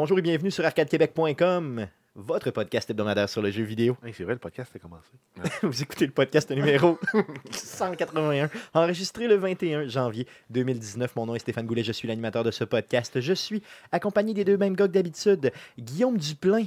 Bonjour et bienvenue sur arcadequebec.com, votre podcast hebdomadaire sur le jeu vidéo. Hey, c'est vrai, le podcast a commencé. Vous écoutez le podcast numéro 181, enregistré le 21 janvier 2019. Mon nom est Stéphane Goulet, je suis l'animateur de ce podcast. Je suis accompagné des deux mêmes gars que d'habitude, Guillaume Duplain.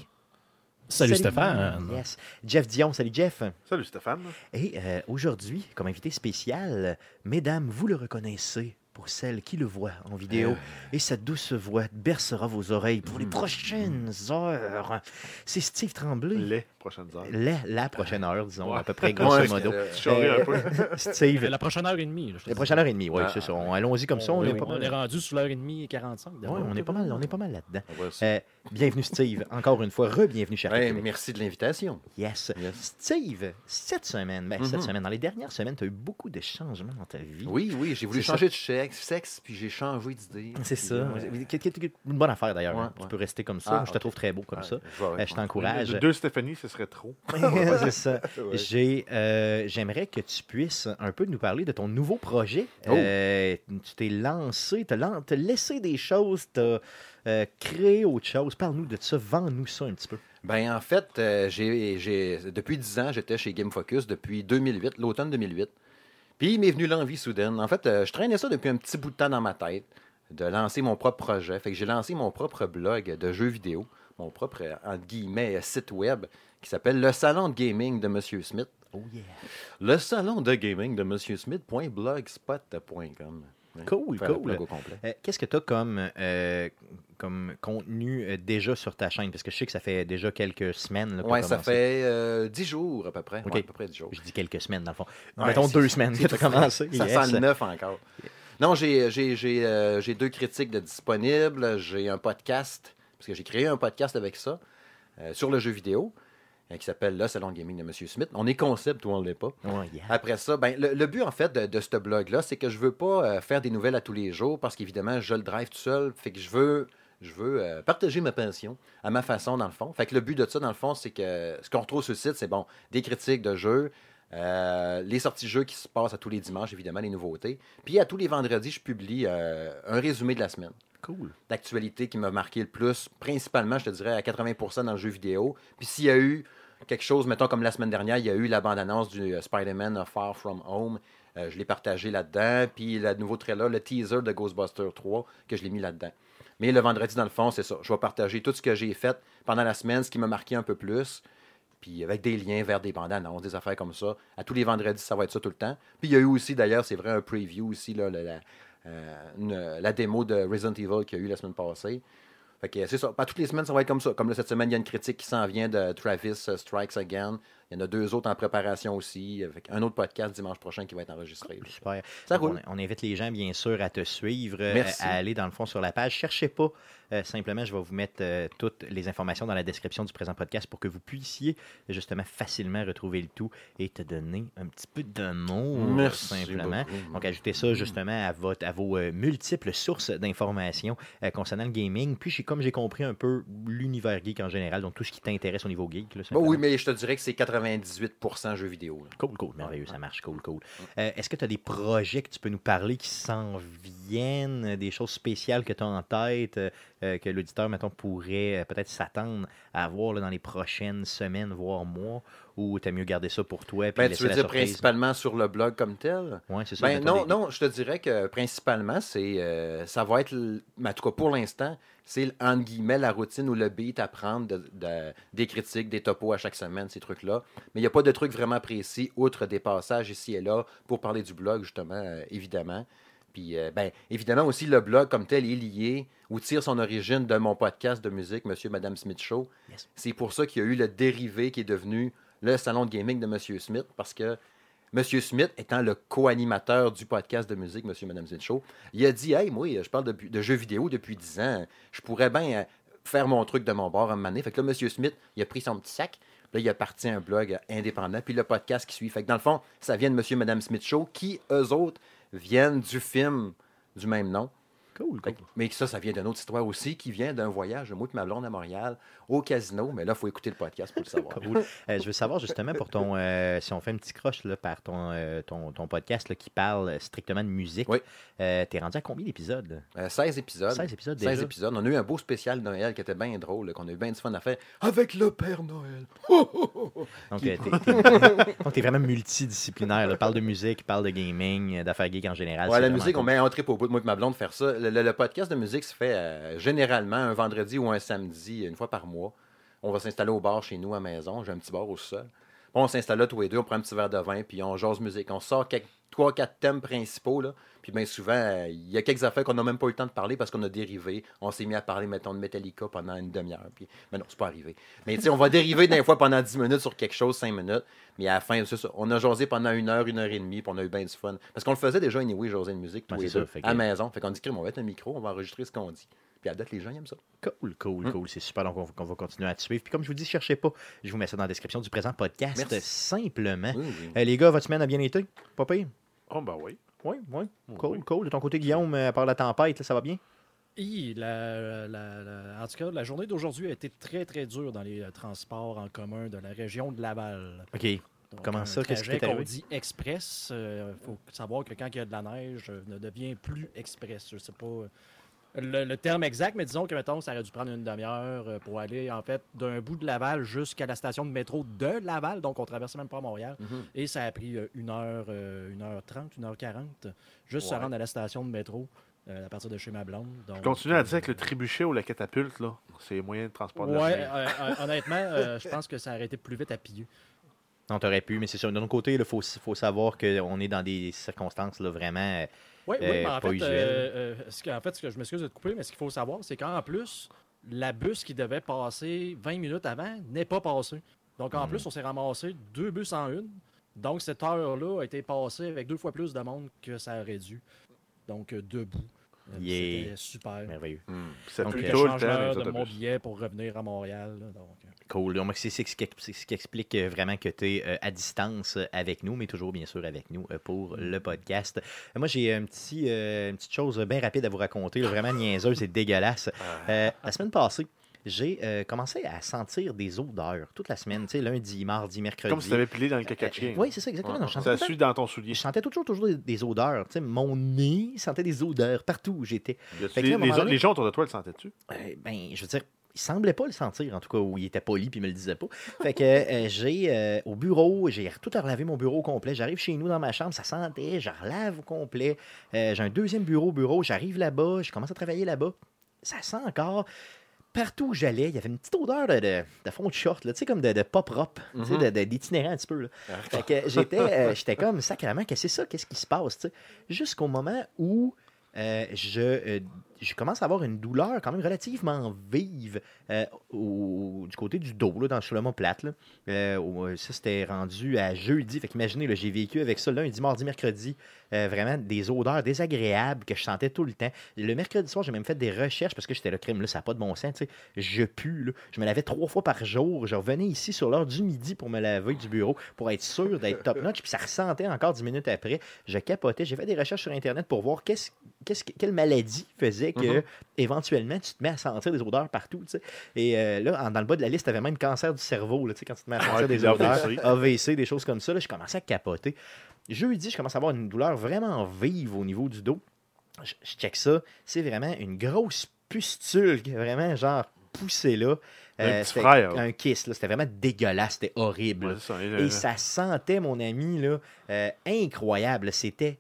Salut, Stéphane. Yes. Jeff Dion, salut Jeff. Salut Stéphane. Et euh, aujourd'hui, comme invité spécial, mesdames, vous le reconnaissez pour celles qui le voient en vidéo. Euh. Et sa douce voix bercera vos oreilles pour les Mm. prochaines heures. C'est Steve Tremblay. Les prochaines heures. La, la prochaine heure, disons, Ouais. à peu près, Ouais, grosso parce modo. charries un peu. Steve, La prochaine heure et demie. là, la prochaine heure et demie, oui, Ah, c'est ça. ah, On- Allons-y comme ça, on, Oui, est oui, pas on est rendu sur l'heure et demie et 45. Ouais, d'abord. on est pas mal, on est pas mal là-dedans. Euh, bienvenue Steve, encore une fois, re-bienvenue cher Ouais, merci de l'invitation. Yes. Yes. Steve, cette semaine, ben, cette Mhm. semaine, dans les dernières semaines, tu as eu beaucoup de changements dans ta vie. Oui, oui, j'ai voulu changer de sexe, sexe, puis j'ai changé d'idée. C'est ça. euh, qui- Une bonne affaire d'ailleurs. Ouais, hein. Tu ouais. peux rester comme ça. Ah, je te trouve très beau comme ouais, ça. je Euh, je t'encourage. Deux Stéphanie, ce serait trop. c'est ça. Ouais. J'ai, euh, j'aimerais que tu puisses un peu nous parler de ton nouveau projet. Oh. Euh, tu t'es lancé, tu as laissé des choses, tu as créé autre chose. Parle-nous de ça, vends-nous ça un petit peu. Ben, en fait, euh, j'ai, j'ai- depuis 10 ans, j'étais chez Game Focus depuis 2008, l'automne 2008. Puis il m'est venu l'envie soudaine. En fait, euh, je traînais ça depuis un petit bout de temps dans ma tête, de lancer mon propre projet. Fait que j'ai lancé mon propre blog de jeux vidéo, mon propre, euh, entre guillemets, site web qui s'appelle Le Salon de Gaming de Monsieur Smith. Oh yeah. Le salon de gaming de Monsieur Smith.blogspot.com. Cool, faire cool. Euh, Qu'est-ce que tu as comme, euh, comme contenu euh, déjà sur ta chaîne? Parce que je sais que ça fait déjà quelques semaines. Ouais, ça fait euh, 10 jours à peu près. Ok. Ouais, à peu près 10 jours. Je dis quelques semaines, dans le fond. Ouais, Mettons deux semaines que tu as commencé. Ça Yes. sent le neuf encore. Non, j'ai euh, j'ai deux critiques de disponibles. J'ai un podcast, parce que j'ai créé un podcast avec ça, euh, sur le jeu vidéo, qui s'appelle Le Salon de Gaming de M. Smith. On est concept ou on ne l'est pas. Yeah. Après ça, ben, le, le but en fait de, de ce blog-là, c'est que je veux pas euh, faire des nouvelles à tous les jours parce qu'évidemment, je le drive tout seul. Fait que je veux, je veux euh, partager ma passion à ma façon, dans le fond. Fait que le but de ça, dans le fond, c'est que ce qu'on retrouve sur le site, c'est bon, des critiques de jeux, euh, les sorties de jeux qui se passent à tous les dimanches, évidemment, les nouveautés. Puis à tous les vendredis, je publie euh, un résumé de la semaine Cool. d'actualité qui m'a marqué le plus, principalement, je te dirais, à 80% dans le jeu vidéo. Puis s'il y a eu quelque chose, mettons comme la semaine dernière, il y a eu la bande-annonce du Spider-Man Far From Home. Euh, je l'ai partagé là-dedans. Puis le nouveau trailer, le teaser de Ghostbusters 3, que je l'ai mis là-dedans. Mais le vendredi, dans le fond, c'est ça. Je vais partager tout ce que j'ai fait pendant la semaine, ce qui m'a marqué un peu plus. Puis avec des liens vers des bandes annonces, des affaires comme ça. À tous les vendredis, ça va être ça tout le temps. Puis il y a eu aussi, d'ailleurs, c'est vrai, un preview aussi, là, la, euh, la démo de Resident Evil qu'il y a eu la semaine passée. Fait que c'est ça. Pas toutes les semaines, ça va être comme ça. Comme là, cette semaine, il y a une critique qui s'en vient de Travis Strikes Again. Il y en a deux autres en préparation aussi. Avec un autre podcast dimanche prochain qui va être enregistré. là. Super. Ça roule. On, on invite les gens, bien sûr, à te suivre, euh, Merci. à aller dans le fond sur la page. Cherchez pas. euh, simplement, je vais vous mettre euh, toutes les informations dans la description du présent podcast pour que vous puissiez justement facilement retrouver le tout et te donner un petit peu d'amour. Merci Simplement. beaucoup. Donc, ajoutez ça justement à, votre, à vos euh, multiples sources d'informations concernant le gaming. Puis, j'ai- comme j'ai compris un peu l'univers geek en général, donc tout ce qui t'intéresse au niveau geek. Là, Bon, simplement. oui, mais je te dirais que c'est 98% jeux vidéo. là. Cool, cool, merveilleux, ça marche, cool, cool. Euh, Est-ce que tu as des projets que tu peux nous parler qui s'en viennent, euh, des choses spéciales que tu as en tête, euh, que l'auditeur, mettons, pourrait euh, peut-être s'attendre à voir là, dans les prochaines semaines, voire mois, ou tu mieux garder ça pour toi? Puis Ben, tu veux la dire surprise? principalement sur le blog comme tel? Ouais, c'est ça. Ben, non, des- non, je te dirais que principalement, c'est euh, ça va être, en tout cas pour l'instant, c'est entre guillemets la routine ou le beat à prendre de- de- des critiques, des topos à chaque semaine, ces trucs-là. Mais il n'y a pas de trucs vraiment précis, outre des passages ici et là, pour parler du blog, justement, évidemment. Puis, euh, ben, évidemment aussi, le blog comme tel est lié ou tire son origine de mon podcast de musique, Monsieur et Madame Smith Show. Yes. C'est pour ça qu'il y a eu le dérivé qui est devenu le salon de gaming de Monsieur Smith, parce que Monsieur Smith, étant le co-animateur du podcast de musique, Monsieur et Madame Smith Show, il a dit Hey, moi, je parle de, de jeux vidéo depuis 10 ans. Je pourrais bien euh, faire mon truc de mon bord à un moment donné. Fait que là, Monsieur Smith, il a pris son petit sac. Là, il a parti un blog indépendant. Puis le podcast qui suit. Fait que dans le fond, ça vient de Monsieur et Madame Smith Show, qui, eux autres, viennent du film du même nom. Cool, cool. Mais ça, ça vient d'une autre histoire aussi, qui vient d'un voyage de moi et ma blonde à Montréal, au casino. Mais là, il faut écouter le podcast pour le savoir. Cool. Euh, je veux savoir justement pour ton, euh, si on fait un petit croche là, par ton, euh, ton, ton podcast là, qui parle strictement de musique, Oui. t'es rendu à combien d'épisodes? Euh, 16 épisodes. 16 épisodes 16 déjà? épisodes. On a eu un beau spécial de Noël qui était bien drôle, qu'on a eu bien du fun à faire avec le Père Noël. Donc, t'es, vraiment multidisciplinaire. là. Parle de musique, parle de gaming, d'affaires geeks en général. Ouais, la musique, on met un trip au bout de moi et ma blonde faire ça. Le, podcast de musique se fait euh, généralement un vendredi ou un samedi, une fois par mois. On va s'installer au bar chez nous à maison. J'ai un petit bar au sol. On s'installe tous les deux, on prend un petit verre de vin, puis on jase musique. On sort quelques, trois, quatre thèmes principaux. Là. Puis bien souvent, euh, il y a quelques affaires qu'on n'a même pas eu le temps de parler parce qu'on a dérivé. On s'est mis à parler, mettons, de Metallica pendant une demi-heure. Puis... Mais non, c'est pas arrivé. Mais tu sais, on va dériver d'un fois pendant 10 minutes sur quelque chose, 5 minutes. Mais à la fin, ça. On a jasé pendant une heure, une heure et demie, puis on a eu bien du fun. Parce qu'on le faisait déjà, anyway, jaser de musique, tous Ouais, les ça, deux, fait à la que- maison. Fait qu'on dit, on va mettre un micro, on va enregistrer ce qu'on dit. Puis à date, les gens ils aiment ça. Cool, cool, Hmm. cool. C'est super. Donc, on, on va continuer à te suivre. Puis, comme je vous dis, cherchez pas. Je vous mets ça dans la description du présent podcast. Merci. Simplement. Oui, oui. Euh, les gars, votre semaine a bien été? Pas pire? Oh, ben oui. Oui, oui. Oui. Cool, cool. De ton côté, Guillaume, euh, à part la tempête, là, ça va bien? Hi, la- la- la- en tout cas, la journée d'aujourd'hui a été très, très dure dans les euh, transports en commun de la région de Laval. OK. Donc, Comment ça? Qu'est-ce qui qu'on dit express, il faut savoir que quand il y a de la neige, euh, ne devient plus express. Je sais pas euh, le, le terme exact, mais disons que, mettons, ça aurait dû prendre une demi-heure euh, pour aller, en fait, d'un bout de Laval jusqu'à la station de métro de Laval. Donc, on traversait même pas Montréal. Mhm. Et ça a pris euh, une heure, euh, une heure trente, une heure quarante, juste se rendre à la station de métro euh, à partir de chez ma blonde. Donc, Je continue à dire euh, que le trébuchet ou la catapulte, là, c'est les moyens de transport de Ouais, l'avenir. euh, honnêtement, euh, je pense que ça aurait été plus vite à piller. Non, t'aurais pu, mais c'est sûr. De notre côté, il faut, faut savoir qu'on est dans des circonstances là, vraiment. Euh, Oui, oui, Euh, mais en pas fait, euh, euh, ce que, en fait, ce que je m'excuse de te couper, mais ce qu'il faut savoir, c'est qu'en plus, la bus qui devait passer 20 minutes avant n'est pas passée. Donc, en Mhm. plus, on s'est ramassé deux bus en une. Donc, cette heure-là a été passée avec deux fois plus de monde que ça aurait dû. Donc, euh, debout. Yeah. C'était super. merveilleux. Hmm. Puis Ça Donc, l'heure les de mon billet pour revenir à Montréal. là, donc. Cool. Donc, c'est c'est ce qui c'est ce qui explique euh, vraiment que tu es à distance euh, avec nous, mais toujours bien sûr avec nous euh, pour le podcast. Euh, Moi, j'ai un petit, euh, une petite chose bien rapide à vous raconter, vraiment niaiseuse et dégueulasse. Euh, la semaine passée, j'ai euh, commencé à sentir des odeurs toute la semaine, tu sais, lundi, mardi, mercredi. Comme si tu avais pilé dans le caca chien. oui, c'est ça, exactement. Ouais. Ça suit dans ton soulier. je sentais toujours, toujours des, des odeurs. Tu sais, mon nez sentait des odeurs partout où j'étais. Les, les- les gens autour de toi le sentaient-tu? Euh, ben, je veux dire, il semblait pas le sentir, en tout cas, où il était poli puis il me le disait pas. Fait que euh, j'ai euh, au bureau, j'ai tout à relaver mon bureau au complet. J'arrive chez nous dans ma chambre, ça sentait, je relave au complet. Euh, j'ai un deuxième bureau au bureau, j'arrive là-bas, je commence à travailler là-bas. Ça sent encore. Partout où j'allais, il y avait une petite odeur de, de, de fond de short, là, tu sais, comme de, de tu sais, Mhm. d'itinérant un petit peu. Là. Fait que j'étais, j'étais comme sacrément, qu'est-ce que c'est ça? Qu'est-ce qui se passe? tu sais? Jusqu'au moment où je, je commence à avoir une douleur quand même relativement vive euh, au- du côté du dos, là, dans, le mot plate. Là. Euh, euh, ça, c'était rendu à jeudi. Fait qu'imaginez, j'ai vécu avec ça lundi, mardi, mercredi. vraiment des odeurs désagréables que je sentais tout le temps. Le mercredi soir, j'ai même fait des recherches parce que j'étais le crime, là, ça n'a pas de bon sens. Je pue. là. Je me lavais trois fois par jour. Je revenais ici sur l'heure du midi pour me laver du bureau pour être sûr d'être top notch. Puis ça ressentait encore dix minutes après. Je capotais. J'ai fait des recherches sur Internet pour voir quelle maladie faisait que Mhm. éventuellement tu te mets à sentir des odeurs partout. Et euh, là, en- dans le bas de la liste, tu avais même cancer du cerveau là, quand tu te mets à sentir Ouais, des odeurs. AVC, des choses comme ça. Là, je commençais à capoter. Jeudi, je commence à avoir une douleur vraiment vive au niveau du dos. Je, je check ça. C'est vraiment une grosse pustule qui est vraiment genre poussée là. Un petit c'était frère. un kiss. là. C'était vraiment dégueulasse. C'était horrible. Ouais, c'est ça. Et ça sentait, mon ami, là, euh, incroyable. C'était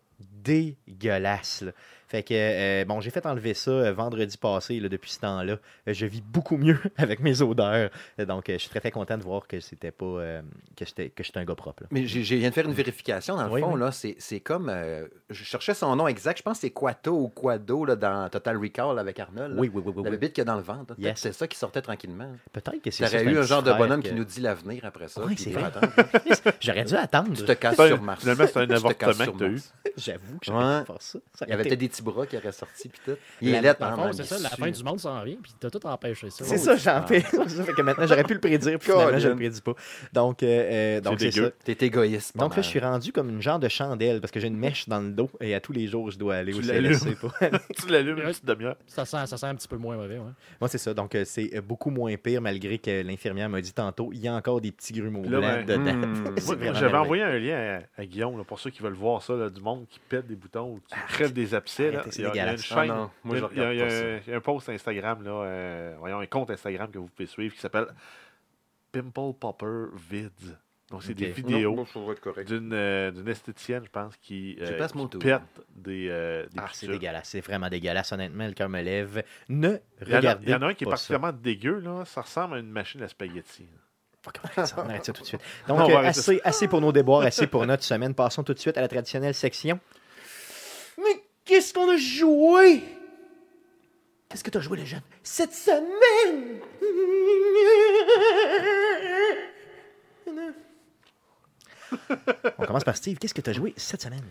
dégueulasse. là. Fait que, euh, bon, j'ai fait enlever ça euh, vendredi passé, là, depuis ce temps-là. Euh, je vis beaucoup mieux avec mes odeurs. Euh, Donc, euh, je suis très, très content de voir que c'était pas, euh, que j'étais que j'étais un gars propre. là. Mais j'ai viens de faire une vérification. Dans le Oui, fond, oui. là, c'est c'est comme. euh, je cherchais son nom exact. Je pense que c'est Quato ou Quado là, dans Total Recall avec Arnold. là. Oui, oui, oui, oui. La bébite qu'il y a dans le ventre. Yes. C'est ça qui sortait tranquillement. Peut-être que c'est Tu ça. eu un genre de bonhomme que- qui nous dit l'avenir après ça. Oui, c'est. J'aurais dû attendre. Tu te casses Pas- sur Mars. finalement, c'est un Tu avortement que t'as eu. Mars. J'avoue que pu faire ça. Il y avait peut-être été- des bras qui aurait sorti, puis tout. Il est laid, même, c'est ça, la fin du monde s'en vient, puis t'as tout empêché ça. C'est ça, j'en fais. ça fait que maintenant, j'aurais pu le prédire, puis finalement, je le prédis pas. Donc, euh, euh, donc c'est ça. T'es égoïste. Donc là, je suis rendu comme une genre de chandelle parce que j'ai une mèche dans le dos et à tous les jours, je dois aller Tu au l'allumes. CLSC tu l'allumes une petite demi-heure. Ça sent, ça sent un petit peu moins mauvais, ouais. Moi, c'est ça. Donc, euh, c'est beaucoup moins pire malgré que l'infirmière m'a dit tantôt, il y a encore des petits grumeaux Là, blancs ben, dedans. hmm. J'avais envoyé un lien à, Guillaume pour ceux qui veulent voir ça, du monde qui pète des boutons ou qui crève des abcès. Arrêtez, Il y a- une. Ah moi, je il y il y un- il y a un post Instagram, là, euh, voyons, un compte Instagram que vous pouvez suivre qui s'appelle Pimple Popper Vids. Donc, c'est des vidéos d'une euh, d'une esthéticienne, je pense, qui, euh, qui pète des, euh, des Ah, c'est dégueulasse. C'est vraiment dégueulasse. Honnêtement, le cœur me lève. Ne Il y, en a, regardez il y en a un qui est pas ça. particulièrement dégueu, là. ça ressemble à une machine à spaghetti. On arrête ça, on arrête ça tout de suite. Donc, euh, assez, assez pour nos déboires, assez pour notre semaine. Passons tout de suite à la traditionnelle section. Mais qu'est-ce qu'on a joué? Qu'est-ce que tu as joué, les jeunes? Cette semaine! On commence par Steve. Qu'est-ce que tu as joué cette semaine?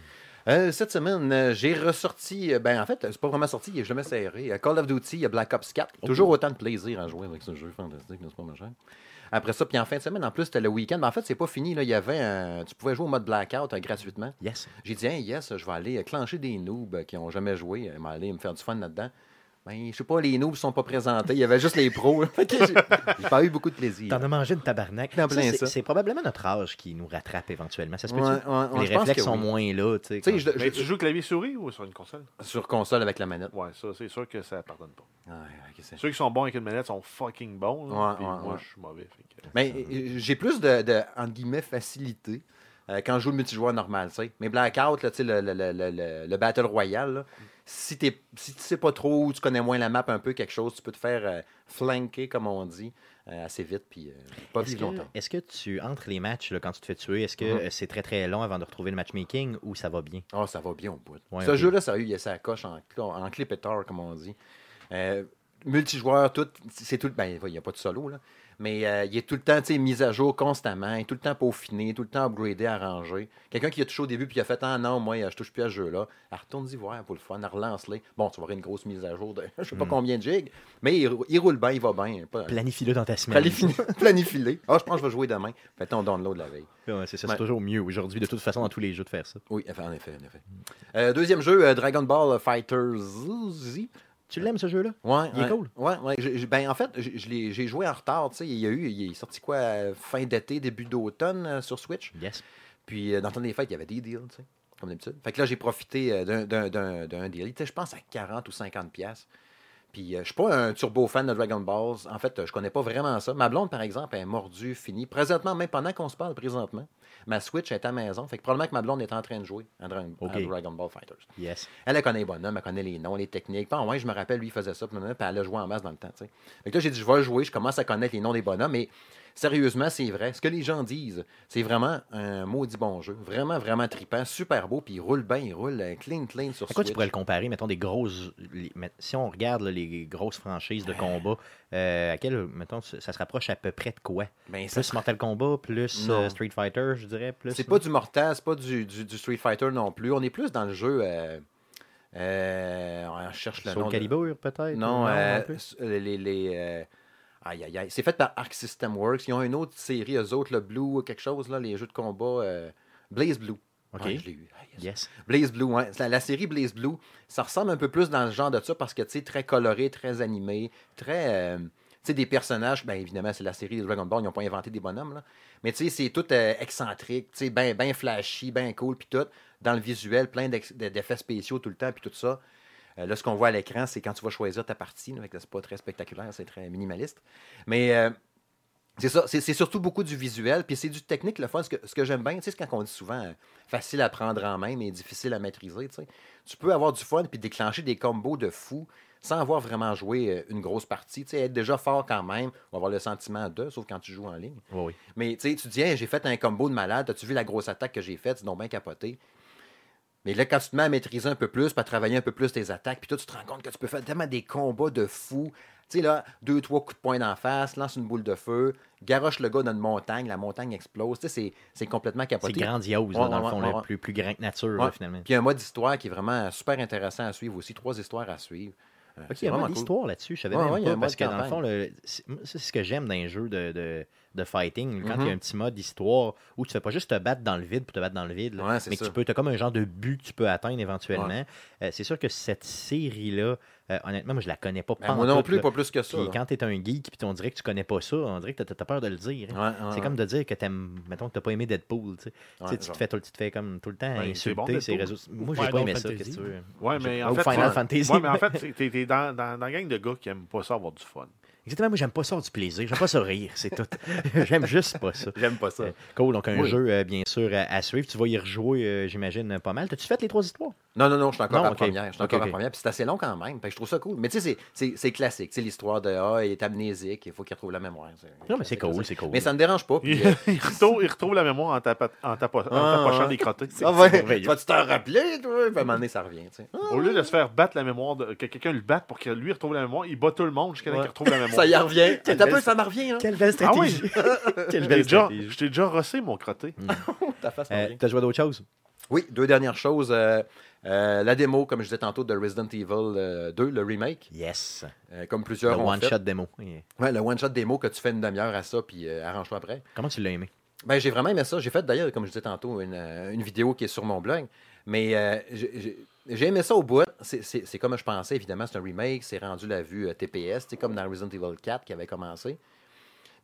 Euh, cette semaine, euh, j'ai ressorti. euh, Ben, en fait, c'est pas vraiment sorti, il est jamais serré. Euh, Call of Duty, il y a Black Ops 4. Toujours autant de plaisir à jouer avec ce jeu fantastique, n'est-ce pas, ma chère? Après ça, puis en fin de semaine, en plus, c'était le week-end. Mais en fait, c'est pas fini. Là. Il y avait un- Tu pouvais jouer au mode Blackout euh, gratuitement. Yes. J'ai dit, hey, yes, je vais aller euh, clencher des noobs euh, qui ont jamais joué. Je vais aller me faire du fun là-dedans. Ben, je sais pas, les noobs sont pas présentés. Il y avait juste les pros. J'ai pas eu beaucoup de plaisir. T'en as mangé une tabarnak. C'est- ça. C'est probablement notre âge qui nous rattrape éventuellement. Ça se peut Ouais, ouais, ouais, Les réflexes sont oui. moins là. Tu sais, Tu sais, je- Mais je- tu joues clavier-souris ou sur une console? Sur console avec la manette. Ouais, ça, c'est sûr que ça pardonne pas. Ouais, Ceux qui sont bons avec une manette sont fucking bons. là, Ouais, puis ouais, moi, ouais. je suis mauvais. fait que- Mais euh, j'ai plus de, de, entre guillemets, facilité euh, quand je joue le multijoueur normal, tu sais. Mais Blackout, là, tu sais, le, le, le, le, le Battle Royale, là, si, t'es- si tu sais pas trop ou tu connais moins la map un peu, quelque chose, tu peux te faire euh, flanker, comme on dit, euh, assez vite, puis euh, pas vivre longtemps. est-ce que tu, entre les matchs, là, quand tu te fais tuer, est-ce que Mhm. euh, c'est très très long avant de retrouver le matchmaking ou ça va bien? Oh, ça va bien au bout. Ouais, Ce jeu-là, sérieux, il y a sa coche en, en clip et tard, comme on dit. Multijoueur, tout, c'est tout. Ben, il n'y a pas de solo, là. Mais euh, il est tout le temps, mis à jour constamment, il est tout le temps peaufiné, tout le temps upgradé, arrangé. Quelqu'un qui a touché au début puis qui a fait Ah non, moi, je touche plus à ce jeu-là. Elle retourne y voir pour le fun, elle relance-les. Bon, tu vas avoir une grosse mise à jour de je sais pas Mm. combien de gigs, mais il, rou- il roule bien, il va bien. Pas, Planifie-le dans ta semaine. Planifie- Planifie-les. Ah, je pense que je vais jouer demain. Fais ton download la veille. Ouais, c'est Ouais. toujours mieux aujourd'hui, de toute façon, dans tous les jeux de faire ça. Oui, en effet, en effet. Euh, deuxième jeu, euh, Dragon Ball Fighters Z. Tu l'aimes ce jeu-là? Ouais, Il est ouais, cool. Ouais, ben, en fait, j'ai- je l'ai- j'ai joué en retard. Il y a eu, il est sorti quoi, fin d'été, début d'automne euh, sur Switch. Yes. Puis euh, dans le temps des fêtes, il y avait des deals, tu sais, comme d'habitude. Fait que là, j'ai profité euh, d'un- deal. Il était, je pense, à 40 ou 50 pièces. Puis euh, je suis pas un turbo fan de Dragon Balls. En fait, je connais pas vraiment ça. Ma blonde, par exemple, elle est mordue, finie. Présentement, même pendant qu'on se parle présentement, ma Switch est à la maison. Fait que probablement que ma blonde est en train de jouer à. Dragon Ball Fighters. Yes. Elle, elle connaît les bonhommes, elle connaît les noms, les techniques. Puis, ouais, je me rappelle, lui, il faisait ça, puis elle a joué en masse dans le temps. tu sais. Fait que là, j'ai dit, je vais jouer, je commence à connaître les noms des bonhommes, mais sérieusement, c'est vrai. Ce que les gens disent, c'est vraiment un maudit bon jeu. Vraiment, vraiment trippant, super beau, puis il roule bien, il roule euh, clean, clean sur À quoi tu pourrais le comparer, mettons, des grosses. les- si on regarde là, les grosses franchises de combat, euh, à quel, mettons, ça se rapproche à peu près de quoi? Ben, ça Plus Mortal Kombat, plus euh, Street Fighter, je dirais. plus C'est pas du Mortal, c'est pas du, du- du Street Fighter non plus. On est plus dans le jeu. euh, euh, on cherche le Soul nom. de- Calibur, peut-être Non, euh, les. les, Aïe, aïe, aïe. C'est fait par Arc System Works. Ils ont une autre série, eux autres, le Blue, quelque chose, là, les jeux de combat. euh, Blaze Blue. Ok. Ouais, je l'ai eu. Ah, yes. Yes. Blaze Blue, ouais. La, la série Blaze Blue, ça ressemble un peu plus dans le genre de ça parce que, tu sais, très coloré, très animé, très. euh, tu sais, des personnages, bien évidemment, c'est la série de Dragon Ball, ils n'ont pas inventé des bonhommes, là. Mais tu sais, c'est tout euh, excentrique, tu sais, bien ben flashy, bien cool, puis tout. Dans le visuel, plein d'effets spéciaux tout le temps, puis tout ça. Euh, là, ce qu'on voit à l'écran, c'est quand tu vas choisir ta partie. C'est pas très spectaculaire, c'est très minimaliste. Mais euh, c'est ça, c'est surtout beaucoup du visuel, puis c'est du technique, le fun. Ce que, ce que j'aime bien, tu sais, c'est quand on dit souvent euh, facile à prendre en main, mais difficile à maîtriser, tu peux avoir du fun puis déclencher des combos de fou sans avoir vraiment joué une grosse partie. Être déjà fort quand même, ou avoir le sentiment de, sauf quand tu joues en ligne. Oui, oui. Mais tu dis, Hey, j'ai fait un combo de malade, as-tu vu la grosse attaque que j'ai faite? C'est donc bien capoté. Mais là, quand tu te mets à maîtriser un peu plus, puis à travailler un peu plus tes attaques, puis toi, tu te rends compte que tu peux faire tellement des combats de fou, Tu sais, là, deux, trois coups de poing d'en face, lance une boule de feu, garoche le gars dans une montagne, la montagne explose. Tu sais, c'est- c'est complètement C'est capoté. grandiose, là, Ouais, dans le fond, ouais, plus, plus grand que nature, là, finalement. Puis un mode d'histoire qui est vraiment super intéressant à suivre aussi. Trois histoires à suivre. Euh, Ok, c'est il y a vraiment cool. l'histoire là-dessus. Je savais même il y a pas. Parce que dans le fond, c'est c'est ce que j'aime dans les jeux de, de, de fighting. Quand il y Mhm. a un petit mode d'histoire où tu fais pas juste te battre dans le vide pour te battre dans le vide, là, Ouais, c'est mais que tu peux, as comme un genre de but que tu peux atteindre éventuellement. Ouais. Euh, c'est sûr que cette série-là, euh, honnêtement, moi, je la connais pas. Ben, moi non plus, là. pas plus que ça. Puis là. quand tu es un geek puis on dirait que tu connais pas ça, on dirait que tu as peur de le dire. hein. Ouais, C'est comme de dire que t'aimes, mettons que t'as pas aimé Deadpool. Tu sais. Tu tu te fais, tout- tu te fais comme tout le temps Ouais, c'est bon, insulter ces réseaux. Moi, j'ai pas aimé ça. Qu'est-ce que tu veux? Ouais, mais en Ou fait, Final. Fantasy. Ouais, mais en fait, t'es t'es dans, dans, dans la gang de gars qui aiment pas ça avoir du fun. Exactement, moi j'aime pas ça du plaisir, j'aime pas ça rire, c'est tout. j'aime juste pas ça. J'aime pas ça. Euh, Cool, donc un Oui. jeu euh, bien sûr à, à suivre. Tu vas y rejouer, euh, j'imagine, pas mal. T'as-tu fait les trois histoires? Non, non, non, je suis encore Non, à la ok. première. Je suis encore à ok. la première. Puis c'est assez long quand même. Je trouve ça cool. Mais tu sais, c'est- classique. C'est l'histoire de Ah, il est amnésique, il faut qu'il retrouve la mémoire. Non, mais c'est cool, c'est cool. Mais ça me dérange pas. Puis, Il, euh, il retrouve, il retrouve la mémoire en, en, tapo- en Ah, tapochant ouais. des crottés. ah ouais, tu vas-tu t'en rappeler, toi? Puis à un moment donné, ça revient. tu sais. Au lieu de se faire battre la mémoire, de, que quelqu'un le batte pour que lui retrouve la mémoure, il bat tout le monde jusqu'à ce Ouais. qu'il retrouve la mémoire. Ça y revient. T'as belle- peu, ça me revient. Hein? Quelle belle Ah oui? stratégie! Quelle Je belle déjà, stratégie. je t'ai déjà rossé mon crotté. Ta face me Euh. T'as joué à d'autres choses? Oui, deux dernières choses. Euh, euh, la démo, comme je disais tantôt, de Resident Evil euh, 2, le remake, Yes. euh, comme Le plusieurs ont fait. one-shot démo. Yeah. Ouais, le one-shot démo que tu fais une demi-heure à ça, puis euh, arrange-toi après. Comment tu l'as aimé? Ben, j'ai vraiment aimé ça. J'ai fait d'ailleurs, comme je disais tantôt, une, une vidéo qui est sur mon blog. Mais euh, j'ai- aimé ça au bout. C'est- comme je pensais, évidemment. C'est un remake. C'est rendu la vue euh, TPS. C'est comme dans Resident Evil 4 qui avait commencé.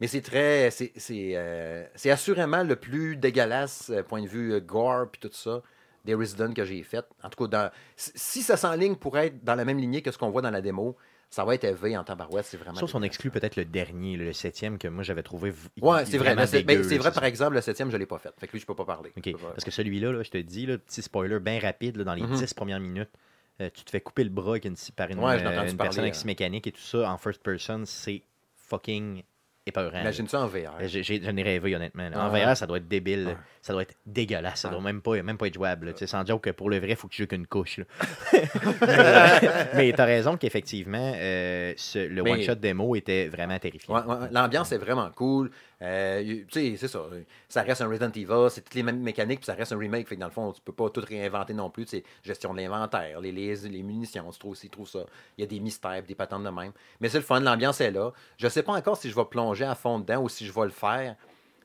Mais c'est très. C'est euh, assurément le plus dégueulasse, euh, point de vue gore puis tout ça, des Resident que j'ai fait. En tout cas, dans, si ça s'enligne pour être dans la même lignée que ce qu'on voit dans la démo, ça va être élevé en tabarouette. C'est vraiment. Sauf qu'on exclut peut-être le dernier, le septième, que moi j'avais trouvé. Ouais, c'est vrai. ben, dégueu, c'est vrai, par exemple, le septième, je ne l'ai pas fait. Fait que lui, je peux pas parler. Peux pas- Parce que celui-là, là, je te dis, là, petit spoiler bien rapide, là, dans les Mhm. 10 premières minutes, euh, tu te fais couper le bras avec une, par une, Ouais, l'ai euh, une parler, personne avec hein. mécanique et tout ça en first person, c'est fucking épeurant. Imagine ça en VR. J'en ai rêvé, honnêtement. là. En Ah. VR, ça doit être débile. Ouais. Ça doit être dégueulasse. Ça doit même pas, même pas être jouable. sais, sans joke que pour le vrai, il faut que tu joues qu'une couche. mais tu as raison qu'effectivement, euh, le one-shot démo était vraiment terrifiant. Ouais, ouais, ouais. L'ambiance est vraiment cool. Euh, tu sais, c'est ça. Ça reste un Resident Evil, c'est toutes les mêmes mécaniques, puis ça reste un remake. Fait que dans le fond, tu peux pas tout réinventer non plus. C'est gestion de l'inventaire, les, les, les munitions, tu trouves aussi, trouves ça. Il y a des mystères, des patentes de même. Mais c'est le fun, l'ambiance est là. Je sais pas encore si je vais plonger à fond dedans ou si je vais le faire.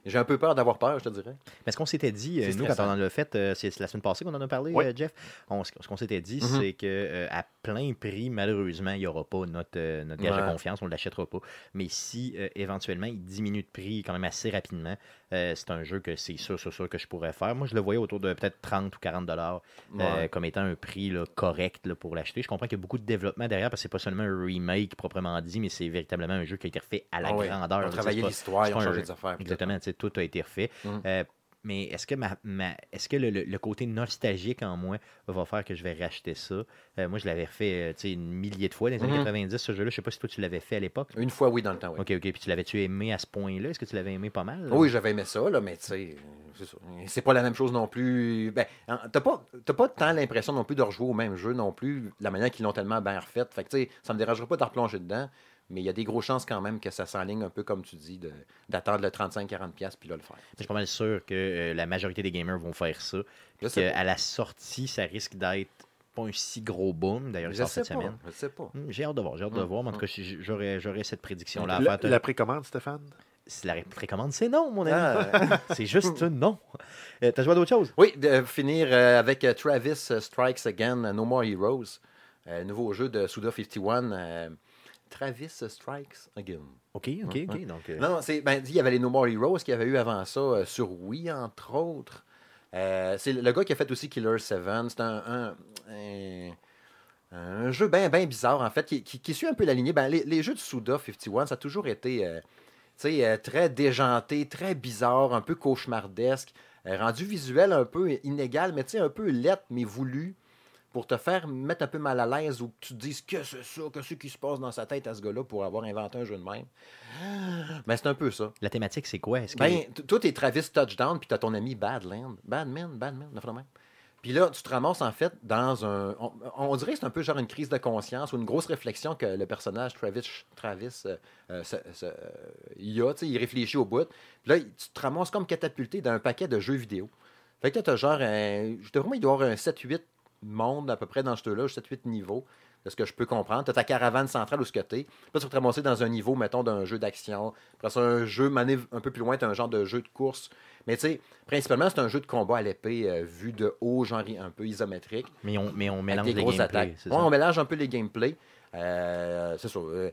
J'ai un peu peur d'avoir peur, je te dirais. Mais ce qu'on s'était dit, euh, nous, quand on stressant. en a fait, euh, c'est la semaine passée qu'on en a parlé, euh, Jeff, on- ce qu'on s'était dit, Mhm. c'est que à plein prix, malheureusement, il n'y aura pas notre, notre gage de confiance, on ne l'achètera pas. Mais si éventuellement il diminue de prix quand même assez rapidement, c'est un jeu que c'est sûr, sûr, sûr que je pourrais faire. Moi, je le voyais autour de peut-être 30 ou 40 dollars Ouais. comme étant un prix là, correct là, pour l'acheter. Je comprends qu'il y a beaucoup de développement derrière parce que c'est pas seulement un remake proprement dit, mais c'est véritablement un jeu qui a été refait à la Ah grandeur. C'est pas- l'histoire, un- changé des affaires. Exactement, sais, tout a été refait. Mhm. Euh, mais est-ce que, ma, ma- est-ce que le, le- le côté nostalgique en moi va faire que je vais racheter ça? Euh, moi, je l'avais refait euh, une millier de fois dans les années Mhm. 90, ce jeu-là. Je sais pas si toi, tu l'avais fait à l'époque. Une fois, oui, dans le temps, oui. Ok, ok. Puis tu l'avais-tu aimé à ce point-là? Est-ce que tu l'avais aimé pas mal? Oui, j'avais aimé ça, là, mais tu sais, c'est pas la même chose non plus. Ben, t'as pas, t'as pas tant l'impression non plus de rejouer au même jeu non plus, de la manière qu'ils l'ont tellement bien refait. Fait que, tu sais, ça me dérangerait pas de replonger dedans, mais il y a des grosses chances quand même que ça s'enligne un peu comme tu dis, d'attendre le 35-40$ puis là le faire. Je suis pas mal sûr que euh, la majorité des gamers vont faire ça. Puis qu'à la sortie, ça risque d'être pas un si gros boom. D'ailleurs, il sort cette pas. semaine. Je sais pas. Hum, J'ai hâte de voir, j'ai hâte de Hum, voir. Mais en tout hum. cas, j- j'aurais, j'aurais cette prédiction-là à La, faire. la précommande, Stéphane? Si la précommande, c'est non, mon ami. Ah, C'est juste non. Euh, T'as joué à d'autres choses? oui, de finir euh, avec euh, Travis Strikes Again, No More Heroes, euh, nouveau jeu de Suda 51. euh, Travis Strikes Again. OK, OK, OK. Donc, euh, Non, c'est, ben, il y avait les No More Heroes qu'il y avait eu avant ça euh, sur Wii, entre autres. Euh, c'est le gars qui a fait aussi Killer 7. C'est un, un, un- un jeu bien ben bizarre, en fait, qui, qui- qui suit un peu la lignée. Ben, les, les jeux de Suda 51, ça a toujours été très déjanté, très bizarre, un peu cauchemardesque, rendu visuel un peu inégal, mais tu sais, un peu lettre, mais voulu, pour te faire mettre un peu mal à l'aise ou que tu te dises que c'est ça, que c'est qui se passe dans sa tête à ce gars-là pour avoir inventé un jeu de même. Ben, c'est un peu ça. La thématique, c'est quoi? Est-ce que... Ben, toi, t'es Travis Touchdown, puis t'as ton ami Badland. Badman, Badman, la même. Puis là, tu te ramasses en fait dans un. On, on dirait que c'est un peu genre une crise de conscience ou une grosse réflexion que le personnage Travis, Travis euh, euh, se- se- euh, il a. tu sais, Il réfléchit au bout. Puis là, tu te ramasses comme catapulté dans un paquet de jeux vidéo. Fait que là, tu as genre un. Je te vraiment, il doit y avoir un 7-8 mondes à peu près dans ce jeu-là, 7-8 niveaux. De ce que je peux comprendre. Tu as ta caravane centrale où ce que. Puis Là, tu vas te ramasser dans un niveau, mettons, d'un jeu d'action. Après ça, un jeu, mané un peu plus loin, tu un genre de jeu de course. Mais tu sais, principalement, c'est un jeu de combat à l'épée euh, vu de haut, genre un peu isométrique. Mais on, mais on mélange les gameplays. Ouais, on mélange un peu les gameplays. Euh, c'est ça. euh,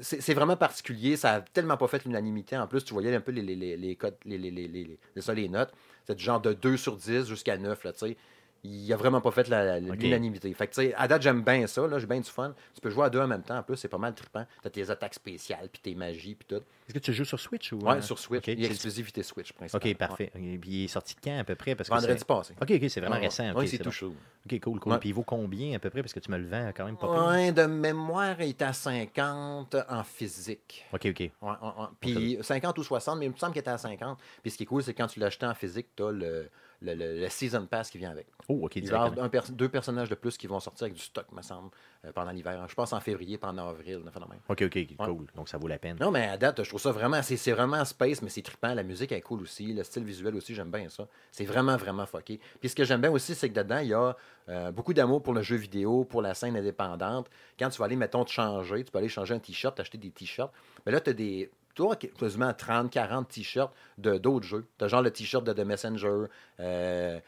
c'est vraiment particulier. Ça a tellement pas fait l'unanimité. En plus, tu voyais un peu les, les, les, les codes, les, les, les, les, les- ça, les notes. C'est du genre de 2 sur 10 jusqu'à 9. Là, tu sais. Il a vraiment pas fait l'unanimité. Fait que, tu sais, à date, j'aime bien ça. là, J'ai bien du fun. Tu peux jouer à deux en même temps. En plus, c'est pas mal trippant. T'as tes attaques spéciales, puis tes magies, puis tout. Est-ce que tu joues sur Switch ou Ouais, euh, sur Switch. Il y a exclusivité Switch, principalement. Ok, parfait. Et puis il est sorti de quand à peu près? Parce Vendredi passé. Ok, ok, c'est vraiment Ouais, récent. ouais, ok, c'est tout chaud. Ok, cool, cool. Ouais. Puis il vaut combien à peu près? Parce que tu me le vends quand même pas. Ouais, de mémoire, il est à 50 en physique. Ok, ok. Ouais, ouais, ouais. Puis 50 ou 60, mais il me semble qu'il était à 50. Puis ce qui est cool, c'est quand tu l'achètes en physique, tu as le, le, le- le Season Pass qui vient avec. Oh, ok, Il va un pers- deux personnages de plus qui vont sortir avec du stock, me semble, euh, pendant l'hiver. Je pense en février, pendant avril. de même. Ok, ok, cool. Donc ça vaut la peine. Non, mais à date, je trouve ça vraiment. C'est c'est vraiment space, mais c'est trippant. La musique est cool aussi. Le style visuel aussi, j'aime bien ça. C'est vraiment, vraiment fucké. Puis ce que j'aime bien aussi, c'est que dedans, il y a euh, beaucoup d'amour pour le jeu vidéo, pour la scène indépendante. Quand tu vas aller, mettons, te changer, tu peux aller changer un t-shirt, acheter des t-shirts. Mais là, tu as des. Toi, quasiment 30, 40 t-shirts de d'autres jeux. Tu as genre le t-shirt de The Messenger, euh, euh,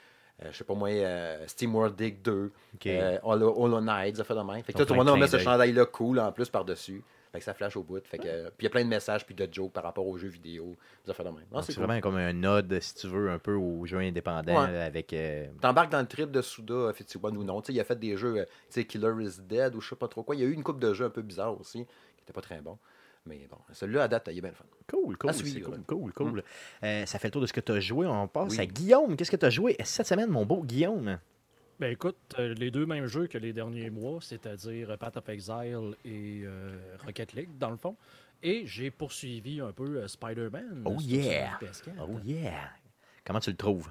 je sais pas moi, euh, Steam World Dig 2, Ok. euh, Hollow, Hollow Knight, ça fait de même. Fait que tout le monde met ce chandail-là cool en plus par-dessus. Fait que ça flash au bout. Fait que, euh, puis il y a plein de messages puis de jokes par rapport aux jeux vidéo. Ça fait de même. Non, Donc, c'est C'est cool. vraiment comme un node, si tu veux, un peu aux jeux indépendants Ouais. avec. euh, T'embarques dans le trip de Suda, effectivement, ou non. Tu sais, il a fait des jeux, euh, Killer is Dead ou je sais pas trop quoi. Il y a eu une coupe de jeux un peu bizarres aussi, qui était pas très bon. Mais bon, celui-là, à date, il est bien le fun. Cool, cool, À c'est cool, cool, cool. Euh, ça fait le tour de ce que tu as joué. On passe Oui. à Guillaume. Qu'est-ce que tu as joué cette semaine, mon beau Guillaume? Ben écoute, euh, les deux mêmes jeux que les derniers mois, c'est-à-dire Path of Exile et euh, Rocket League, dans le fond. Et j'ai poursuivi un peu euh, Spider-Man. Oh yeah! sur PS4. Oh yeah! Comment tu le trouves?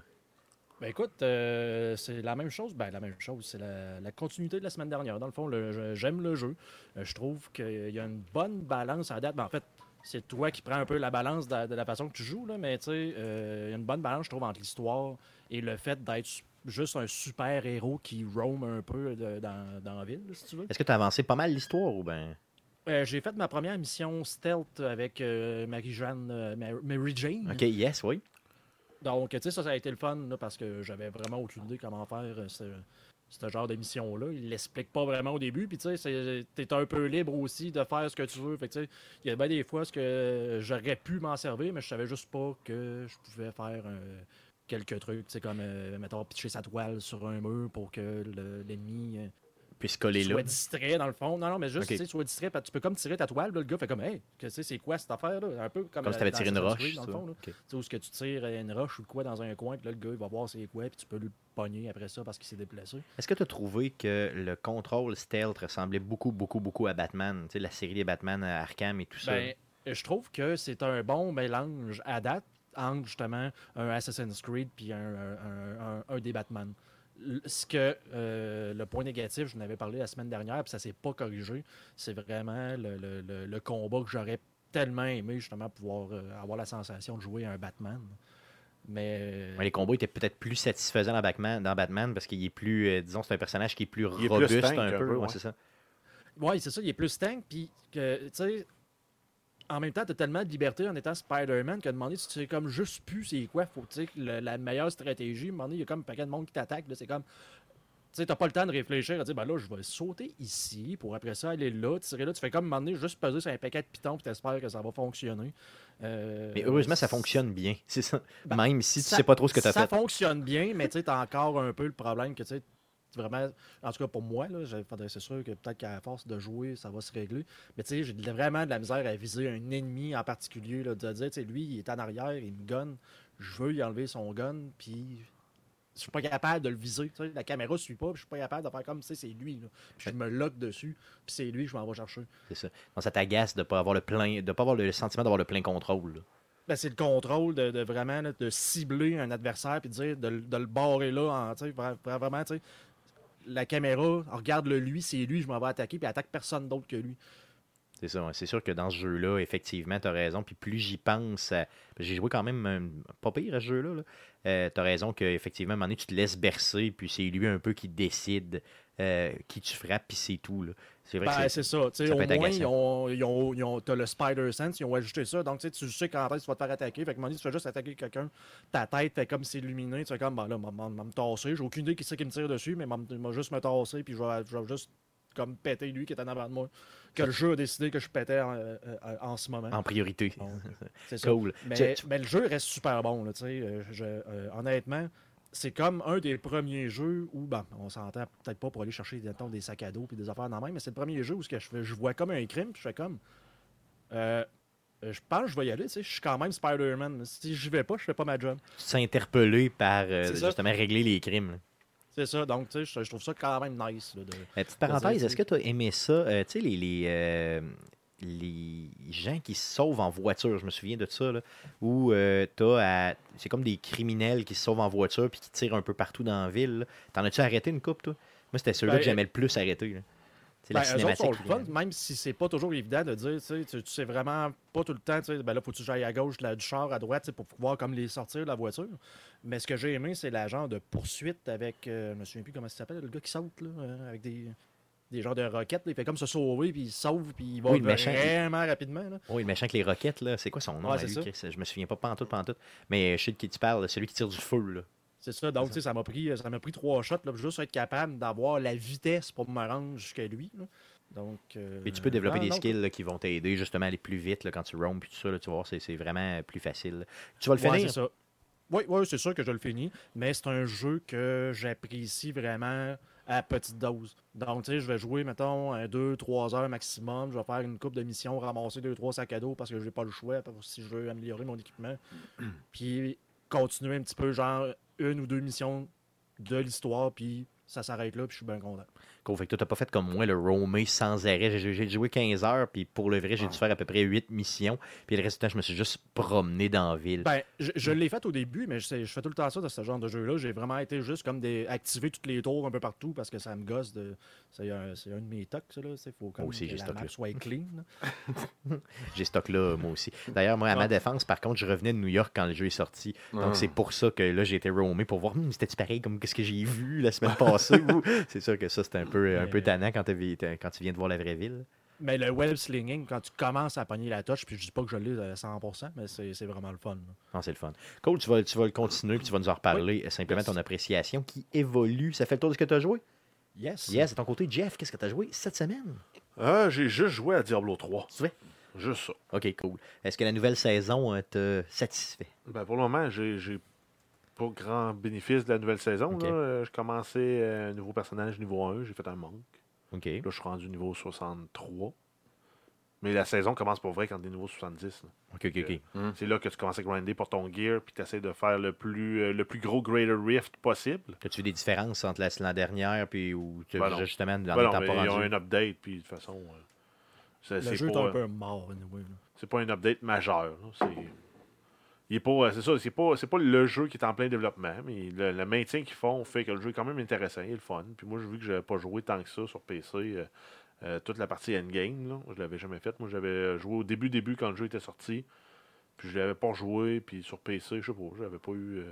Ben écoute, euh, c'est la même chose. Ben la même chose, c'est la, la continuité de la semaine dernière. Dans le fond, j'aime le jeu. Euh, je trouve qu'il y a une bonne balance à date. Ben, en fait, c'est toi qui prends un peu la balance de, de la façon que tu joues, là, mais tu sais, euh, il y a une bonne balance, je trouve, entre l'histoire et le fait d'être juste un super héros qui roam un peu de- dans, dans la ville, si tu veux. Est-ce que tu as avancé pas mal l'histoire ou ben? Euh, J'ai fait ma première mission stealth avec euh, Marie-Jeanne, Mary, Mary Jane. Ok, yes, oui. Donc, tu sais, ça, ça a été le fun là, parce que j'avais vraiment aucune idée comment faire euh, ce, ce genre de mission-là. Il l'explique pas vraiment au début. Puis, tu sais, t'es un peu libre aussi de faire ce que tu veux. Fait tu il y a des fois ce que j'aurais pu m'en servir, mais je savais juste pas que je pouvais faire euh, quelques trucs. Tu sais, comme, euh, mettons, pitcher sa toile sur un mur pour que le- l'ennemi. euh, Puis se coller là. distrait dans le fond. Non, non, mais juste, Ok. tu sais, soit distrait. Tu peux comme tirer ta toile, là, le gars fait comme, hey, c'est quoi cette affaire-là? Un peu comme. Comme si euh, t'avais tiré une roche. Creed, dans le fond, là. Ok. Tu sais, où est-ce que tu tires une roche ou quoi dans un coin, puis là, le gars, il va voir c'est quoi, puis tu peux le pogner après ça parce qu'il s'est déplacé. Est-ce que tu as trouvé que le contrôle stealth ressemblait beaucoup, beaucoup, beaucoup à Batman? Tu sais, la série des Batman à Arkham et tout ça. Ben, je trouve que c'est un bon mélange à date entre justement un Assassin's Creed puis un, un- un- un des Batman. Ce que euh, le point négatif, je n'avais parlé la semaine dernière, puis ça s'est pas corrigé, c'est vraiment le, le- le- le combat que j'aurais tellement aimé justement pouvoir euh, avoir la sensation de jouer à un Batman. Mais Ouais, les combats étaient peut-être plus satisfaisants dans Batman, dans Batman parce qu'il est plus, euh, disons, c'est un personnage qui est plus Il est plus robuste un peu. peu, ouais, ouais. c'est ça. Ouais, c'est ça, il est plus tank, puis que, tu sais, en même temps, t'as tellement de liberté en étant Spider-Man un moment donné, tu sais comme juste plus c'est quoi, faut, que la meilleure stratégie, à un moment donné, il y a comme un paquet de monde qui t'attaque, là, c'est comme, tu sais, t'as pas le temps de réfléchir, à dire, ben là, je vais sauter ici, pour après ça aller là, tirer là, tu fais comme, à un moment donné, juste peser sur un paquet de pitons, puis t'espères que ça va fonctionner. Euh, Mais heureusement, ça fonctionne bien. C'est ça. Ben, Même si tu ça- sais pas trop ce que tu as Ça fait. fonctionne bien, mais tu sais, t'as encore un peu le problème que, tu sais, vraiment, en tout cas pour moi, c'est sûr que peut-être qu'à force de jouer, ça va se régler. Mais tu sais, j'ai vraiment de la misère à viser un ennemi en particulier, là, de dire, tu sais, lui, il est en arrière, il me gonne, je veux y enlever son gun, puis je suis pas capable de le viser. la caméra suit pas, je suis pas capable de faire comme, sais, c'est lui. Là. Puis je me lock dessus, puis c'est lui que je m'en vais chercher. C'est ça. Donc, ça t'agace de pas avoir le plein, de pas avoir le sentiment d'avoir le plein contrôle. là. Ben, c'est le contrôle de, de vraiment là, de cibler un adversaire puis de dire de, le- de le barrer là. En, vraiment, la caméra, regarde-le lui, c'est lui, je m'en vais attaquer, puis attaque personne d'autre que lui. C'est ça. C'est sûr que dans ce jeu-là, effectivement, tu raison. Puis plus j'y pense, j'ai joué quand même pas pire à ce jeu-là. Là. Euh, tu raison qu'effectivement, à un moment donné, tu te laisses bercer, puis c'est lui un peu qui décide euh, qui tu frappes, puis c'est tout. C'est vrai Ben, que c'est ça. ça au moins, ils ont, ils ont, ils ont- t'as le Spider Sense, ils ont ajouté ça. Donc, tu sais, tu sais quand tu vas te faire attaquer. Fait que, donné, tu fais juste attaquer quelqu'un, ta tête fait comme c'est illuminé. Tu fais comme, ben là, m'a me tasser. J'ai aucune idée qui c'est qui me tire dessus, mais m'a m'a juste me tasser, puis je vais, je vais juste comme péter lui qui est en avant de moi. Que le jeu a décidé que je pétais en, euh, euh, en ce moment. En priorité. C'est ça. Cool. Mais, mais le jeu reste super bon. Là, tu sais, je- euh, honnêtement, c'est comme un des premiers jeux où, ben, on s'entend peut-être pas pour aller chercher mettons, des sacs à dos et des affaires dans la main, mais c'est le premier jeu où ce que je, fais- je vois comme un crime, puis je fais comme. euh, euh, je pense que je vais y aller, tu sais, je suis quand même Spider-Man. Si je vais pas, je fais pas ma job. tu te sens interpellé par euh, ça. justement régler les crimes. là. C'est ça, donc tu sais, je, trouve ça quand même nice. là, de- petite parenthèse, est-ce que tu as aimé ça? Euh, tu sais, les, les, les gens qui se sauvent en voiture, je me souviens de ça, là, où euh, t'as c'est comme des criminels qui se sauvent en voiture puis qui tirent un peu partout dans la ville. T'en as-tu arrêté une coupe, toi? Moi, c'était ceux-là Ben, que j'aimais le plus arrêter. là. C'est la Ben, autres cinématique. fun, même si c'est pas toujours évident de dire, tu sais, tu sais vraiment pas tout le temps, tu sais, ben là, faut que tu ailles à gauche là, du char, à droite, pour pouvoir comme les sortir de la voiture. Mais ce que j'ai aimé, c'est la genre de poursuite avec, euh, je me souviens plus comment ça s'appelle, le gars qui saute, là, euh, avec des, des genres de roquettes, là, il fait comme se sauver, puis il sauve, puis il va Oui, le méchant, il- vraiment rapidement. Là. Oui, le méchant avec les roquettes, là, c'est quoi son nom Ouais, à c'est lui, ça. Chris? Je me souviens pas pantoute, pantoute. Mais je sais de qui tu parles, celui qui tire du feu, là. C'est ça, donc tu sais, ça m'a pris, ça m'a pris trois shots, là, juste être capable d'avoir la vitesse pour me rendre jusqu'à lui. là. Donc, euh, Et tu peux développer non, des non, skills là, qui vont t'aider justement à aller plus vite là, quand tu roam puis tout ça. là, tu vas voir, c'est vraiment plus facile. Tu vas le Ouais, finir? ça. Oui, oui, c'est sûr que je le finis, mais c'est un jeu que j'apprécie vraiment à petite dose. Donc, tu sais, je vais jouer, mettons, 2-3 heures maximum. Je vais faire une coupe de mission, ramasser 2-3 sacs à dos parce que je n'ai pas le choix si je veux améliorer mon équipement. Puis continuer un petit peu, genre, une ou deux missions de l'histoire, puis ça s'arrête là, puis je suis bien content. Cool. Fait que toi, t'as pas fait comme moi, le roamer sans arrêt. J'ai joué 15 heures, puis pour le vrai, j'ai dû faire à peu près 8 missions. Puis le reste du temps, je me suis juste promené dans la ville. Ben, je, je l'ai fait au début, mais je, fais tout le temps ça dans ce genre de jeu-là. J'ai vraiment été juste comme des activer toutes les tours un peu partout parce que ça me gosse de. C'est un, c'est un de mes tocs, ça, là. Il faut Moi aussi, que j'ai la map soit clean. là. J'ai ce stock-là, moi aussi. D'ailleurs, moi, à ma défense, par contre, je revenais de New York quand le jeu est sorti. Donc, Ah. c'est pour ça que là, j'ai été roamé pour voir, Hum, c'était-tu pareil comme qu'est-ce que j'ai vu la semaine passée? c'est sûr que ça, c'est un peu, un peu Mais- tannant quand, quand tu viens de voir la vraie ville. Mais le web slinging, quand tu commences à pogner la touche, puis je dis pas que je l'ai à 100%, mais c'est c'est vraiment le fun. là. Ah, c'est le fun. Cool, tu vas, tu vas le continuer puis tu vas nous en reparler. Simplement Yes. ton appréciation qui évolue. Ça fait le tour de ce que tu as joué? Yes. Yes, à ton côté, Jeff, qu'est-ce que tu as joué cette semaine? Ah, j'ai juste joué à Diablo 3. Tu fais? Juste ça. Ok, cool. Est-ce que la nouvelle saison euh, te satisfait? Ben, pour le moment, j'ai pas grand bénéfice de la nouvelle saison. Ok. là. Euh, Je commençais euh, un nouveau personnage niveau 1, j'ai fait un manque. Là, je suis rendu niveau 63. Mais la saison commence pour vrai quand tu es niveau 70. là. Ok, ok, ok. C'est là que tu commences à grinder pour ton gear, puis tu essaies de faire le plus, euh, le plus gros Greater Rift possible. As-tu vu des différences entre la dernière puis où tu Ben non. justement dans Ben non, temps mais ils ont un update, puis de toute façon, euh, c'est Le c'est jeu est pas, un euh, peu mort, anyway, c'est pas un update majeur. là. C'est il est pas, euh, c'est ça, c'est pas, c'est pas le jeu qui est en plein développement, mais le, le maintien qu'ils font fait que le jeu est quand même intéressant, il est le fun. Puis moi, j'ai vu que j'avais pas joué tant que ça sur PC, euh, euh, toute la partie endgame, là, je l'avais jamais faite. Moi, j'avais joué au début, début quand le jeu était sorti, puis je l'avais pas joué, puis sur PC, je sais pas, j'avais pas eu euh,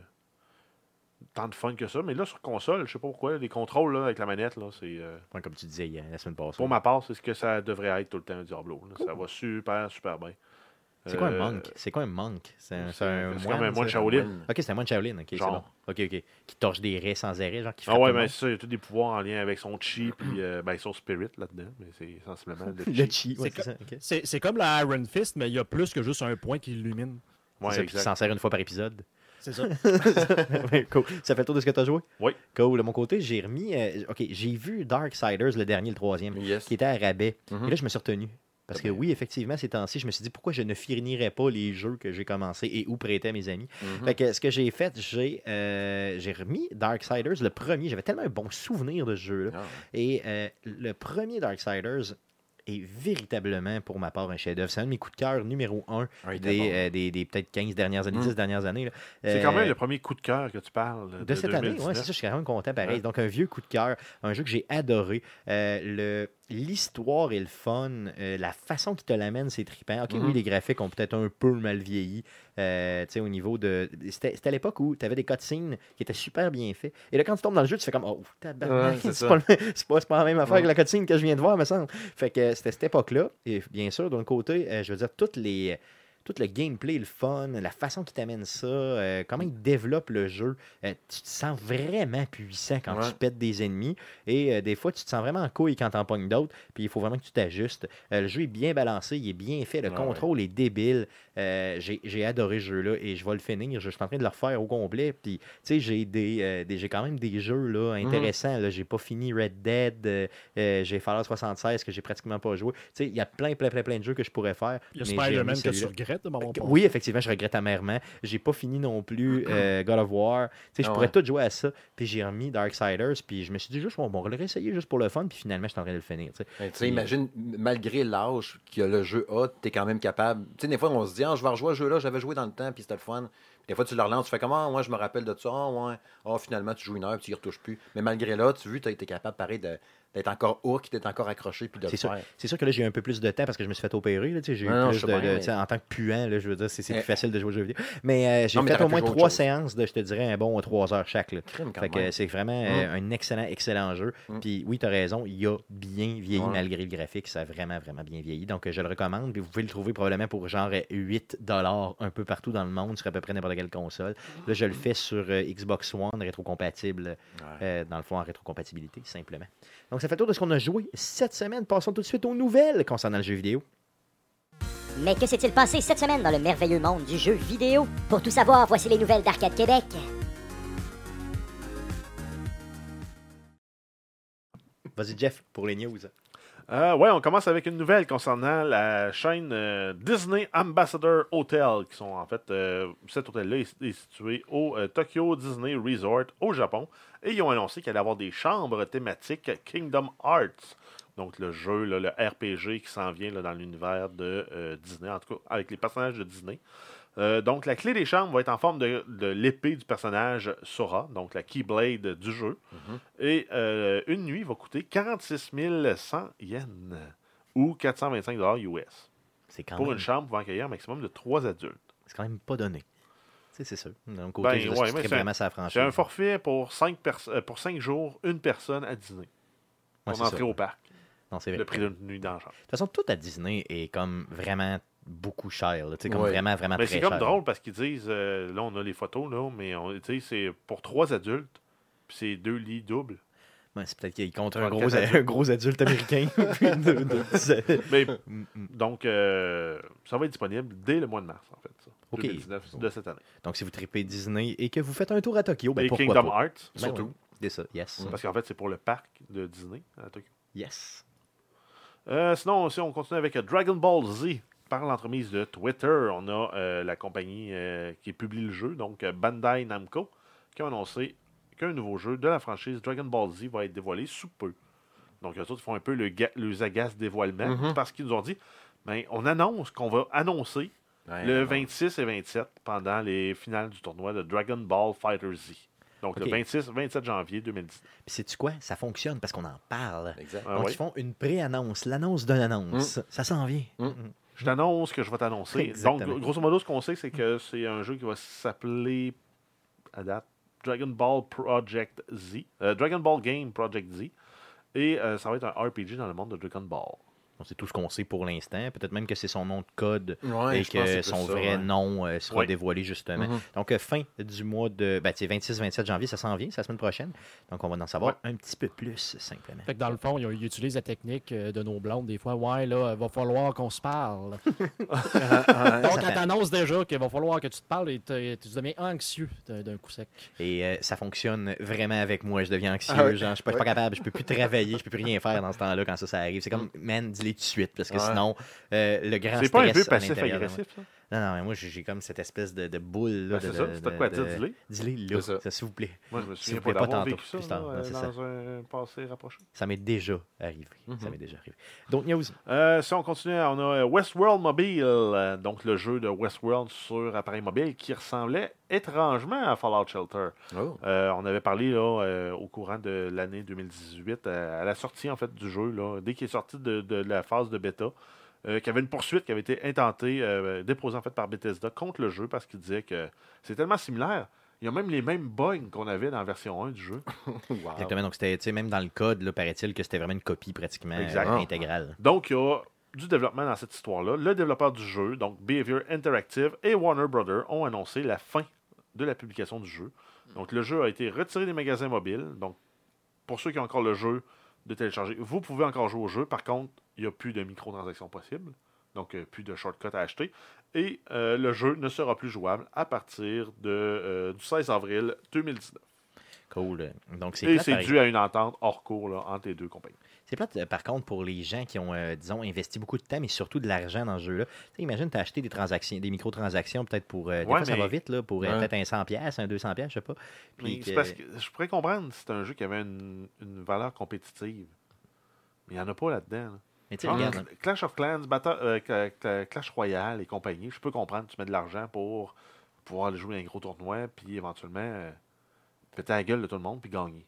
tant de fun que ça. Mais là, sur console, je sais pas pourquoi, les contrôles là, avec la manette, là, c'est euh, Ouais, comme tu disais la semaine passée. pour ma part, c'est ce que ça devrait être tout le temps Diablo. Ça va super, super bien. C'est quoi un Euh, monk? C'est quoi un monk? C'est un, c'est c'est un c'est comme un moine, moine ça? Shaolin. Ok, c'est un moine Shaolin. Ok, c'est bon. Genre. Ok, ok. Qui torche des raies sans arrêt, genre qui Ah ouais, tout le mais monde. c'est ça, il y a tous des pouvoirs en lien avec son chi puis euh, ben, son spirit là-dedans, mais c'est sensiblement le chi. Le chi, ouais, C'est ça. ok. C'est c'est comme la Iron Fist, mais il y a plus que juste un point qui illumine. Ouais, C'est ça, puis tu exact. s'en sers une fois par épisode. C'est ça. Ouais, cool. Ça fait le tour de ce que tu as joué? Oui. Cool. De mon côté, j'ai remis. euh, ok, j'ai vu Darksiders, le dernier, le troisième, Yes. qui était à rabais. Mhm. Et là, je me suis retenu. Parce que oui, effectivement, ces temps-ci, je me suis dit pourquoi je ne finirais pas les jeux que j'ai commencé et où prêter à mes amis? Mhm. Fait que ce que j'ai fait, j'ai euh, j'ai remis Darksiders, le premier. J'avais tellement un bon souvenir de ce jeu-là. Ah, Et euh, le premier Darksiders, est véritablement, pour ma part, un chef-d'œuvre. C'est un de mes coups de cœur numéro un Ah, des, bon. euh, des, des peut-être 15 dernières années, Mm. 10 dernières années. C'est quand Euh, même le premier coup de cœur que tu parles. De, de cette année, 2019. ouais, c'est ça, je suis quand même content pareil. Ouais. Donc, un vieux coup de cœur, un jeu que j'ai adoré. Euh, le L'histoire et le fun, euh, la façon qu'il te l'amène, c'est trippant. Ok, Mhm. oui, les graphiques ont peut-être un peu mal vieilli. euh, tu sais, au niveau de. C'était à l'époque où tu avais des cutscenes qui étaient super bien faits. Et là, quand tu tombes dans le jeu, tu fais comme Oh, tabarnak, Ouais, c'est pas, pas, la même affaire Ouais. que la cutscene que je viens de voir, me semble. Fait que c'était cette époque-là. Et bien sûr, d'un côté, euh, je veux dire, toutes les. Tout le gameplay, le fun, la façon qu'il t'amène ça, euh, comment il développe le jeu, euh, tu te sens vraiment puissant quand Ouais. tu pètes des ennemis. Et euh, des fois, tu te sens vraiment en couille quand t'en pognes d'autres. Puis il faut vraiment que tu t'ajustes. Euh, le jeu est bien balancé, il est bien fait. Le Ouais, contrôle est débile. Euh, j'ai j'ai adoré ce jeu-là et je vais le finir. Je, je suis en train de le refaire au complet. Puis, tu sais, j'ai des, euh, des- j'ai quand même des jeux là, Mhm. intéressants. là. J'ai pas fini Red Dead. euh, euh, j'ai Fallout 76 que j'ai pratiquement pas joué. Tu sais, il y a plein, plein, plein, plein de jeux que je pourrais faire. Il y a Spider-Man que tu celui-là. Regrettes de m'avoir Que- passé. Oui, effectivement, je regrette amèrement. J'ai pas fini non plus euh, God of War. Tu sais, je Ah pourrais ouais. tout jouer à ça. Puis j'ai remis Darksiders. Puis je me suis dit juste, bon, bon, on va le réessayer juste pour le fun. Puis finalement, je suis en train de le finir. tu sais. Ben, imagine, malgré l'âge que le jeu a, tu es quand même capable. Tu sais, des fois, on se dit, ah, je vais rejouer à ce jeu-là, j'avais joué dans le temps, puis c'était le fun. Des fois, tu le relances, tu fais comment, moi, je me rappelle de ça, ah, ouais. Ah, finalement, tu joues une heure, puis tu y retouches plus. Mais malgré là, tu vu, tu as été capable, pareil, de- d'être encore hook, d'être encore accroché, puis de C'est sûr, c'est sûr que là, j'ai eu un peu plus de temps parce que je me suis fait opérer. là, J'ai eu Non, plus de, de- En tant que puant, là, je veux dire, c'est c'est plus Eh. facile de jouer aux jeux vidéo. Mais euh, j'ai Non, mais fait au moins trois séances de, je te dirais, un bon trois heures chaque. là. Crime, quand Fait que même. c'est vraiment euh, un excellent, excellent jeu. Mm. Puis oui, tu as raison, il a bien vieilli malgré le graphique. Ça a vraiment, vraiment bien vieilli. Donc euh, je le recommande. Puis vous pouvez le trouver probablement pour genre euh, 8 un peu partout dans le monde sur à peu près n'importe quelle console. Là, je le fais sur euh, Xbox One, rétrocompatible, Ouais. dans le fond en rétrocompatibilité, simplement. Donc ça fait tour de ce qu'on a joué cette semaine. Passons tout de suite aux nouvelles concernant le jeu vidéo. Mais que s'est-il passé cette semaine dans le merveilleux monde du jeu vidéo? Pour tout savoir, voici les nouvelles d'Arcade Québec. Vas-y, Jeff, pour les news. Euh, ouais, on commence avec une nouvelle concernant la chaîne euh, Disney Ambassador Hotel, qui sont en fait, euh, cet hôtel-là est, situé au euh, Tokyo Disney Resort au Japon, et ils ont annoncé qu'il allait avoir des chambres thématiques Kingdom Hearts, donc le jeu, le RPG qui s'en vient dans l'univers de Disney, en tout cas avec les personnages de Disney. Euh, donc la clé des chambres va être en forme de, de l'épée du personnage Sora, donc la Keyblade du jeu. Et euh, une nuit va coûter 46 100 yens ou 425 US C'est quand, pour même, une chambre pouvant accueillir un maximum de 3 adultes. c'est quand même pas donné. C'est sûr. Donc, Ben, je ouais, mais tripes c'est un- vraiment sa franchise. C'est un forfait pour 5, pour cinq jours, une personne à dîner. Ouais, Pour entrer au parc. Non, vrai. Le prix d'une nuit dans la chambre. De toute façon, tout à Disney est comme vraiment beaucoup cher. là. Comme Ouais. vraiment, vraiment Mais très c'est comme drôle parce qu'ils disent, euh, là on a les photos, là, mais on, c'est pour 3 adultes, puis c'est deux lits doubles. Ouais, c'est peut-être qu'il compte Ouais, un gros, un gros adulte américain. puis de- de- Mais donc, euh, ça va être disponible dès le mois de mars, en fait. Ça, Ok. 2019 de cette année. Donc, si vous tripez Disney et que vous faites un tour à Tokyo, ben Et pourquoi Kingdom pas? Hearts, Ben surtout. C'est ça, yes. Parce qu'en fait, c'est pour le parc de Disney à Tokyo. Yes. Euh, sinon, si on continue avec Dragon Ball Z, par l'entremise de Twitter, on a euh, la compagnie euh, qui publie le jeu, donc euh, Bandai Namco, qui a annoncé qu'un nouveau jeu de la franchise Dragon Ball Z va être dévoilé sous peu. Donc, eux autres font un peu le, le zagace dévoilement Mhm. parce qu'ils nous ont dit ben, on annonce qu'on va annoncer Ouais, le non. 26 et 27 pendant les finales du tournoi de Dragon Ball Fighter Z. Donc, le 26 27 janvier 2019. Puis, sais-tu quoi? Ça fonctionne parce qu'on en parle. Exact. Ah Donc, ouais. ils font une pré-annonce, l'annonce d'une annonce. Ça s'en vient. Mm. Mm. Je t'annonce que je vais t'annoncer. Donc, grosso modo, ce qu'on sait, c'est que c'est un jeu qui va s'appeler, à date, Dragon Ball Project Z. Euh, Dragon Ball Game Project Z. Et euh, ça va être un RPG dans le monde de Dragon Ball. C'est tout ce qu'on sait pour l'instant. Peut-être même que c'est son nom de code Ouais, et que son ça, vrai ouais. nom euh, sera Ouais. dévoilé justement. Mhm. Donc, euh, fin du mois de ben, 26-27 janvier, ça s'en vient, c'est la semaine prochaine. Donc, on va en savoir un petit peu plus, simplement. Fait que dans le fond, ils, utilisent la technique euh, de nos blondes. Des fois, ouais, là, il va falloir qu'on se parle. Donc, fait- t'annonces déjà qu'il va falloir que tu te parles et te- tu deviens anxieux d'un coup sec. Et euh, ça fonctionne vraiment avec moi. Je deviens anxieux. Ah ouais. genre, je suis pas, je suis pas capable. Je peux plus travailler. Je peux plus rien faire dans ce temps-là quand ça, ça arrive. C'est comme, man, dis-les tout de suite. Parce que Ouais. sinon, euh, le grand C'est pas un peu passif-agressif, ça? Non, non, mais moi, j'ai comme cette espèce de, de boule. Là, Ben, de, c'est ça, de- c'était quoi de- dis-le. Dis-le, là, C'est ça. ça, s'il vous plaît. Moi, je me souviens pas pas tantôt, vécu ça plus tard. là, Ouais, c'est dans un passé rapproché. Ça m'est déjà arrivé. Ça Mhm. m'est déjà arrivé. Donc, news? Euh, si on continue, on a euh, Westworld Mobile, euh, donc le jeu de Westworld sur appareil mobile qui ressemblait étrangement à Fallout Shelter. Oh. Euh, on avait parlé là, euh, au courant de l'année 2018, euh, à la sortie en fait du jeu, là, dès qu'il est sorti de, de la phase de bêta, euh, qu'il y avait une poursuite qui avait été intentée, euh, déposée en fait par Bethesda contre le jeu parce qu'il disait que c'est tellement similaire. Il y a même les mêmes bugs qu'on avait dans la version 1 du jeu. Wow. Exactement. Donc, c'était, même dans le code, là, paraît-il que c'était vraiment une copie pratiquement euh, Exact. intégrale. Donc, il y a du développement dans cette histoire-là. Le développeur du jeu, donc Behavior Interactive et Warner Brothers, ont annoncé la fin de la publication du jeu. Donc, le jeu a été retiré des magasins mobiles. Donc, pour ceux qui ont encore le jeu de télécharger, vous pouvez encore jouer au jeu. Par contre, il n'y a plus de microtransactions possibles. Donc, euh, plus de shortcuts à acheter. Et euh, le jeu ne sera plus jouable à partir de, euh, du 16 avril 2019. Cool. Donc, c'est Et plate, c'est dû à une entente hors cours là, entre les deux compagnies. C'est plate, par contre, pour les gens qui ont, euh, disons, investi beaucoup de temps, mais surtout de l'argent dans ce jeu-là. Tu sais, imagine, tu as acheté des transactions, des microtransactions, peut-être pour. euh, des Ouais, fois, ça mais- va vite, là, pour euh, Ouais. peut-être un 100$, un 200$, je sais pas. Puis Mais que- c'est parce que je pourrais comprendre si c'est un jeu qui avait une, une valeur compétitive. Mais il n'y en a pas là-dedans. là. Mais tu sais, Genre, regarde, Cl- Clash of Clans, Battle- euh, Cla- Cla- Clash Royale et compagnie, je peux comprendre que tu mets de l'argent pour pouvoir aller jouer à un gros tournoi, puis éventuellement euh, péter la gueule de tout le monde, puis gagner.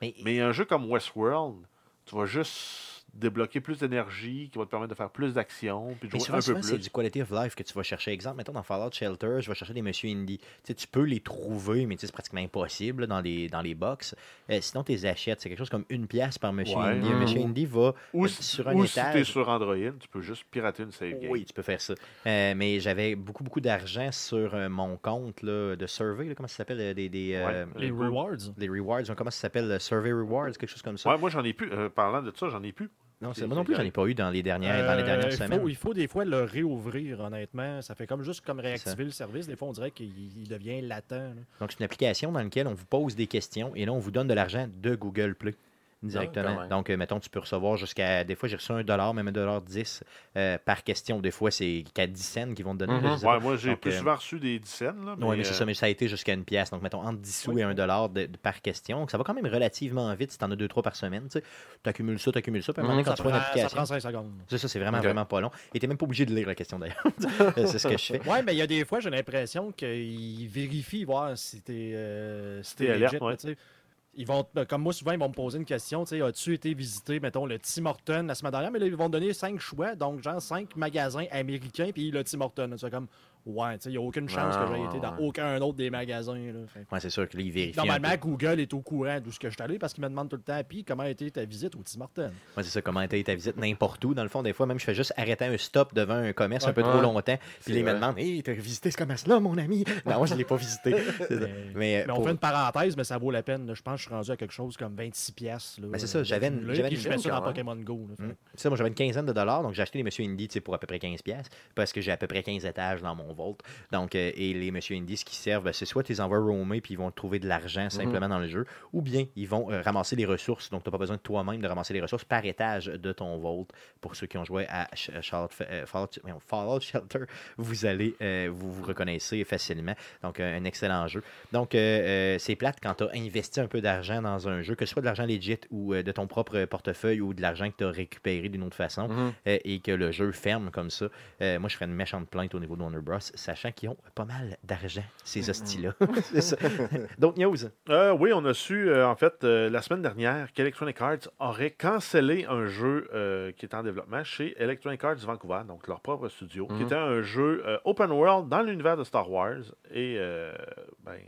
mais, Mais un jeu comme Westworld, tu vas juste débloquer plus d'énergie, qui va te permettre de faire plus d'actions, puis de jouer souvent, un peu souvent, c'est plus. du quality of life que tu vas chercher. Exemple, mettons dans Fallout Shelter, je vais chercher des Monsieur Indie. Tu sais, tu peux les trouver, mais tu sais, c'est pratiquement impossible là, dans les, dans les box. Euh, sinon, tu les achètes. C'est quelque chose comme une pièce par Monsieur Ouais. Indie. Un. Monsieur Indie va Ou, euh, si- sur un ou si tu es étage. sur Android, tu peux juste pirater une save game. Oui, tu peux faire ça. Euh, mais j'avais beaucoup, beaucoup d'argent sur euh, mon compte là, de survey. là, comment ça s'appelle des, des, euh, Ouais. Les rewards. Les rewards. Comment ça s'appelle Survey rewards, quelque chose comme ça. Ouais, moi j'en ai plus. euh, parlant de ça, j'en ai plus. Non, c'est- moi non plus, j'en ai pas eu dans les dernières, dans les Euh, dernières il semaines. Faut, il faut des fois le réouvrir, honnêtement. Ça fait comme juste comme réactiver le service. Des fois, on dirait qu'il il devient latent. là. Donc, c'est une application dans laquelle on vous pose des questions et là, on vous donne de l'argent de Google Play directement. même. Donc, euh, mettons, tu peux recevoir jusqu'à. Des fois, j'ai reçu un dollar, même un dollar 10 euh, par question. Des fois, c'est qu'à 10 cents qu'ils vont te donner. Là, sais pas. Ouais, moi j'ai plus euh, souvent reçu des dizaines. Là, Oui, mais c'est euh, ça, mais ça a été jusqu'à une pièce. Donc, mettons, entre 10 sous Oui, et un oui. dollar de, de- par question. Donc, ça va quand même relativement vite si tu en as 2-3 par semaine. Tu accumules ça, tu accumules ça. Puis à un moment donné, Mhm, quand Ça tu vois une prend, ça application. prend 5 secondes. C'est ça, c'est vraiment, vraiment pas long. Et tu même pas obligé de lire la question d'ailleurs. C'est ce que je fais. Ouais, mais il y a des fois, j'ai l'impression qu'ils vérifient voir si t'es euh, si T'es t'es alerte, legit, ouais. Ils vont, comme moi, souvent, ils vont me poser une question. tu sais, As-tu été visiter, mettons, le Tim Horton la semaine dernière? Mais là, ils vont donner cinq choix. Donc, genre, cinq magasins américains, puis le Tim Horton. C'est comme, ouais, tu sais, il n'y a aucune chance Ah, que j'aie ouais, été dans ouais. aucun autre des magasins. là. Fait- Ouais, c'est sûr que là, ils vérifient. Normalement. Google est au courant d'où ce que je suis allé parce qu'il me demande tout le temps, puis comment a été ta visite au Tim Horton? Ouais, c'est ça, comment était ta visite n'importe où. Dans le fond, des fois, même, je fais juste arrêter un stop devant un commerce un Ouais. peu trop longtemps. Puis ils me demandent Hey, t'as visité ce commerce-là, mon ami Non, moi, je ne l'ai pas visité. Mais, Mais, mais on fait une parenthèse, mais ça vaut la peine. Je pense que je suis rendu à quelque chose comme 26 pièces. Ben, c'est ça, j'avais une- j'avais Puis une je mets ça quand dans même. Pokémon Go. là. Fait. Ça, moi, j'avais une quinzaine de dollars, donc j'ai acheté les Monsieur sais, pour à peu près 15 pièces parce que j'ai à peu près 15 étages dans mon vault. Donc, euh, et les Monsieur Indie, ce qui servent, ben, c'est soit tu les envoies roamer puis ils vont trouver de l'argent simplement dans le jeu, ou bien ils vont euh, ramasser les ressources. Donc, tu n'as pas besoin de toi-même de ramasser les ressources par étage de ton vault. Pour ceux qui ont joué à euh, Fallout- Shelter, vous allez vous, vous reconnaissez facilement. Donc, un excellent jeu. Donc, c'est plate quand tu as investi un peu d'argent dans un jeu, que ce soit de l'argent legit ou de ton propre portefeuille ou de l'argent que tu as récupéré d'une autre façon Mhm. et que le jeu ferme comme ça. Moi, je ferais une méchante plainte au niveau de Warner Bros, sachant qu'ils ont pas mal d'argent, ces hosties-là. D'autres news? Euh, oui, on a su, euh, en fait, euh, la semaine dernière, qu'Electronic Arts aurait cancellé un jeu euh, qui était en développement chez Electronic Arts Vancouver, donc leur propre studio, qui Mhm. était un jeu euh, open world dans l'univers de Star Wars. Et, euh, ben,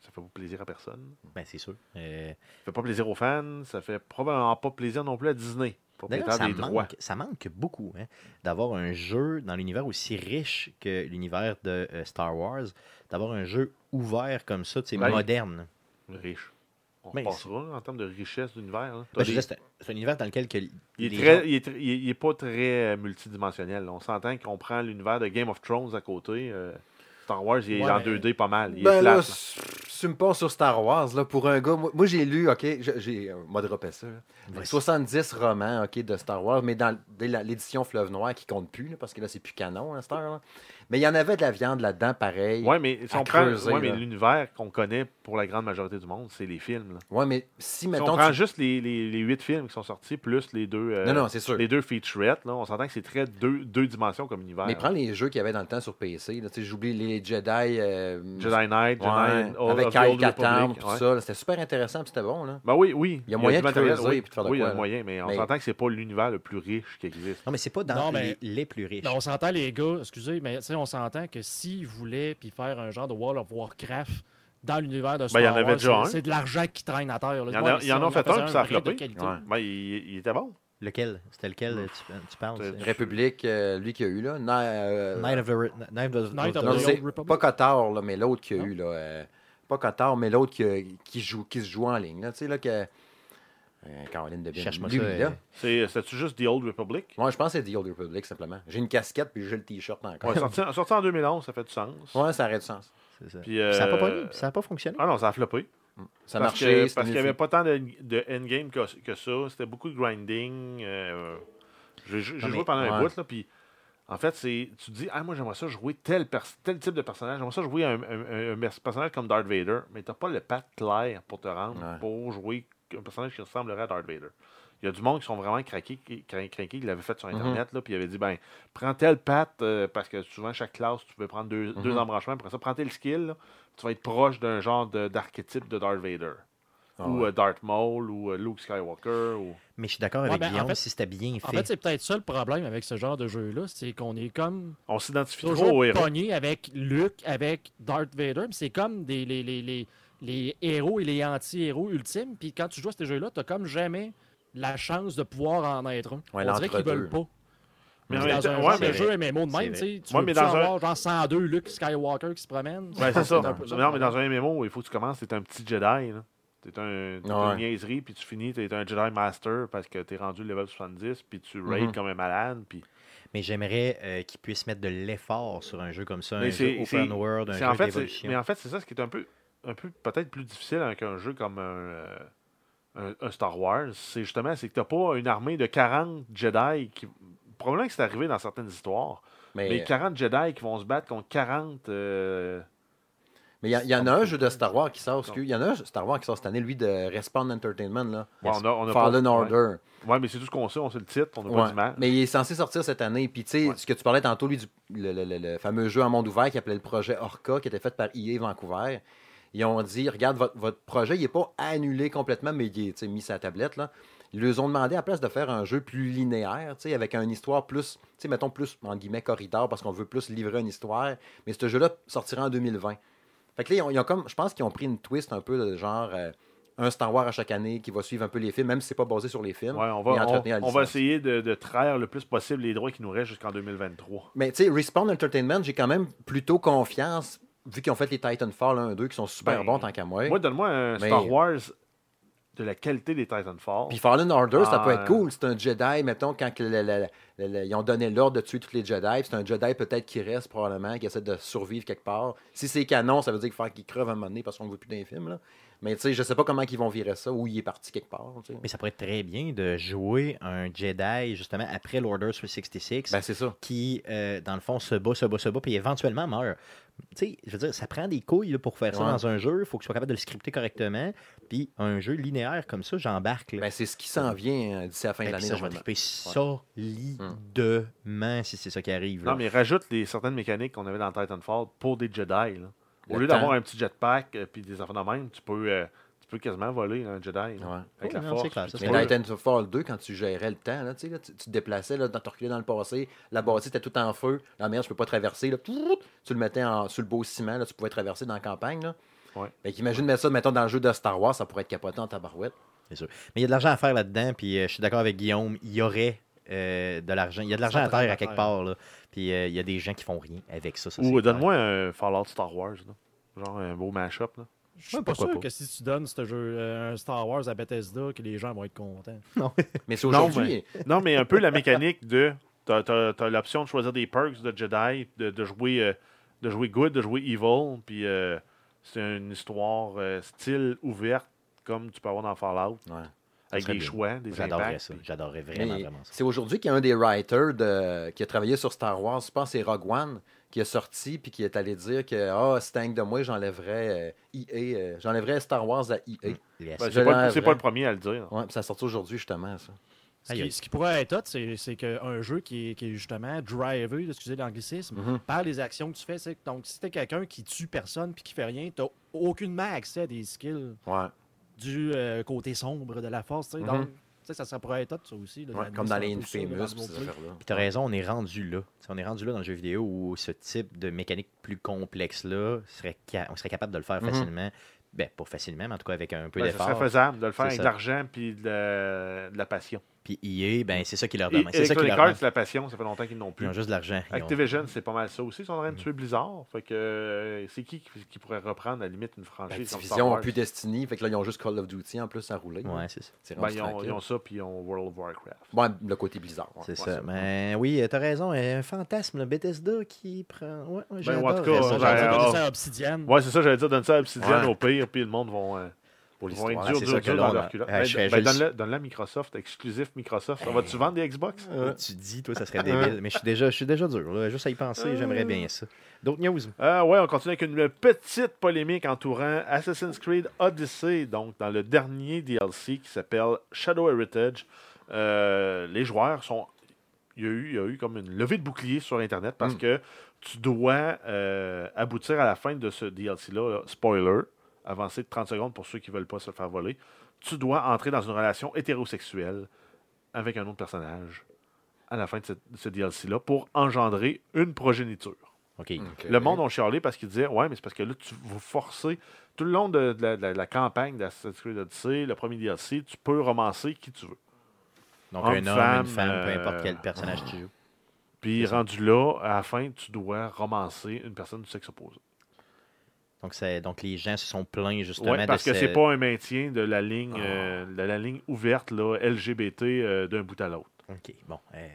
ça fait pas plaisir à personne. Ben, c'est sûr. Euh, Ça fait pas plaisir aux fans. Ça fait probablement pas plaisir non plus à Disney, propriétaire ça des droits. manque, ça manque beaucoup hein, d'avoir un jeu dans l'univers aussi riche que l'univers de euh, Star Wars, d'avoir un jeu ouvert comme ça, Ouais. moderne. Riche. On Ben, repassera en termes de richesse d'univers. hein. Ben, des- c'est un univers dans lequel que Il les est, gens- il, il pas très euh, multidimensionnel. On s'entend qu'on prend l'univers de Game of Thrones à côté. euh, Star Wars, il est Ouais, en mais- 2D pas mal. Il est Ben flat, là, là. si tu me passes sur Star Wars, là, pour un gars, moi, moi, j'ai lu, ok, j'ai, euh, moi dropé ça, là. Vas-y. 70 romans, ok, de Star Wars, mais dans l'édition Fleuve Noir qui compte plus, là, parce que là, c'est plus canon, heure, là. Mais il y en avait de la viande là-dedans, pareil. Ouais, mais si à on prend creuser, ouais, mais l'univers qu'on connaît pour la grande majorité du monde, c'est les films. Ouais, mais si, Si on mettons. prend tu- juste les, les, les huit films qui sont sortis, plus les deux, euh, Non, non, c'est sûr. les deux featurettes, là, on s'entend que c'est très deux, deux dimensions comme univers. Mais prends les jeux qu'il y avait dans le temps sur PC. là. Tu sais, J'oublie les Jedi. euh, Jedi Knight, Jedi ouais, Old- avec Kyle Katarn, tout ouais. ça. C'était super intéressant, puis c'était bon. Là. Ben oui, oui. Il y a moyen de creuser oui. et puis de faire de Oui, il y a moyen, mais on s'entend que c'est pas l'univers le plus riche qui existe. Non, mais c'est pas dans les, plus riches. On s'entend, les gars, excusez, mais tu sais, on s'entend que s'ils voulaient puis faire un genre de World of Warcraft dans l'univers de Star Ben, il y en avait Wars, déjà un. c'est- de l'argent qui traîne à terre. là. Il y en a- mais il y en si a on fait un, puis ça a. Ouais. Ben, il, il était bon. Lequel? C'était lequel euh, tu, tu parles République, euh, lui qui a eu. là. Na- euh, Night of the, Night of the- Night of the Old Republic. pas Cotard, là, mais l'autre qui a Non? eu. Là, euh, pas Cotard, mais l'autre qui, a- qui, joue, qui se joue en ligne. Là, tu sais, là, que. Euh, Caroline de Cherche-moi ça, euh, C'est- C'était-tu juste The Old Republic? Moi, je pense que c'est The Old Republic, simplement. J'ai une casquette, puis j'ai le t-shirt encore. Ouais, sorti, sorti en 2011, ça fait du sens. Ouais, ça aurait du sens. ça. Puis, Ça n'a pas, euh, ça a pas fonctionné. Ah non, ça a floppé. Ça parce marchait. que- parce qu'il n'y avait pas tant de, de endgame que, que ça. C'était beaucoup de grinding. euh, j'ai joué pendant un ouais. bout, là, puis en fait, c'est tu te dis, ah, moi, j'aimerais ça jouer tel, tel type de personnage. J'aimerais ça jouer un, un- un- un personnage comme Darth Vader, mais tu n'as pas le path clair pour te rendre Ouais. pour jouer un personnage qui ressemblerait à Darth Vader. Il y a du monde qui sont vraiment craqués, qui, cra- craqués, qui l'avaient fait sur Mhm. Internet, là, puis il avait dit, ben, prends tel path, euh, parce que souvent, chaque classe, tu peux prendre deux, deux Mhm. embranchements, après ça, prends tel skill, là, tu vas être proche d'un genre de- d'archétype de Darth Vader Ah ou ouais. euh, Darth Maul ou euh, Luke Skywalker. Ou... Mais je suis d'accord Ouais, avec ben, en Guillaume fait- si c'était bien fait. En fait, c'est peut-être ça le problème avec ce genre de jeu-là, c'est qu'on est comme On s'identifie trop toujours au héros. pogné avec Luke, avec Darth Vader. puis C'est comme des, les, les, les, les héros et les anti-héros ultimes. Puis quand tu joues à ces jeux-là, t'as comme jamais la chance de pouvoir en être un. Ouais, On dirait qu'ils veulent pas. Mais Dans un ouais, mais- jeu MMO de même, tu sais, tu Ouais, veux mais dans un- avoir genre 102 Luke Skywalker qui se promènent. Ouais, c'est ça. un peu ça, non, mais dans un MMO, il faut que tu commences, t'es un petit Jedi. là. T'es un, t'es Ouais. une niaiserie, puis tu finis, t'es un Jedi Master parce que t'es rendu level 70, puis tu raids Mhm. comme un malade. Puis... Mais j'aimerais euh, qu'ils puissent mettre de l'effort sur un jeu comme ça, Mais un jeu c'est- open c'est- world, un c'est jeu en fait, c'est- d'évolution. mais en fait, c'est ça ce qui est un peu, un peu peut-être plus difficile avec un jeu comme un, euh, un- un Star Wars. C'est justement c'est que t'as pas une armée de 40 Jedi qui. Probablement que c'est arrivé dans certaines histoires. Mais Mais 40 Jedi qui vont se battre contre 40. euh, mais il y, en a un jeu de Star Wars qui sort. Il y en a un Star Wars qui sort cette année, lui, de Respawn Entertainment. Là. bon, on a- on a Fallen pas-. Order. Ouais, mais c'est tout ce qu'on sait, on sait le titre, on n'a Ouais. pas d'image. Mais il est censé sortir cette année. Puis, tu sais, ce que tu parlais tantôt, lui, du, le, le- le- le fameux jeu en monde ouvert qui appelait le projet Orca, qui était fait par EA Vancouver. Ils ont dit regarde, votre, votre projet, il n'est pas annulé complètement, mais il est mis sur la tablette. Là. Ils leur ont demandé, à la place de faire un jeu plus linéaire, avec une histoire plus, tu sais, mettons plus, en guillemets, corridor, parce qu'on veut plus livrer une histoire. Mais ce jeu-là sortira en 2020. Fait que là, ils ont, ils ont comme, je pense qu'ils ont pris une twist un peu de genre euh, un Star Wars à chaque année qui va suivre un peu les films, même si c'est pas basé sur les films. Ouais, on va, on, on essayer de, de traire le plus possible les droits qui nous restent jusqu'en 2023. Mais tu sais, Respawn Entertainment, j'ai quand même plutôt confiance, vu qu'ils ont fait les Titanfall 1 et 2 qui sont super Ben, bons tant qu'à moi. Moi, donne-moi un Mais- Star Wars de la qualité des Titanfall. Puis Fallen Order, ça peut être cool. C'est un Jedi, mettons, quand que le- le- le- le- ils ont donné l'ordre de tuer tous les Jedi. puis C'est un Jedi peut-être qui reste probablement, qui essaie de survivre quelque part. Si c'est canon, ça veut dire qu'il faut qu'il creve un moment donné parce qu'on ne veut plus d'un film. Là. Mais tu sais, je sais pas comment ils vont virer ça, où il est parti quelque part. Mais ça pourrait être très bien de jouer un Jedi, justement, après l'Order 66, Ben, c'est ça. qui, euh, dans le fond, se bat, se bat, se bat, puis éventuellement meurt. Tu sais, je veux dire, ça prend des couilles là, pour faire ça Ouais. dans un jeu. Il faut que tu sois capable de le scripter correctement. Puis un jeu linéaire comme ça, j'embarque. là. Ben, c'est ce qui s'en vient euh, d'ici la fin Ben, de puis l'année. ça, je vais triper solidement si c'est ça qui arrive. là. Non, mais rajoute les, certaines mécaniques qu'on avait dans Titanfall pour des Jedi. là. Au Le lieu d'avoir un petit jetpack et puis des affaires de même, tu peux, euh, peux quasiment voler un Jedi. Ouais. Avec Oh, la force. clair, ça, Mais Titanfall 2, quand tu gérais le temps, là, tu, sais, là, tu, tu te déplaçais, là, dans, tu reculais dans le passé, la bâtisse était tout en feu, la merde, je peux pas traverser, là, tu le mettais en, sur le beau ciment, là, tu pouvais traverser dans la campagne. Là. Ouais. Fait qu'imagine mettre ça, mettons, dans le jeu de Star Wars, ça pourrait être capoté en tabarouette. C'est sûr. Mais il y a de l'argent à faire là-dedans, puis euh, je suis d'accord avec Guillaume, il y aurait euh, de l'argent. Il y a de l'argent à terre à quelque part, là. Puis euh, il y a des gens qui font rien avec ça. Ou donne-moi un Fallout Star Wars. là. Genre un beau mashup. là. Je suis Ouais, pas sûr pas? que si tu donnes ce jeu, euh, un Star Wars à Bethesda, que les gens vont être contents. Mais c'est Non, aujourd'hui. Non, mais un peu la mécanique de. T'as as, l'option de choisir des perks de Jedi, de, de jouer, euh, de jouer good, de jouer evil. Puis euh, c'est une histoire euh, style ouverte, comme tu peux avoir dans Fallout, Ouais. avec des bien. choix, des J'adorerais ça. J'adorerais vraiment, Mais vraiment ça. c'est aujourd'hui qu'il y a un des writers de, qui a travaillé sur Star Wars, je pense que c'est Rogue One, qui est sorti puis qui est allé dire que ah, si tank de moi, j'enlèverais euh, EA, euh, j'enlèverais Star Wars à EA. Yes. Ben, c'est, pas, pas le premier à le dire. Ouais, ça sort aujourd'hui, justement, ça. Ce qui, aïe. ce qui pourrait être hot, c'est, c'est qu'un jeu qui est, qui est justement drivé, excusez l'anglicisme, Mhm. par les actions que tu fais. c'est que- donc, si t'es quelqu'un qui tue personne puis qui fait rien, t'as aucunement accès à des skills Ouais. du euh, côté sombre de la force. tu sais. Mhm. Donc, tu sais, ça, ça pourrait être hot, ça aussi. là, Ouais, comme dans les Infamous, puis t'as raison, on est rendu là. T'sais, on est rendu là dans le jeu vidéo où ce type de mécanique plus complexe-là, serait ca- on serait capable de le faire Mhm. facilement. Ben, pas facilement, mais en tout cas avec un peu Ben, ça d'effort. serait faisable de le faire C'est avec ça. de l'argent puis de de la passion. Puis EA, ben, c'est ça qui leur demande. C'est ça qui leur demande. c'est la passion, ça fait longtemps qu'ils n'ont Ils plus. ont juste de l'argent. Ils ont- Activision, c'est pas mal ça aussi. Ils sont en train de tuer Blizzard. Fait que euh, c'est qui qui qui pourrait reprendre à la limite une franchise Activision n'a plus Destiny, fait que là, ils ont juste Call of Duty en plus à rouler. Ouais, c'est ça. C'est Ben, ils, ont, ils ça, puis ils ont World of Warcraft. Ouais, le côté Blizzard. ouais. C'est Ouais, ça. ça. Mais oui, t'as raison. Un fantasme, le Bethesda qui prend. Ouais, ouais, Ben, en tout cas, ça, ben, ça à Obsidian. Ouais, c'est ça, j'allais dire, donne ça à Obsidian Ouais. au pire, puis le monde vont, euh, Pour vont l'histoire. être dur, c'est dur, ça que dur là, dans leur culotte. Je- Ben, ben, donne-le donne-le Microsoft, exclusif Microsoft. Va-tu vendre des Xbox? Tu dis, toi, ça serait débile. Mais je suis déjà, je suis déjà dur. là. Juste à y penser, j'aimerais bien ça. D'autres news? Euh, ouais, on continue avec une petite polémique entourant Assassin's Creed Odyssey, donc dans le dernier DLC qui s'appelle Shadow Heritage. Euh, les joueurs sont. Il y, a eu, il y a eu comme une levée de bouclier sur Internet parce Mm. que tu dois euh, aboutir à la fin de ce DLC-là, là, spoiler, avancé de 30 secondes pour ceux qui ne veulent pas se le faire voler. Tu dois entrer dans une relation hétérosexuelle avec un autre personnage à la fin de ce, de ce DLC-là pour engendrer une progéniture. Le monde ont chialé parce qu'ils disaient Ouais, mais c'est parce que là, tu vous forcez tout le long de, de la, de la- de la campagne d'Assassin's Creed Odyssey, le premier DLC, tu peux romancer qui tu veux. Donc, Homme, un homme, femme, une femme, peu euh, importe quel personnage tu joues. Puis rendu là, à la fin, tu dois romancer une personne du sexe opposé. Donc, c'est- donc, les gens se sont plaints justement Ouais, parce de que ce- c'est pas un maintien de la ligne, Ah. euh, de la ligne ouverte là, LGBT euh, d'un bout à l'autre. OK, bon. euh,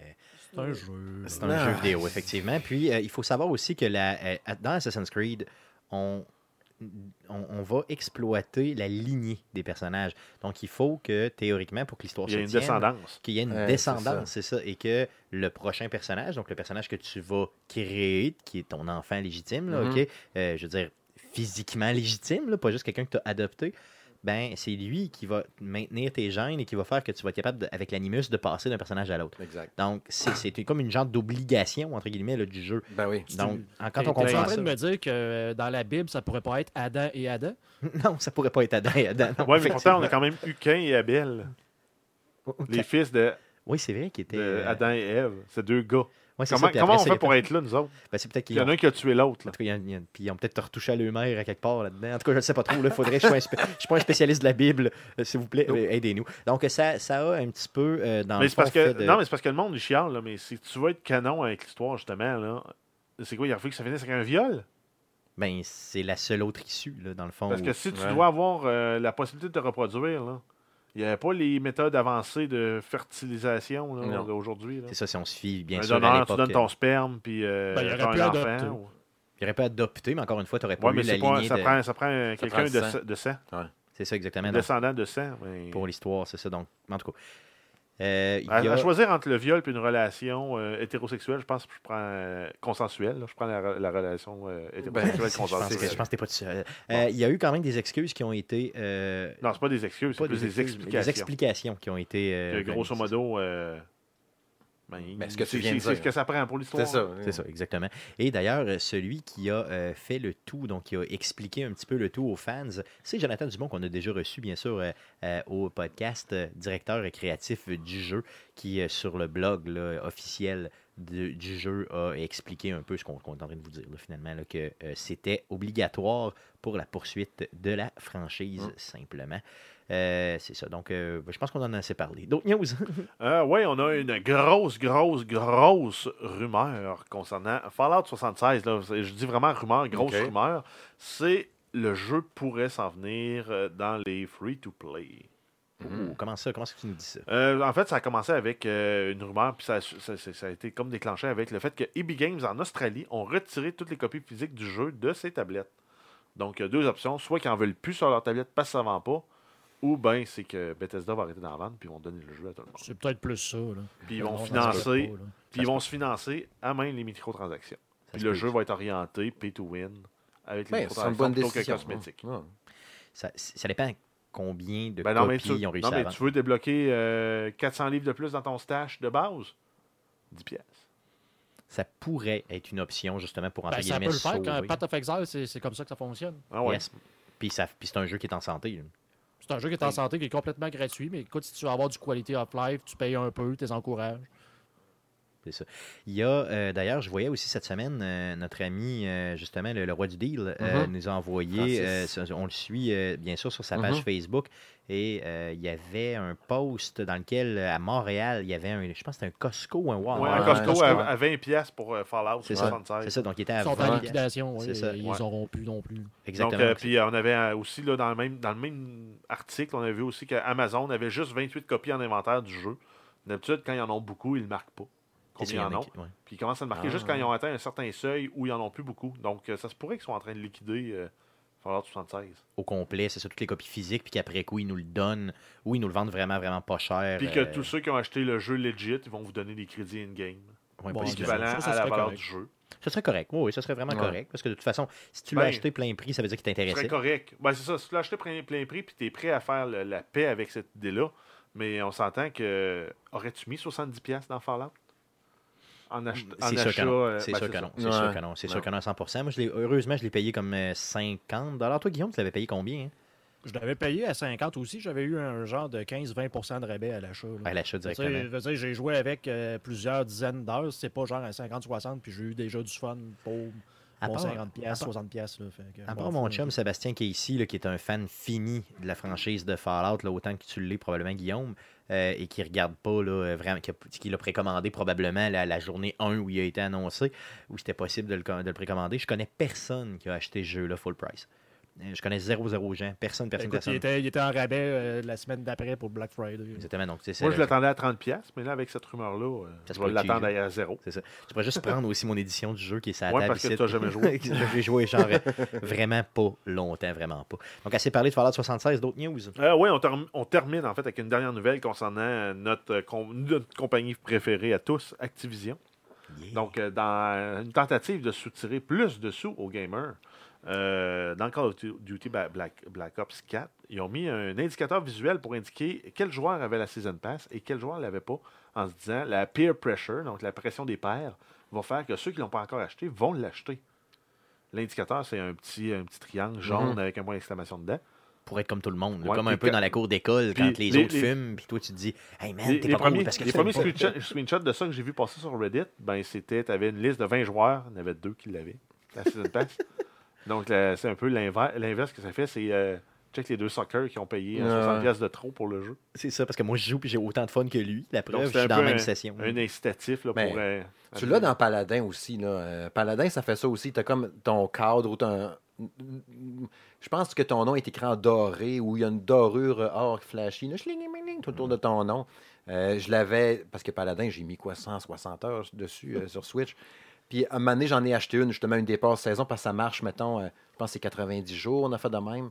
C'est un jeu. c'est un Ah. jeu vidéo, effectivement. Puis, euh, il faut savoir aussi que la, euh, dans Assassin's Creed, on, on, on va exploiter la lignée des personnages. Donc, il faut que, théoriquement, pour que l'histoire Il y a se une tienne, descendance. qu'il y ait une Ouais, descendance, c'est ça. Et que le prochain personnage, donc le personnage que tu vas créer, qui est ton enfant légitime, là, Mhm. OK, euh, je veux dire, physiquement légitime, là, pas juste quelqu'un que tu as adopté, ben c'est lui qui va maintenir tes gènes et qui va faire que tu vas être capable, de- avec l'animus, de passer d'un personnage à l'autre. Exact. Donc, c'est c'est comme une genre d'obligation, entre guillemets, là, du jeu. Ben oui. Donc, en- quand on en comprend train ça... de me dire que euh, dans la Bible, ça pourrait pas être Adam et Adam? Non, ça pourrait pas être Adam et Adam. non, Ouais, mais pourtant, on a quand même eu Cain et Abel, les fils de, Oui, c'est vrai qu'il était... de euh, Adam et Ève. C'est deux gars. Ouais, Comment, ça, comment on ça, fait pour être là, nous autres? Ben, c'est peut-être Il y en a un qui a tué l'autre. Là. puis ils ont peut-être retouché à l'humeur à quelque part là-dedans. En tout cas, je ne sais pas trop. Il faudrait je je suis pas un spécialiste de la Bible. Euh, S'il vous plaît, euh, aidez-nous. Donc, ça, ça a un petit peu euh, dans Mais le fond parce que de- non, mais c'est parce que le monde il chiale, là, mais si tu veux être canon avec l'histoire, justement, là, c'est quoi, il a fallu que ça finisse avec un viol? Ben, c'est la seule autre issue, là, dans le fond. Parce que si tu Ouais. dois avoir euh, la possibilité de te reproduire, là, il n'y avait pas les méthodes avancées de fertilisation là. C'est ça, si on se fie, bien Un sûr, à donneur, tu donnes euh, ton sperme, puis euh, Ben, il pu un adopter. enfant. ou- Il aurait pas adopté, mais encore une fois, tu n'aurais pas Ouais, eu mais la c'est pas, lignée ça, de... prend, ça prend euh, quelqu'un de, sang. sa- de sang, C'est ça, exactement. descendant de sang. mais- pour l'histoire, c'est ça. Donc, en tout cas, euh, À, y a... à choisir entre le viol et une relation euh, hétérosexuelle, je pense que je prends euh, consensuelle. là. Je prends la, la relation euh, hétérosexuelle Ben, Je pense que consensuelle. je pense que t'es pas tout seul. Euh, Il y a eu quand même des excuses qui ont été... euh, Non, c'est pas des excuses, c'est plus des, excuses, mais explications. Des explications qui ont été... euh, grosso modo, euh, ben, Ben, ce que tu c'est- viens de dire. ce que ça prend pour l'histoire. C'est ça. C'est ça, exactement. Et d'ailleurs, celui qui a euh, fait le tout, donc qui a expliqué un petit peu le tout aux fans, c'est Jonathan Dumont qu'on a déjà reçu, bien sûr, euh, euh, au podcast, euh, directeur créatif du jeu, qui, euh, sur le blog là, officiel de- du jeu, a expliqué un peu ce qu'on qu'on est en train de vous dire, là, finalement, là, que euh, c'était obligatoire pour la poursuite de la franchise, Mm. simplement. Euh, c'est ça. Donc, euh, je pense qu'on en a assez parlé. D'autres news? Euh, oui, on a une grosse, grosse, grosse rumeur concernant Fallout 76. Là, je dis vraiment rumeur, grosse rumeur. C'est le jeu pourrait s'en venir euh, dans les free-to-play. Comment ça? Comment est-ce que tu nous dis ça? Euh, en fait, ça a commencé avec euh, une rumeur, puis ça, ça- ça- ça a été comme déclenché avec le fait que EB Games en Australie ont retiré toutes les copies physiques du jeu de ses tablettes. Donc, il y a deux options. Soit qu'ils n'en veulent plus sur leur tablette parce que ça ne vend pas, ou bien c'est que Bethesda va arrêter d'en vendre, puis ils vont donner le jeu à tout le monde. C'est peut-être plus ça. Là. Puis ils vont Non, financer, peut pas, là. puis ils vont se financer à même les microtransactions. Puis le jeu va être orienté pay to win avec les Ben, microtransactions plutôt que cosmétiques. Ouais. Ça, ça dépend combien de Ben non, mais copies tu, ils ont réussi non, à vendre. tu veux débloquer euh, 400 livres de plus dans ton stash de base? 10 pièces. Ça pourrait être une option justement pour entre Ben, ça peut le faire. Quand. Path of Exile, c'est comme ça que ça fonctionne. Ah ouais. Yes. Puis, c'est un jeu qui est en santé. là. C'est un jeu qui est en santé, qui est complètement gratuit, mais écoute, si tu veux avoir du quality of life, tu payes un peu, tu les encourages. C'est ça. Il y a, euh, d'ailleurs, je voyais aussi cette semaine, euh, notre ami, euh, justement, le, le roi du deal, euh, Mhm. nous a envoyé, euh, on le suit euh, bien sûr sur sa page Mhm. Facebook, et euh, il y avait un post dans lequel, à Montréal, il y avait un, je pense que c'était un Costco ou un Walmart. Ouais, un Costco à, à 20 pièces pour euh, Fallout C'est ça. 76. C'est ça, donc il était à Ils sont 20 en liquidation, ça. ils Ouais. n'auront plus non plus. Exactement. Donc, euh, puis on avait aussi, là, dans, le même, dans le même article, on avait vu aussi qu'Amazon avait juste 28 copies en inventaire du jeu. D'habitude, quand ils en ont beaucoup, ils ne le marquent pas. C'est Combien il y ils en en a ont? qui- ouais. Puis ils commencent à le marquer Ah. juste quand ils ont atteint un certain seuil où ils en ont plus beaucoup. Donc, euh, ça se pourrait qu'ils soient en train de liquider euh, Fallout 76. Au complet, c'est ça, toutes les copies physiques, puis qu'après coup, ils nous le donnent, ou ils nous le vendent vraiment, vraiment pas cher. Puis que euh, tous ceux qui ont acheté le jeu legit, ils vont vous donner des crédits in-game. ouais, Bon. Ça, ça à la valeur correct. du jeu. Ça serait correct, oui, oui, ça serait vraiment Ouais. correct, parce que de toute façon, si tu l'as Ben, acheté plein prix, ça veut dire qu'il Ce serait t'intéressait. correct. Ben, c'est ça. Si tu l'as acheté plein, plein prix puis tu es prêt à faire le- la paix avec cette idée-là, mais on s'entend que. Aurais-tu mis 70$ dans Fallout? En, ach- en C'est sûr que achat. euh, C'est ben, sûr que non. C'est Ouais. sûr que non. C'est sûr Non. que non à 100%. Moi, je l'ai- heureusement, je l'ai payé comme euh, 50 Toi, Guillaume, tu l'avais payé combien hein? Je l'avais payé à 50 aussi. J'avais eu un genre de 15-20% de rabais à l'achat. là. À l'achat directement. je veux dire, J'ai joué avec euh, plusieurs dizaines d'heures. C'est pas genre à 50-60, puis j'ai eu déjà du fun pour À mon part- 50$, à part- 60$. Là, fait que, À bon, part mon chum Sébastien qui est ici, là, qui est un fan fini de la franchise de Fallout, là, autant que tu l'es probablement Guillaume, euh, et qui regarde pas euh, vraiment, qui, l'a précommandé probablement la, journée 1 où il a été annoncé, où c'était possible de le, de le précommander. Je connais personne qui a acheté ce jeu-là full price. Euh, Je connais zéro zéro gens. Personne, personne, Écoute, il, était, il était en rabais euh, la semaine d'après pour Black Friday. Exactement. Donc. Moi, je l'attendais à 30$, mais là, avec cette rumeur-là, euh, je vais l'attendre à zéro. C'est ça. Tu pourrais juste prendre aussi mon édition du jeu qui est la Ouais, table parce que t'as jamais joué. J'ai joué genre vraiment pas longtemps, vraiment pas. Donc, assez parlé de Fallout 76, d'autres news? Euh, oui, on, term- on termine en fait avec une dernière nouvelle concernant notre, euh, com- notre compagnie préférée à tous, Activision. Yeah. Donc, euh, dans une tentative de soutirer plus de sous aux gamers, euh, dans Call of Duty Black, Black Ops 4, ils ont mis un indicateur visuel pour indiquer quel joueur avait la Season Pass et quel joueur ne l'avait pas, en se disant la peer pressure, donc la pression des pairs, va faire que ceux qui ne l'ont pas encore acheté vont l'acheter. L'indicateur, c'est un petit, un petit triangle jaune Mhm. avec un point d'exclamation dedans. Pour être comme tout le monde. Ouais, comme un peu dans la cour d'école, quand les, les- autres les- fument, puis toi, tu te dis Hey man, t'es pas premiers, cool parce que les tu premiers screenshots, de ça que j'ai vu passer sur Reddit, ben, c'était, tu avais une liste de 20 joueurs, il y en avait deux qui l'avaient, la Season Pass. Donc, c'est un peu l'inverse, que ça fait, c'est euh, check les deux soccer qui ont payé euh, Ouais. 60 pièces de trop pour le jeu. C'est ça, parce que moi, je joue puis j'ai autant de fun que lui. La Donc, preuve, je c'était suis un dans la même un- session. Un incitatif là, Ben, pour... euh, Tu l'as dans Paladin aussi. Là. Euh, Paladin, ça fait ça aussi. Tu as comme ton cadre ou ton. Je pense que ton nom est écrit en doré ou il y a une dorure euh, or flashy là, tout autour de ton nom. Euh, je l'avais, parce que Paladin, j'ai mis quoi, 160 heures dessus euh, sur Switch. Puis à un moment donné, j'en ai acheté une, justement, une départ saison, parce que ça marche, mettons, euh, je pense que c'est 90 jours, on a fait de même.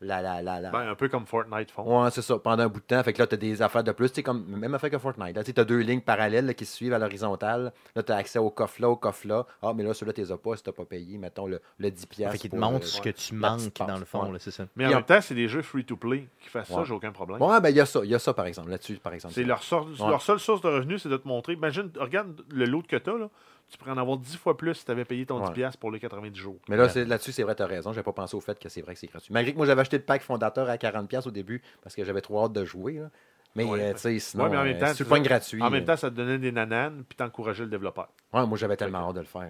La, la, la, la. Ben, un peu comme Fortnite font. Ouais, c'est ça, pendant un bout de temps. Fait que là, tu as des affaires de plus. Tu sais, comme même affaire que Fortnite. Tu as deux lignes parallèles là, qui se suivent à l'horizontale. Là, tu as accès au coffre là, au coffre là. Ah, mais là, celui-là, tu les as pas si tu pas payé, mettons, le, le 10$. Fait qu'il te montre euh, ce que tu manques dans le fond, Ouais. là, c'est ça. Mais en même temps, c'est des jeux free-to-play qui fassent ça, j'ai aucun problème. Ouais, ben il y a ça. Il y a ça, par exemple. Là-dessus, par exemple. C'est leur, sor- Ouais. leur seule source de revenus, c'est de te montrer. Imagine, regarde le lot que tu as, là. Tu pourrais en avoir 10 fois plus si tu avais payé ton Ouais. 10$ piastres pour les 90 jours. Mais là, c'est- là-dessus, c'est vrai, tu as raison. J'ai pas pensé au fait que c'est vrai que c'est gratuit. Malgré que moi, j'avais acheté le pack fondateur à 40$ au début parce que j'avais trop hâte de jouer. là. Mais, Ouais. euh, tu sais, sinon, Ouais, mais en même euh, temps, c'est ça. gratuit. En même euh, temps, ça te donnait des nananes puis t'encourageais le développeur. ouais, moi, j'avais tellement hâte de le faire.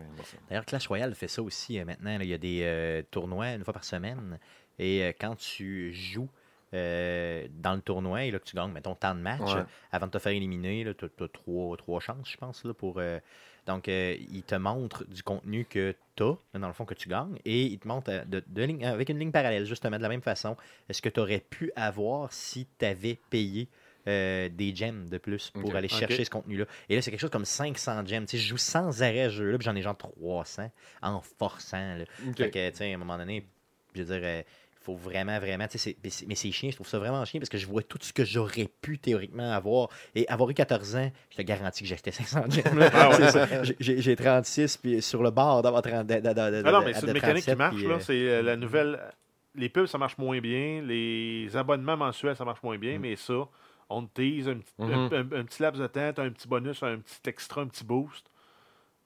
D'ailleurs, Clash Royale fait ça aussi euh, maintenant. là. Il y a des euh, tournois une fois par semaine. Et euh, quand tu joues euh, dans le tournoi et là, que tu gagnes, mettons, tant de matchs, Ouais. avant de te faire éliminer, tu as, trois, trois chances, je pense. Là, pour, euh, donc, euh, il te montre du contenu que tu as, dans le fond, que tu gagnes. Et il te montre euh, de, de ligne- avec une ligne parallèle, justement, de la même façon. Est-ce que tu aurais pu avoir si tu avais payé euh, des gems de plus pour aller chercher ce contenu-là? Et là, c'est quelque chose comme 500 gems. Tu sais, je joue sans arrêt ce jeu-là, puis j'en ai genre 300 en forçant. là. Fait que, tu sais, à un moment donné, je veux dire, euh, faut vraiment, vraiment. mais c'est- chiant, je trouve ça vraiment chiant parce que je vois tout ce que j'aurais pu théoriquement avoir. Et avoir eu 14 ans, je te garantis que j'achetais 500 gemmes. Ah ouais. J'ai- J'ai j'ai 36, puis sur le bord d'avoir 30. de- de- de- de- Ah non, mais c'est une mécanique qui 37, marche. euh, C'est euh, la nouvelle. Les pubs, ça marche moins bien. Les abonnements mensuels, ça marche moins Mm. bien. Mais ça, on te tease un, petit- Mhm. un- un- un petit laps de temps, un petit bonus, un petit extra, un petit boost.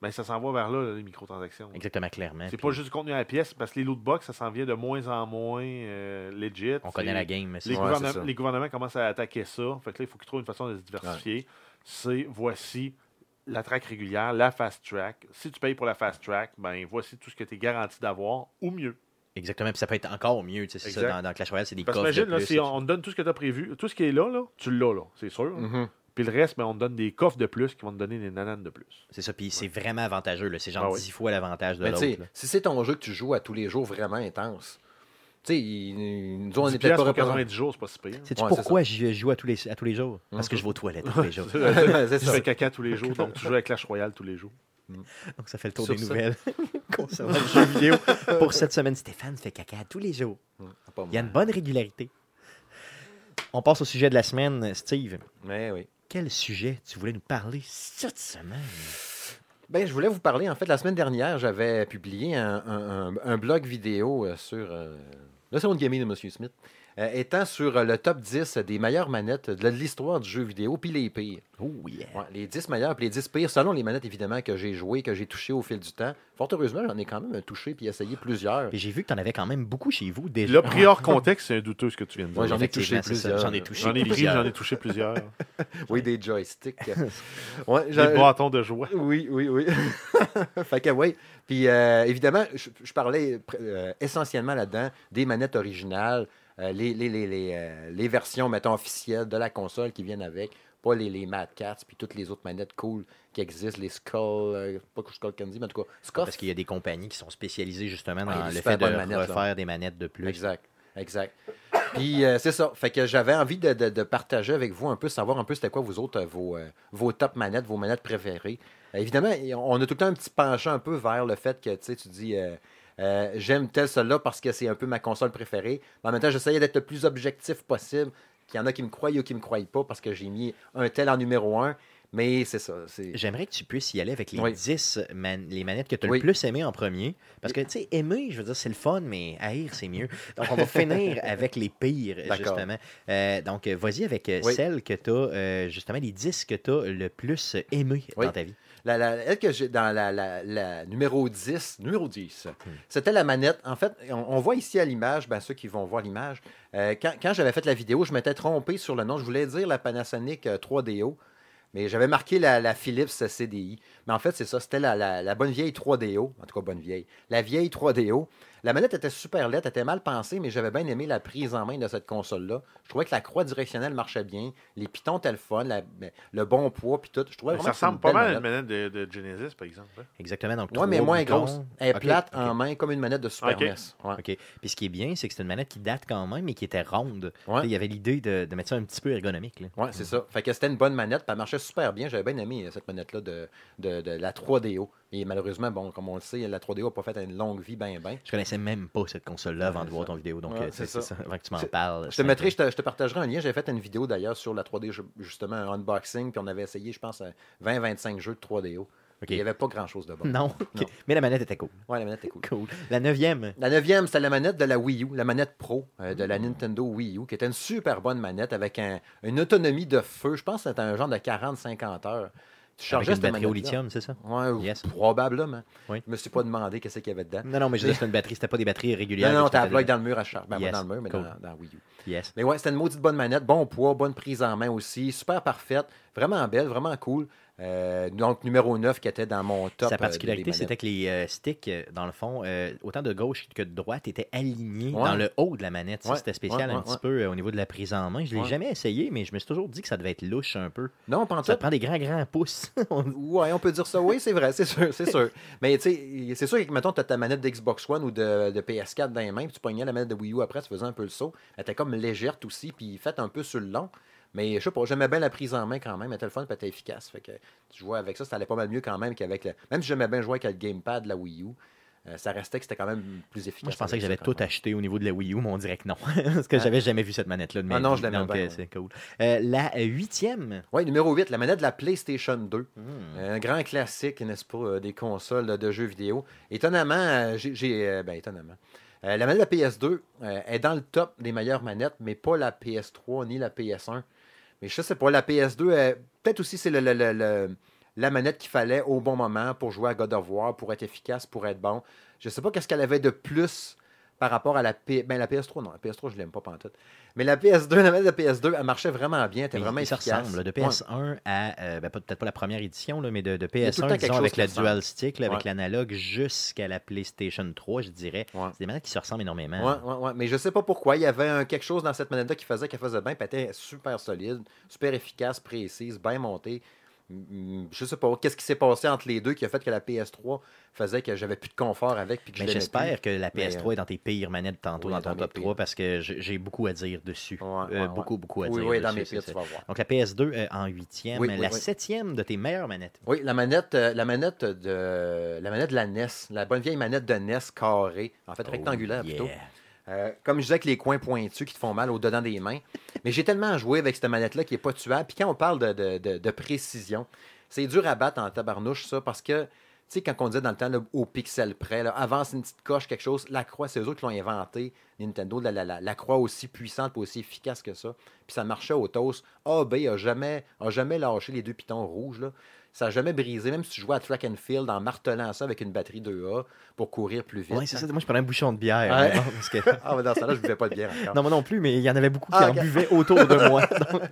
Ben, ça s'en va vers là, les microtransactions. Exactement, clairement. C'est puis pas juste du contenu à la pièce, parce que les lootbox, ça s'en vient de moins en moins euh, legit. On connaît la game. mais c'est- Les, Ouais, ça. les gouvernements commencent à attaquer ça. Fait que là, il faut qu'ils trouvent une façon de se diversifier. C'est voici la track régulière, la fast track. Si tu payes pour la fast track, ben voici tout ce que tu es garanti d'avoir, ou mieux. Exactement, puis ça peut être encore mieux. tu sais, C'est ça, dans, dans Clash Royale, c'est des Parce que coffres de imagine, là, si on, on te donne tout ce que tu as prévu, tout ce qui est là, là tu l'as, là, c'est sûr. Mhm. Puis le reste, ben, on te donne des coffres de plus qui vont te donner des nananes de plus. C'est ça, puis c'est vraiment avantageux. là. C'est genre Ah oui. 10 fois l'avantage de l'autre. si c'est ton jeu que tu joues à tous les jours vraiment intense, tu sais, il- nous, on 10 n'est peut-être piastres pas représentés. 90 jours, c'est pas si pire. Sais-tu Ouais, pourquoi je joue à tous les, à tous les jours? Parce Mhm. que je vais aux toilettes tous les jours. c'est tu fais caca tous les jours, donc tu joues avec Clash Royale tous les jours. Donc ça fait le tour Sur des ça. nouvelles concernant le jeu vidéo pour cette semaine. Stéphane fait caca tous les jours. Pas Il y a une bonne régularité. On passe au sujet de la semaine. Steve, Mais oui. Quel sujet tu voulais nous parler cette semaine? Ben, je voulais vous parler. En fait, la semaine dernière, j'avais publié un blog vidéo euh, sur euh, le salon de gaming de M. Smith, euh, étant sur euh, le top 10 des meilleures manettes de l'histoire du jeu vidéo, puis les pires. Oh yeah. Ouais, les 10 meilleures, puis les 10 pires, selon les manettes, évidemment, que j'ai jouées, que j'ai touchées au fil du temps. Fort heureusement, j'en ai quand même touché puis essayé plusieurs. J'ai vu que tu en avais quand même beaucoup chez vous déjà. Là, pris hors contexte, c'est un douteux ce que tu viens de dire. Ouais, j'en ai touché plusieurs. J'en ai touché J'en ai pris, plusieurs. j'en ai touché plusieurs. Oui, des joysticks. ouais, Des bâtons de joie. Oui, oui, oui. fait que oui. Puis euh, évidemment, je, je parlais euh, essentiellement là-dedans des manettes originales, les, les, les, les, euh, les versions, mettons, officielles de la console qui viennent avec, pas les, les Mad Cats, puis toutes les autres manettes cool qui existent, les Skull, euh, pas que Skull Candy, mais en tout cas, Scuff. Parce qu'il y a des compagnies qui sont spécialisées justement dans le fait de manettes, là. refaire des manettes de plus. Exact, exact. Puis euh, c'est ça. Fait que j'avais envie de, de- de partager avec vous un peu, savoir un peu c'était quoi vous autres, euh, vos, euh, vos top manettes, vos manettes préférées. Euh, évidemment, on a tout le temps un petit penchant un peu vers le fait que tu sais, tu dis euh, j'aime telle celle-là parce que c'est un peu ma console préférée. Mais en même temps, j'essayais d'être le plus objectif possible. Qu'il y en a qui me croient ou qui me croient pas parce que j'ai mis un tel en numéro un. Mais c'est ça. J'aimerais que tu puisses y aller avec les Oui. 10 man- les manettes que tu as Oui. le plus aimées en premier. Parce que, tu sais, aimer, je veux dire, c'est le fun, mais haïr, c'est mieux. Donc, on va finir avec les pires, justement. Euh, donc, vas-y avec euh, Oui. celles que tu as, justement, les 10 que tu as le plus aimées Oui. dans ta vie. Que j'ai dans la, numéro 10, numéro 10, Hmm. c'était la manette. En fait, on, voit ici à l'image, ben, ceux qui vont voir l'image, euh, quand, j'avais fait la vidéo, je m'étais trompé sur le nom. Je voulais dire la Panasonic euh, 3DO, mais j'avais marqué la Philips CDI. Mais en fait, c'est ça, c'était la, la- la bonne vieille 3DO. En tout cas, bonne vieille. La vieille 3DO. La manette était super laide, elle était mal pensée, mais j'avais bien aimé la prise en main de cette console-là. Je trouvais que la croix directionnelle marchait bien, les pitons étaient le fun, la- le bon poids, puis tout. Je trouvais Ça ressemble pas mal à une manette de, de Genesis, par exemple. hein. Exactement. Donc, Oui, mais moins boutons. grosse. Elle est plate en main comme une manette de Super Ok. NES. Ouais. OK. Puis ce qui est bien, c'est que c'est une manette qui date quand même, mais qui était ronde. Ouais. Il y avait l'idée de, de mettre ça un petit peu ergonomique. Ouais, c'est ça. Fait que c'était une bonne manette, puis elle marchait super bien. J'avais bien aimé euh, cette manette-là de, de, de la 3DO. Et malheureusement, bon, comme on le sait, la 3DO n'a pas fait une longue vie, ben, ben. Je connaissais même pas cette console-là avant de voir ton vidéo. Donc, euh, c'est ça. ça. Avant que tu m'en parles. Je te mettrai, je te, je te partagerai un lien. J'avais fait une vidéo d'ailleurs sur la 3D, ju- justement, un unboxing, puis on avait essayé, je pense, 20-25 jeux de 3DO. Ok. Il n'y avait pas grand-chose de bon. Non. Mais la manette était cool. Ouais, la manette cool. Cool. La neuvième. La neuvième, c'était la manette de la Wii U, la manette Pro euh, de la Nintendo Wii U, qui était une super bonne manette avec un- une autonomie de feu. Je pense que c'était un genre de 40-50 heures. Tu Avec chargeais une batterie au lithium, c'est ça? Ouais, ou- Yes. probablement. Oui. Je me suis pas demandé qu'est-ce qu'il y avait dedans. Non, non, mais je dire, c'était une batterie. C'était pas des batteries régulières. Non, non, t'as la dans le mur à charge. Ben, Yes. pas dans le mur, mais Cool. dans, dans Wii U. Yes. Mais ouais, c'était une maudite bonne manette, bon poids, bonne prise en main aussi, super parfaite, vraiment belle, vraiment cool. Euh, donc, numéro 9 qui était dans mon top. Sa euh, particularité, c'était que les euh, sticks, dans le fond, euh, autant de gauche que de droite, étaient alignés Ouais. dans le haut de la manette. Ouais, C'était spécial ouais, un petit peu au niveau de la prise en main. Je l'ai Ouais. jamais essayé, mais je me suis toujours dit que ça devait être louche un peu. Non, pas Ça prend des grands, grands pouces. Ouais, on peut dire ça. Oui, c'est vrai, c'est sûr, c'est sûr. Mais tu sais, c'est sûr que, mettons, tu as ta manette d'Xbox One ou de, de PS4 dans les mains, puis tu pognais la manette de Wii U après, tu faisais un peu le saut. Elle était comme légère aussi, puis faite un peu sur le long. Mais je sais pas, j'aimais bien la prise en main quand même. Elle était le fun, elle était efficace. Fait que tu jouais avec ça, ça allait pas mal mieux quand même qu'avec le. Même si j'aimais bien jouer avec le gamepad de la Wii U. euh, ça restait que c'était quand même plus efficace. Moi, je pensais que j'avais tout même. acheté au niveau de la Wii U, mais on dirait que non. Parce que Ah. j'avais jamais vu cette manette-là de ma Ah non, vie. je l'aimais bien, euh, ouais. c'est cool. Euh, la euh, huitième. Oui, numéro 8, la manette de la PlayStation 2. Hmm. Un grand classique, n'est-ce pas, euh, des consoles de jeux vidéo. Étonnamment, euh, j'ai. euh, ben, étonnamment. Euh, la manette de la PS2 euh, est dans le top des meilleures manettes, mais pas la PS3 ni la PS1. Mais je sais pas, la PS2, euh, peut-être aussi c'est la manette qu'il fallait au bon moment pour jouer à God of War, pour être efficace, pour être bon. Je sais pas qu'est-ce qu'elle avait de plus par rapport à la, P... ben, la PS3. Non, la PS3, je l'aime pas pantoute. Mais la PS2, la manette de la PS2, elle marchait vraiment bien, elle était vraiment se efficace. ressemble, de Ouais. PS1 à, euh, ben, peut-être pas la première édition, là, mais de, de a tout le temps PS1, quelque disons, avec ressemble. dual stick, là, avec Ouais. l'analogue, jusqu'à la PlayStation 3, je dirais. Ouais. C'est des manettes qui se ressemblent énormément. Ouais, ouais. Mais je sais pas pourquoi. Il y avait un- quelque chose dans cette manette-là qui faisait qu'elle faisait bien. puis Elle était super solide, super efficace, précise, bien montée. Mm, Je sais pas. Qu'est-ce qui s'est passé entre les deux qui a fait que la PS3 faisait que j'avais plus de confort avec. Puis que Mais j'espère que la Mais, PS3 est dans tes pires manettes tantôt oui, dans ton top pires. 3 parce que j'ai beaucoup à dire dessus. Ouais, Euh, ouais, beaucoup, beaucoup à. Oui, dire oui, dessus. dans mes pits, tu vas voir. Donc la PS2 euh, en huitième, la septième de tes meilleures manettes. Oui, la manette, euh, la manette de la manette de la NES, la bonne vieille manette de NES carrée, en fait rectangulaire Oh, plutôt. Euh, comme je disais, avec les coins pointus qui te font mal au-dedans des mains. Mais j'ai tellement joué avec cette manette-là qui n'est pas tuable. Puis quand on parle de, précision, c'est dur à battre en tabarnouche, ça, parce que, tu sais, quand on disait dans le temps, au pixel près, avance une petite coche, quelque chose, la croix, c'est eux autres qui l'ont inventé, Nintendo, la, la- la- la croix aussi puissante aussi efficace que ça. Puis ça marchait au toast. AB a jamais, a jamais lâché les deux pitons rouges, là. Ça n'a jamais brisé, même si tu jouais à track and field en martelant ça avec une batterie 2A pour courir plus vite. Oui, c'est ça. Moi, je prenais un bouchon de bière. Ouais. parce que- Ah, mais dans ce temps-là, je ne buvais pas de bière encore. Non, moi non plus, mais il y en avait beaucoup qui Ah, en buvaient autour de moi. Donc,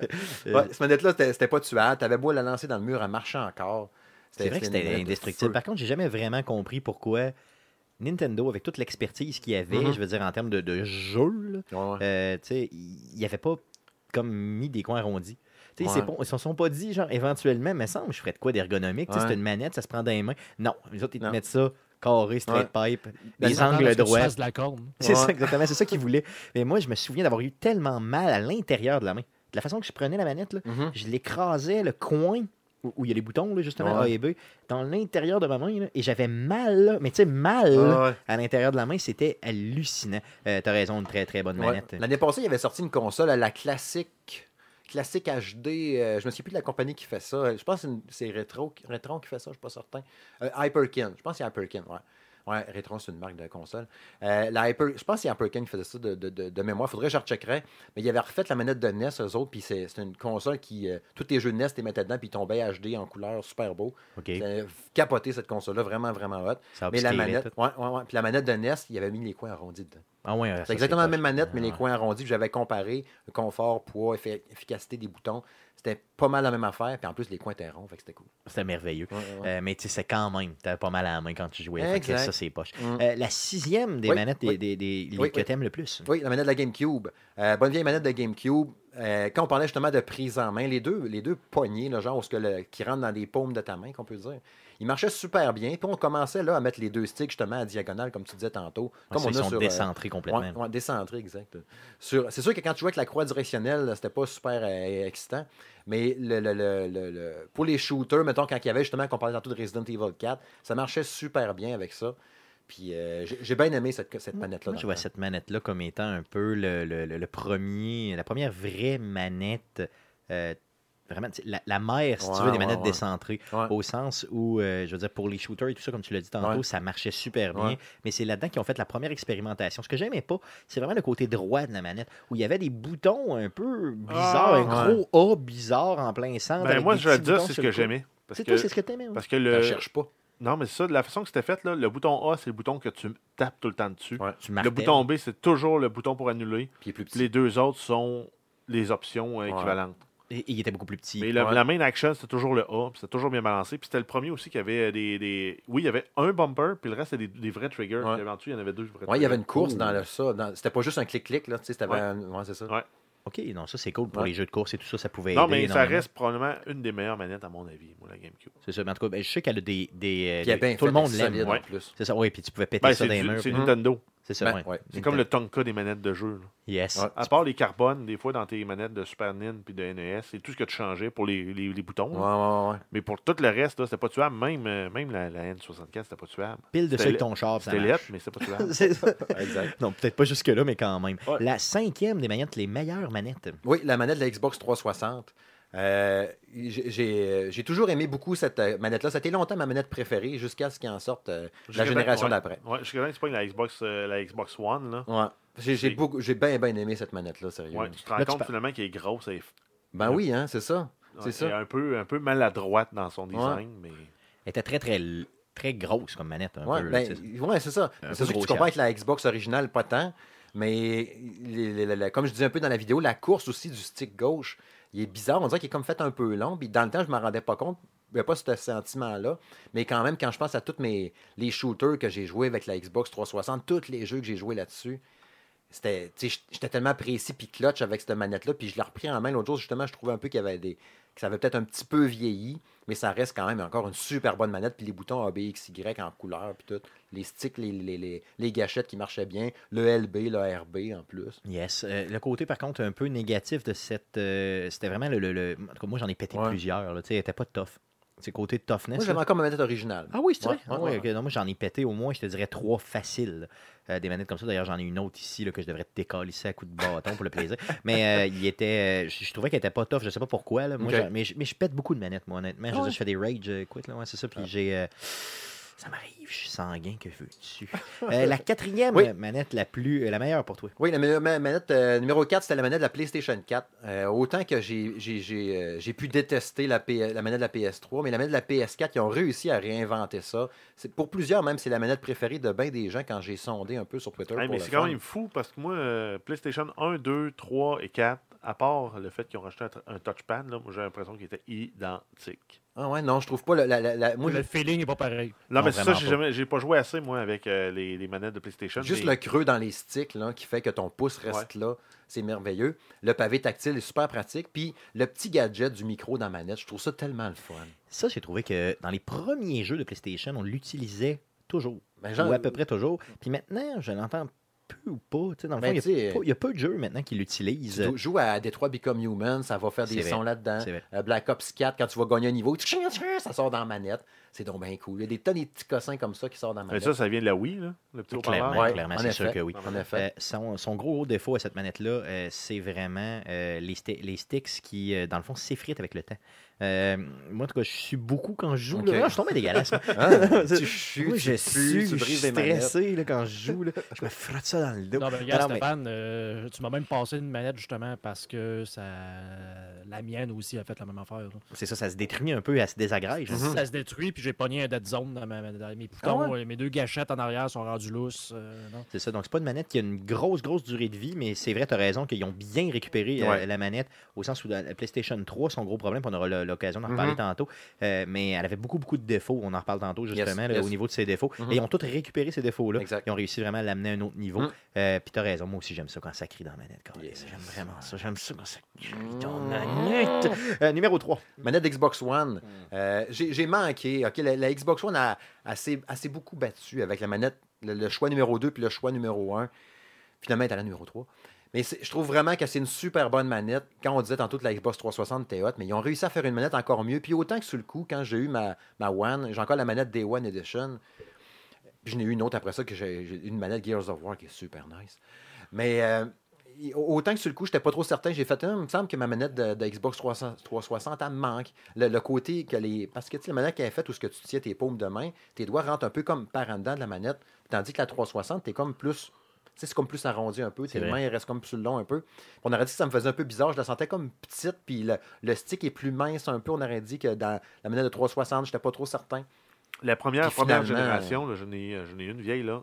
euh, Ouais, cette manette-là, c'était pas tuable. T'avais beau la lancer dans le mur, elle marchait encore. C'est vrai que c'était indestructible. Par contre, j'ai jamais vraiment compris pourquoi Nintendo, avec toute l'expertise qu'il y avait, Mhm. je veux dire en termes de, de jeu, là, Ouais, euh, tu sais, il n'y avait pas comme mis des coins arrondis. Tu sais, Ouais. pas- ils se sont pas dit, genre, éventuellement, mais semble, je ferais de quoi d'ergonomique? Ouais. C'est une manette, ça se prend dans les mains. Non, les autres, ils te mettent ça carré, straight pipe, des à angles droits. fasses de la corne. C'est ça, exactement. C'est ça qu'ils voulaient. Mais moi, je me souviens d'avoir eu tellement mal à l'intérieur de la main. De la façon que je prenais la manette, là, Mhm. je l'écrasais, le coin où il y a les boutons, là, justement, Ouais. A et B, dans l'intérieur de ma main. là, et j'avais mal, là, mais tu sais, mal Ouais, à l'intérieur de la main. C'était hallucinant. Euh, T'as raison, une très, très bonne manette. L'année passée, il avait sorti une console, la classique. Classique HD, euh, je me souviens plus de la compagnie qui fait ça. Je pense que c'est Retro, Retron qui fait ça, je suis pas certain. Euh, Hyperkin, je pense que c'est Hyperkin, ouais. Ouais, Retron, c'est une marque de console. Euh, la Hyper, je pense que c'est Hyperkin qui faisait ça de, de, de, de mémoire. Faudrait que je recheckerais. Mais il avait refait la manette de NES, eux autres, puis c'est une console qui. euh, tous tes jeux de NES, tu les mettais dedans, puis ils tombaient HD en couleur, super beau. OK. Capoté cette console-là, vraiment, vraiment hot. Ça Mais la manette, ouais, ouais, ouais. Puis la manette de NES, il avait mis les coins arrondis dedans. Ah ouais, ça, C'est exactement la même manette, mais les coins arrondis. J'avais comparé le confort, poids, effi- efficacité des boutons. C'était pas mal la même affaire. Puis en plus, les coins étaient ronds, fait que c'était cool. C'était merveilleux. Ouais, ouais, ouais. Euh, mais tu sais, c'est quand même, t'avais pas mal à la main quand tu jouais. Fait que ça, c'est poche. Mm. Euh, la sixième des Oui, manettes des, oui. des- des- Oui, que t'aimes le plus. Oui, la manette de la GameCube. Euh, bonne vieille manette de GameCube. Euh, quand on parlait justement de prise en main, les deux, les deux poignées, là, genre, où ce que le- qui rentrent dans les paumes de ta main, qu'on peut dire, ils marchaient super bien. Puis on commençait là, à mettre les deux sticks justement à diagonale, comme tu disais tantôt. Comme on ils a sont sur, euh, décentrés complètement. Ouais, ouais, décentré, exact. Sur- C'est sûr que quand tu jouais avec la croix directionnelle, c'était pas super euh, excitant. Mais le, le- le- pour les shooters, mettons, quand il y avait justement, qu'on parlait tantôt de Resident Evil 4, ça marchait super bien avec ça. Puis euh, j'ai bien aimé cette, cette manette-là. Moi, je vois cette manette-là comme étant un peu le, le- le- le premier, la première vraie manette. euh, vraiment, la, la mère, si tu veux, des manettes ouais. décentrées. Ouais. Au sens où, euh, je veux dire, pour les shooters et tout ça, comme tu l'as dit tantôt, Ouais. ça marchait super bien. Ouais. Mais c'est là-dedans qu'ils ont fait la première expérimentation. Ce que j'aimais pas, c'est vraiment le côté droit de la manette, où il y avait des boutons un peu bizarres, Ah, un gros A bizarre en plein centre. Ben, moi, je vais dire, c'est ce que j'aimais. C'est toi, c'est ce que t'aimais. parce que Je le. cherche pas. Non, mais c'est ça, de la façon que c'était fait, là, le bouton A, c'est le bouton que tu tapes tout le temps dessus. Ouais. Tu Le bouton B, c'est toujours le bouton pour annuler. Puis plus les deux autres sont les options euh, Ouais. équivalentes. Et- et il était beaucoup plus petit. Mais la, Ouais. la main action, c'était toujours le A, puis c'était toujours bien balancé. Puis c'était le premier aussi qui avait des, des- Oui, il y avait un bumper, puis le reste, c'était des, des vrais triggers. Ouais. Puis il y en avait deux vrais Ouais, il y avait une course dans le, ça. dans- C'était pas juste un clic-clic, là. Tu sais, c'était Ouais. un- ouais, c'est ça. Ouais. OK, non, ça, c'est cool pour Ouais. les jeux de course et tout ça, ça pouvait Non, aider mais ça reste probablement une des meilleures manettes, à mon avis, moi, la GameCube. C'est ça. Mais en tout cas, ben, je sais qu'elle a des. des, des- bien tout le monde l'aime. Ouais. en plus. C'est ça, oui. Puis tu pouvais péter Ben, ça dans les murs. c'est puis- Nintendo. C'est ça, Ben, ouais. ouais. C'est comme le Tonka des manettes de jeu. là. Yes. Ouais. À part les carbones, des fois, dans tes manettes de Super Nintendo puis de NES, c'est tout ce que tu changeais pour les, les, les boutons. Ouais, ouais, ouais. Mais pour tout le reste, c'était pas tuable. Même, euh, même la, la N64, c'était pas tuable. Pile de ça avec ton char, ça C'était lettre, mais c'était pas tuable. C'est ça. Exact. Non, peut-être pas jusque-là, mais quand même. Ouais. La cinquième des manettes, les meilleures manettes. Oui, la manette de la Xbox 360. Euh, j'ai- j'ai toujours aimé beaucoup cette euh, manette-là. Ça a été longtemps ma manette préférée jusqu'à ce qu'il en sorte euh, la Jusqu'à génération d'après. Ouais, que c'est pas la Xbox, euh, la Xbox One. Là. Ouais. J'ai bien, bien aimé cette manette-là, sérieux. Ouais, tu te rends Là, compte par- finalement qu'elle est grosse. Est, Ben oui, hein, c'est ça. C'est ouais, ça. elle est un peu, un peu maladroite dans son design. Mais... Elle était très, très, très grosse comme manette. Un Ouais, peu, ben, ouais, c'est ça. C'est sûr que tu comprends avec la Xbox originale, pas tant. Mais les- les- les- les- comme je disais un peu dans la vidéo, la course aussi du stick gauche, il est bizarre. On dirait qu'il est comme fait un peu long. Puis dans le temps, je ne m'en rendais pas compte. Il n'y a pas ce sentiment-là. Mais quand même, quand je pense à tous mes les shooters que j'ai joués avec la Xbox 360, tous les jeux que j'ai joués là-dessus, c'était, j'étais tellement précis puis clutch avec cette manette-là. Puis je l'ai repris en main l'autre jour. Justement, je trouvais un peu qu'il y avait des que ça avait peut-être un petit peu vieilli, mais ça reste quand même encore une super bonne manette. Puis les boutons ABXY en couleur, puis tout. Les sticks, les, les, les, les gâchettes qui marchaient bien. Le LB, le RB en plus. Yes. Euh, le côté, par contre, un peu négatif de cette. euh, C'était vraiment le. le- le- en tout cas, moi, j'en ai pété Ouais. plusieurs. là, tu sais, Elle était pas tough. C'est côté toughness. Moi, j'avais encore ma manette originale. Ah oui, c'est Ouais, vrai? Ah ouais, ouais. Non, moi, j'en ai pété au moins, je te dirais, trois faciles. euh, des manettes comme ça. D'ailleurs, j'en ai une autre ici là, que je devrais te décalisser à coup de bâton pour le plaisir. Mais euh, il était, euh, je, je trouvais qu'elle était pas tough. Je sais pas pourquoi. Là. Moi, mais, je, mais je pète beaucoup de manettes, moi, honnêtement. Je, Ah dire, ouais? je fais des rage quit, là, c'est ça. Puis j'ai. euh, ça m'arrive, je suis sanguin, que veux-tu? Euh, la quatrième Oui. manette la plus. euh, la meilleure pour toi. Oui, la ma- ma- manette euh, numéro 4, c'était la manette de la PlayStation 4. Euh, autant que j'ai j'ai- j'ai, euh, j'ai pu détester la, P- la manette de la PS3, mais la manette de la PS4, ils ont réussi à réinventer ça. Pour plusieurs, même, c'est la manette préférée de bien des gens quand j'ai sondé un peu sur Twitter. Hey, mais c'est quand même fou parce que moi, euh, PlayStation 1, 2, 3 et 4, à part le fait qu'ils ont rajouté un, touchpad, là, moi j'ai l'impression qu'ils étaient identiques. Ah ouais, non, je trouve pas. le- la- la- la- moi, le feeling n'est pas pareil. Non, Non, mais c'est ça, j'ai pas. jamais- j'ai pas joué assez, moi, avec euh, les, les manettes de PlayStation. Juste mais- le creux dans les sticks là, qui fait que ton pouce reste là, c'est merveilleux. Le pavé tactile est super pratique. Puis le petit gadget du micro dans la manette, je trouve ça tellement le fun. Ça, j'ai trouvé que dans les premiers jeux de PlayStation, on l'utilisait toujours. Ben, genre- Ou à peu près toujours. Puis maintenant, je l'entends peu ou pas. Tu sais, dans le Ben, fond, il tu sais, y a pas- il y, a peu de jeux maintenant qui l'utilisent. Tu joues à Detroit Become Human, ça va faire des sons là-dedans. Euh, Black Ops 4, quand tu vas gagner un niveau, ça sort dans la manette. C'est donc bien cool. Il y a des tonnes de petits cossins comme ça qui sortent dans la Mais manette. ça, ça vient de la Wii, là, le petit Clairement. Ouais, clairement, en c'est sûr que oui. En Euh, effet. son, son gros défaut à cette manette-là, euh, c'est vraiment euh, les, sti- les sticks qui, euh, dans le fond, s'effritent avec le temps. Euh, moi, en tout cas, je suis beaucoup quand je joue. Ok. Là, Ah, je suis tombé dégueulasse. Ah, tu chues, tu je suis, tu je brises suis manettes. stressé là, quand je joue. là. Je me frotte ça dans le dos. Non, mais regarde, Non, mais- Stéphane, euh, tu m'as même passé une manette justement parce que ça... la mienne aussi a fait la même affaire. là. C'est ça, ça se détruit un peu, elle se désagrège. Ça se détruit, puis j'ai pogné un dead zone dans, ma- dans mes boutons. Ah ouais? euh, Mes deux gâchettes en arrière sont rendues lousses. euh. C'est ça. Donc, c'est pas une manette qui a une grosse, grosse durée de vie, mais c'est vrai, tu as raison qu'ils ont bien récupéré euh, la manette, au sens où la la PlayStation 3, son gros problème, puis on aura l'occasion d'en reparler Mhm. tantôt, euh, mais elle avait beaucoup, beaucoup de défauts. On en reparle tantôt, justement, Yes, là, yes. au niveau de ses défauts. Mhm. Et ils ont tous récupéré ces défauts-là. Ils ont réussi vraiment à l'amener à un autre niveau. Mhm. Euh, puis tu as raison, moi aussi, j'aime ça quand ça crie dans la manette. Yes. J'aime vraiment ça. J'aime ça quand ça crie dans la manette. Euh, numéro 3. Manette d'Xbox Hmm. One. Euh, J'ai j'ai manqué. ok, la, Xbox One a assez, assez beaucoup battu avec la manette, le, choix numéro 2 puis le choix numéro 1. Finalement, elle est à la numéro 3. Mais je trouve vraiment que c'est une super bonne manette. Quand on disait tantôt que la Xbox 360 était hot, mais ils ont réussi à faire une manette encore mieux. Puis autant que sur le coup, quand j'ai eu ma, ma One, j'ai encore la manette Day One Edition. Puis j'en ai eu une autre après ça, que j'ai une manette Gears of War qui est super nice. Mais euh, autant que sur le coup, j'étais pas trop certain. J'ai fait, Hum, il me semble que ma manette de, de Xbox 300 360, elle me manque. Le, le côté que les. Parce que tu sais, la manette qu'elle est faite où ce que tu tiens tes paumes de main, tes doigts rentrent un peu comme par en dedans de la manette. Tandis que la 360, t'es comme plus. Tu sais, c'est comme plus arrondi un peu. Tes vrai. mains elles restent comme plus long un peu. On aurait dit que ça me faisait un peu bizarre. Je la sentais comme petite. Puis le, le stick est plus mince un peu. On aurait dit que dans la manette de 360, j'étais pas trop certain. La première, première génération, j'en ai, j'en ai une vieille, là.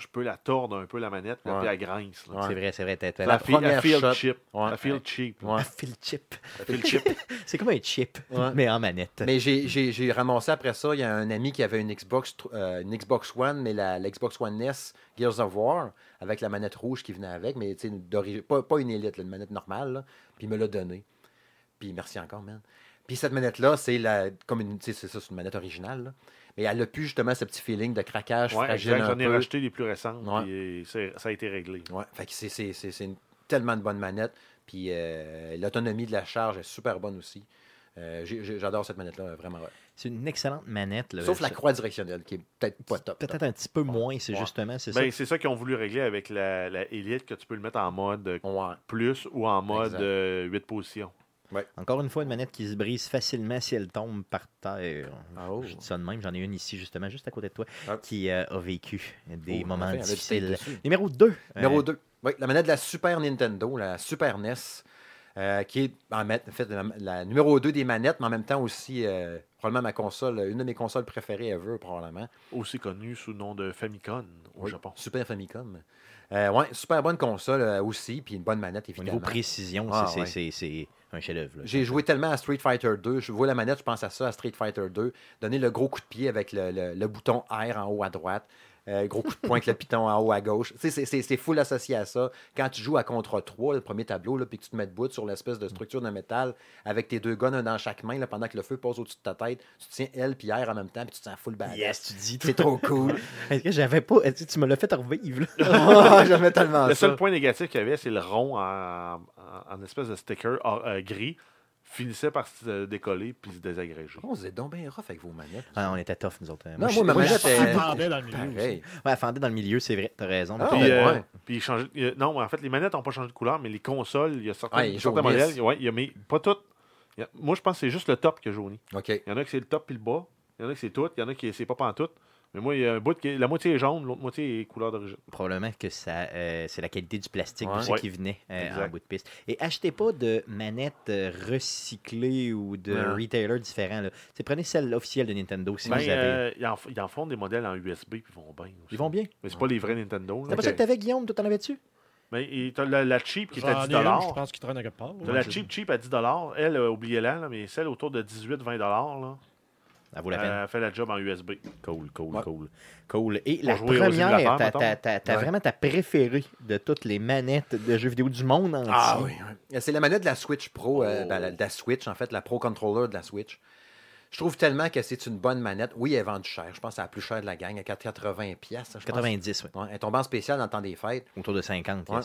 Je peux la tordre un peu, la manette, puis elle grince. Là. C'est vrai, c'est vrai. t'as- t'as- La feel- première feel shot. cheap. Ouais. Elle feel cheap. là. Ouais. Feel chip. Elle feel cheap. C'est comme un chip, Ouais. mais en manette. Mais j'ai- j'ai j'ai ramassé après ça, il y a un ami qui avait une Xbox, tr- euh, une Xbox One, mais la, la Xbox One S Gears of War, avec la manette rouge qui venait avec, mais tu sais, d'ori- pas, pas une élite, là, une manette normale, là. puis il me l'a donné. Puis merci encore, man. Puis cette manette-là, c'est la, comme une, tu sais, c'est ça, c'est une manette originale. là. Mais elle a plus justement ce petit feeling de craquage Ouais, fragile exact. un J'en ai peu. racheté les plus récentes. Ouais. puis c'est- ça a été réglé. Ouais, fait que c'est- c'est c'est- c'est une tellement de bonne manette. Puis euh, l'autonomie de la charge est super bonne aussi. Euh, J'adore cette manette-là, vraiment. ouais. C'est une excellente manette. là. Sauf la Ça- croix directionnelle, qui est peut-être pas top. Peut-être un petit peu moins, c'est Ouais. justement, c'est Ben, ça. c'est ça qu'ils ont voulu régler avec la, la Elite, que tu peux le mettre en mode euh, Ouais. plus ou en mode euh, 8 positions. Encore une fois, une manette qui se brise facilement si elle tombe par terre. Ah, oh. Je dis ça de même, j'en ai une ici, justement, juste à côté de toi, Ah. qui euh, a vécu des Oh, moments enfin, difficiles. Numéro 2. Numéro 2. Oui, la manette de la Super Nintendo, la Super NES, euh, qui est en fait la, la numéro 2 des manettes, mais en même temps aussi euh, probablement ma console, une de mes consoles préférées ever, probablement. Aussi connu sous le nom de Famicom au Oui, Japon. Super Famicom. Euh, ouais, super bonne console euh, aussi, puis une bonne manette, Au évidemment. niveau précision, Ah, c'est- ouais. Un chef-d'œuvre. J'ai joué tellement à Street Fighter 2. Je vois la manette, je pense à ça, à Street Fighter 2. Donner le gros coup de pied avec le, le- le bouton R en haut à droite. Euh, gros coup de poing avec le piton en haut à gauche. C'est- c'est c'est full associé à ça. Quand tu joues à contre 3, le premier tableau, là, puis que tu te mets debout sur l'espèce de structure de métal avec tes deux guns un dans chaque main, là, pendant que le feu passe au-dessus de ta tête, tu tiens L puis R en même temps, puis tu te sens full badass. Yes, tu dis. C'est trop cool. Est-ce que j'avais pas. est-ce que Tu me l'as fait revivre, là? J'aimais tellement Le ça. seul point négatif qu'il y avait, c'est le rond en, en- en espèce de sticker ah, euh, gris finissait par se décoller puis se désagréger. Oh, vous êtes donc bien rough avec vos manettes. Ah, on était tough, nous autres. Non, moi, ma manette Ça est- pendait dans le milieu. Ouais, elle fendait dans le milieu, c'est vrai, t'as raison. Ah, Puis, ouais, euh, ouais. puis il changeait- non, en fait, les manettes n'ont pas changé de couleur, mais les consoles, il y a certains, jaunissent. modèles, ouais, il y a, mais pas toutes. A- moi, je pense que c'est juste le top qui a jauni. OK. Il y en a qui c'est le top puis le bas. Il y en a qui c'est tout. Il y en a qui c'est pas pantoute. Mais moi, il y a un bout qui est- la moitié est jaune, l'autre moitié est couleur d'origine. Probablement que ça, euh, c'est la qualité du plastique Ouais. aussi Ouais. qui venait euh, en bout de piste. Et achetez pas de manettes euh, recyclées ou de retailers différents. là. Prenez celle officielle de Nintendo si Ben, vous avez. euh, ils, en, f- ils en font des modèles en USB puis ils vont bien. aussi. Ils vont bien? Mais c'est pas les vrais Nintendo. C'est pas ça que t'avais, Guillaume? Toi, t'en avais-tu? Mais il- t'as la, la cheap qui est à J'en 10 ai une, je pense qu'il traîne à quelque part. T'as la cheap cheap à 10 Elle, oubliez-la, mais celle autour de 18-20 là, Ça vaut la peine. elle fait la job en USB. Cool, cool, Ouais. cool. Cool. Et la première, t'as, Ouais. vraiment ta préférée de toutes les manettes de jeux vidéo du monde entier. Ah oui, oui. C'est la manette de la Switch Pro, euh, Oh. ben, la, de la Switch, en fait, la Pro Controller de la Switch. Je trouve tellement que c'est une bonne manette. Oui, elle est vendue cher. Je pense que c'est la plus chère de la gang, à 80 pièces. 90, oui. Ouais, elle est tombée en spécial dans le temps des fêtes. Autour de 50. Ouais.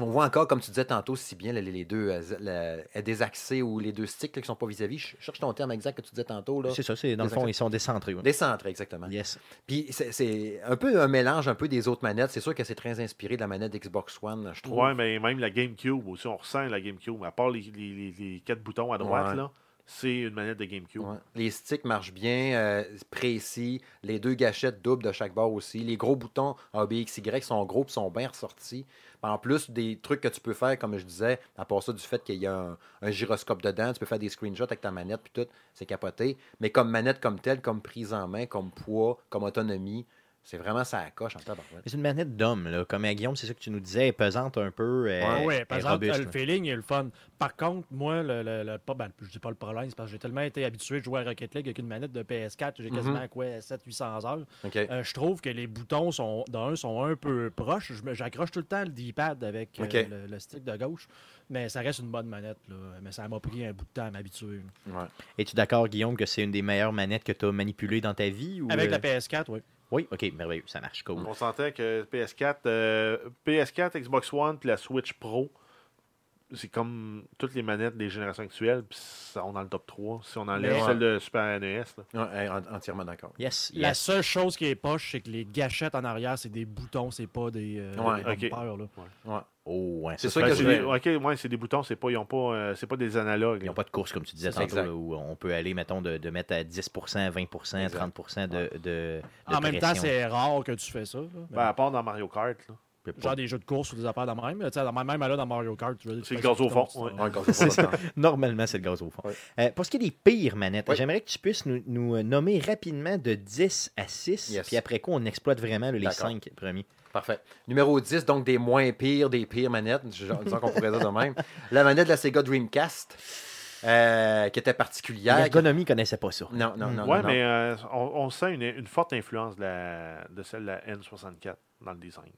On voit encore, comme tu disais tantôt, si bien les, les deux euh, la- euh, désaxés ou les deux sticks là, qui sont pas vis-à-vis. Je cherche ton terme exact que tu disais tantôt. Là. C'est ça, c'est, dans le Des fond, accès- ils sont décentrés. ouais. Décentré, exactement. Yes. Puis c'est- c'est un peu un mélange un peu des autres manettes. C'est sûr que c'est très inspiré de la manette d'Xbox One, je trouve. Ouais, mais même la GameCube aussi, on ressent la GameCube. À part les, les- les- les quatre boutons à droite, Ouais. là, c'est une manette de GameCube. Les sticks marchent bien, euh, précis. Les deux gâchettes doubles de chaque bord aussi. Les gros boutons A, B, X, Y sont gros et sont bien ressortis. En plus, des trucs que tu peux faire, comme je disais, à part ça du fait qu'il y a un, un gyroscope dedans, tu peux faire des screenshots avec ta manette puis tout, c'est capoté. Mais comme manette comme telle, comme prise en main, comme poids, comme autonomie, c'est vraiment ça à coche en tabarouette. Mais c'est une manette d'homme, là. Comme à Guillaume, c'est ça que tu nous disais, elle pesante un peu. Elle, exemple, robuste, le là. feeling est le fun. Par contre, moi, le, le, le- pas, ben, je dis pas le problème, c'est parce que j'ai tellement été habitué de jouer à Rocket League avec une manette de PS4, j'ai quasiment quoi, 700-800 heures. Euh, je trouve que les boutons sont, d'un, sont un peu proches. Je me- J'accroche tout le temps le D-pad avec euh, le, le stick de gauche, mais ça reste une bonne manette. Là. Mais ça m'a pris un bout de temps à m'habituer. Ouais. Es-tu d'accord, Guillaume, que c'est une des meilleures manettes que tu as manipulées dans ta vie? Ou, Avec euh, la PS4, oui. Oui, ok, merveilleux, ça marche, cool. On sentait que PS4, euh, PS4, Xbox One puis la Switch Pro, c'est comme toutes les manettes des générations actuelles, puis ça, on est dans le top 3. Si on enlève celle de Super NES, là. Ouais, en- entièrement d'accord. Yes, La yes. seule chose qui est poche, c'est que les gâchettes en arrière, c'est des boutons, c'est pas des, euh, Ouais, des ok. bumpers, là. Ouais. Oh, ouais, C'est ça, que des- ok, ouais, c'est des boutons, c'est pas, ils ont pas, euh, c'est pas des analogues. Ils n'ont pas de course, comme tu disais tantôt, là, où on peut aller, mettons, de, de mettre à 10% 20 Exact. 30 de, de, de En même temps, c'est rare que tu fais ça. là. Ben, à part dans Mario Kart, là. Je peux pas- Genre des jeux de course ou des affaires de même. Tu sais, dans- même là, dans Mario Kart, tu C'est le gaz au fond, ouais. Ouais. Normalement, c'est le gaz au fond. Ouais. Euh, pour ce qui est des pires manettes, Ouais. j'aimerais que tu puisses nous, nous, nommer rapidement de 10 à 6, Yes. puis après quoi, on exploite vraiment là, les D'accord. 5 premiers. Parfait. Numéro 10, donc des moins pires, des pires manettes, disons qu'on pourrait dire de même. La manette de la Sega Dreamcast, euh, qui était particulière. L'ergonomie ne connaissait pas ça. Non, non, non. ouais, non, mais euh, on, on sent une, une forte influence de, la, de celle de la N64 dans le design.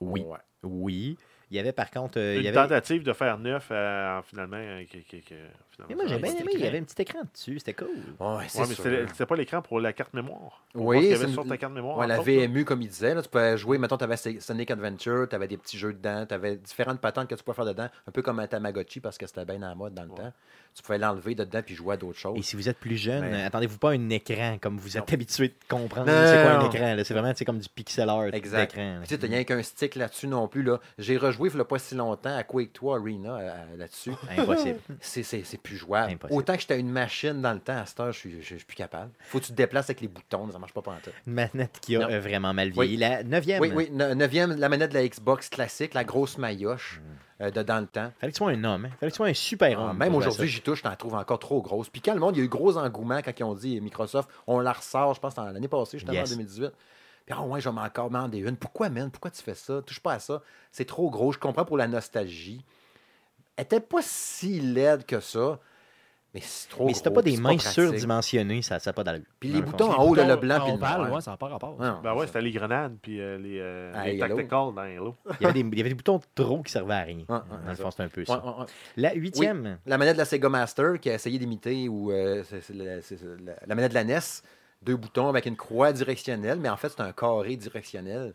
Oui. Ouais. Oui. Il y avait par contre. euh, il Une y avait... tentative de faire neuf euh, finalement. euh, qui- qui- qui- finalement, Mais moi, j'ai bien aimé. Il y avait un petit écran dessus. C'était cool. Ouais, Ouais, c'est mais c'était pas l'écran pour la carte mémoire. Oui, c'est avait une- sur ta carte mémoire. Ouais, la là. VMU, comme il disait, là, tu pouvais jouer, mettons, tu avais Sonic Adventure, tu avais des petits jeux dedans, tu avais différentes patentes que tu pouvais faire dedans, un peu comme un Tamagotchi parce que c'était bien en mode dans le temps. Tu pouvais l'enlever dedans puis jouer à d'autres choses. Et si vous êtes plus jeune, euh, attendez-vous pas un écran comme vous êtes habitué de comprendre. C'est quoi un écran? C'est vraiment comme du pixel art Exact. d'écran. Tu sais, rien qu'un stick là-dessus non plus. Là. J'ai rejoué il y a pas si longtemps à Quake 3 Arena euh, là-dessus. Impossible. C'est, c'est, c'est plus jouable. Impossible. Autant que j'étais une machine dans le temps, à cette heure, je suis, je, je suis plus capable. Faut que tu te déplaces avec les boutons, ça marche pas pendant tout. Une manette qui a Non. euh, vraiment mal Oui. vieilli. La neuvième. Oui, oui, ne- neuvième, la manette de la Xbox classique, la grosse maillotche Mm. Euh, de dans le temps. Fallait que tu sois un homme. Hein? Fallait que tu sois un super Ah, homme. même aujourd'hui, j'y touche, je t'en trouve encore trop grosse. Puis quand le monde, il y a eu gros engouement quand ils ont dit Microsoft, on la ressort, je pense, en- l'année passée, justement Yes. en 2018. Puis, ah ouais, je vais m'en commander une. Pourquoi, man? Pourquoi tu fais ça? Touche pas à ça. C'est trop gros. Je comprends pour la nostalgie. Elle était pas si laide que ça, mais c'est trop Mais si t'as pas des mains surdimensionnées, ça n'a pas d'allure. Puis les boutons en haut, le blanc puis le noir. ouais, ça n'a pas rapport. Non, Ben ouais, c'était les grenades puis euh, les, euh, Ah, tacticals dans Halo. Il y, avait des, il y avait des boutons trop qui servaient à rien. Dans le fond, c'est un peu ça. La huitième. La manette de la Sega Master qui a essayé d'imiter ou euh, la, manette de la NES, deux boutons avec une croix directionnelle, mais en fait c'est un carré directionnel,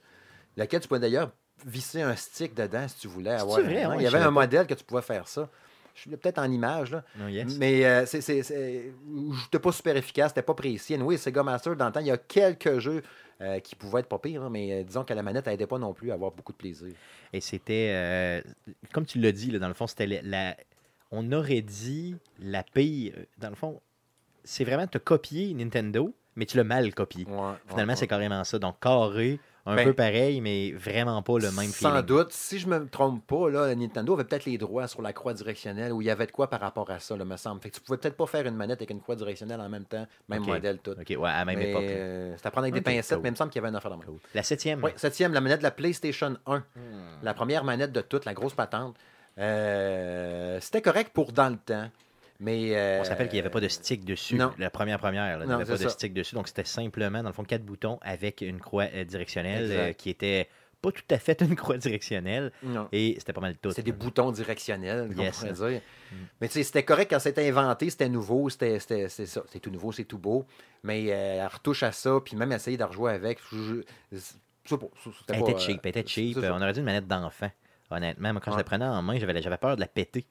lequel tu pouvais d'ailleurs visser un stick dedans si tu voulais avoir. vrai? un- Ouais, Il y avait un pas. modèle que tu pouvais faire ça. Je suis peut-être en image là, Non, yes. mais euh, c'est, j'étais pas super efficace, c'était pas précis. Oui, Sega Master dans le temps, il y a quelques jeux euh, qui pouvaient être pas pires, hein, mais euh, disons que la manette n'aidait pas non plus à avoir beaucoup de plaisir. Et c'était, euh, comme tu l'as dit, là, dans le fond, c'était la, la- On aurait dit la pire. Dans le fond, c'est vraiment te copier Nintendo, mais tu l'as mal copié. Finalement, c'est carrément ça. Donc, carré, un Ben, peu pareil, mais vraiment pas le même Sans feeling. doute. Si je me trompe pas, là, Nintendo avait peut-être les droits sur la croix directionnelle où il y avait de quoi par rapport à ça, là, me semble. Fait que tu pouvais peut-être pas faire une manette avec une croix directionnelle en même temps, même modèle tout. OK, ouais, à la même mais époque. euh, c'était à prendre avec des pincettes, cool. mais il me semble qu'il y avait une affaire de. Cool. La septième. Oui, septième, la manette de la PlayStation 1. Hmm. La première manette de toute, la grosse patente. Euh, c'était correct pour dans le temps. Mais, euh, On se rappelle qu'il n'y avait pas de stick dessus. non. La première première, là, il n'y avait pas de stick dessus. Donc, c'était simplement, dans le fond, quatre boutons avec une croix euh, directionnelle euh, qui était pas tout à fait une croix directionnelle. Non. Et c'était pas mal tout. C'était des boutons directionnels, Yes. pourrait dire. Mais tu sais, c'était correct quand c'était inventé, c'était nouveau, c'était ça. C'est tout nouveau, c'est tout beau. Mais euh, elle retouche à ça, puis même essayer de rejouer avec. Je, je- pas, Elle pas, était euh, cheap, elle était cheap. On aurait dit une manette d'enfant. Honnêtement, moi, quand je la prenais en main, j'avais j'avais peur de la péter.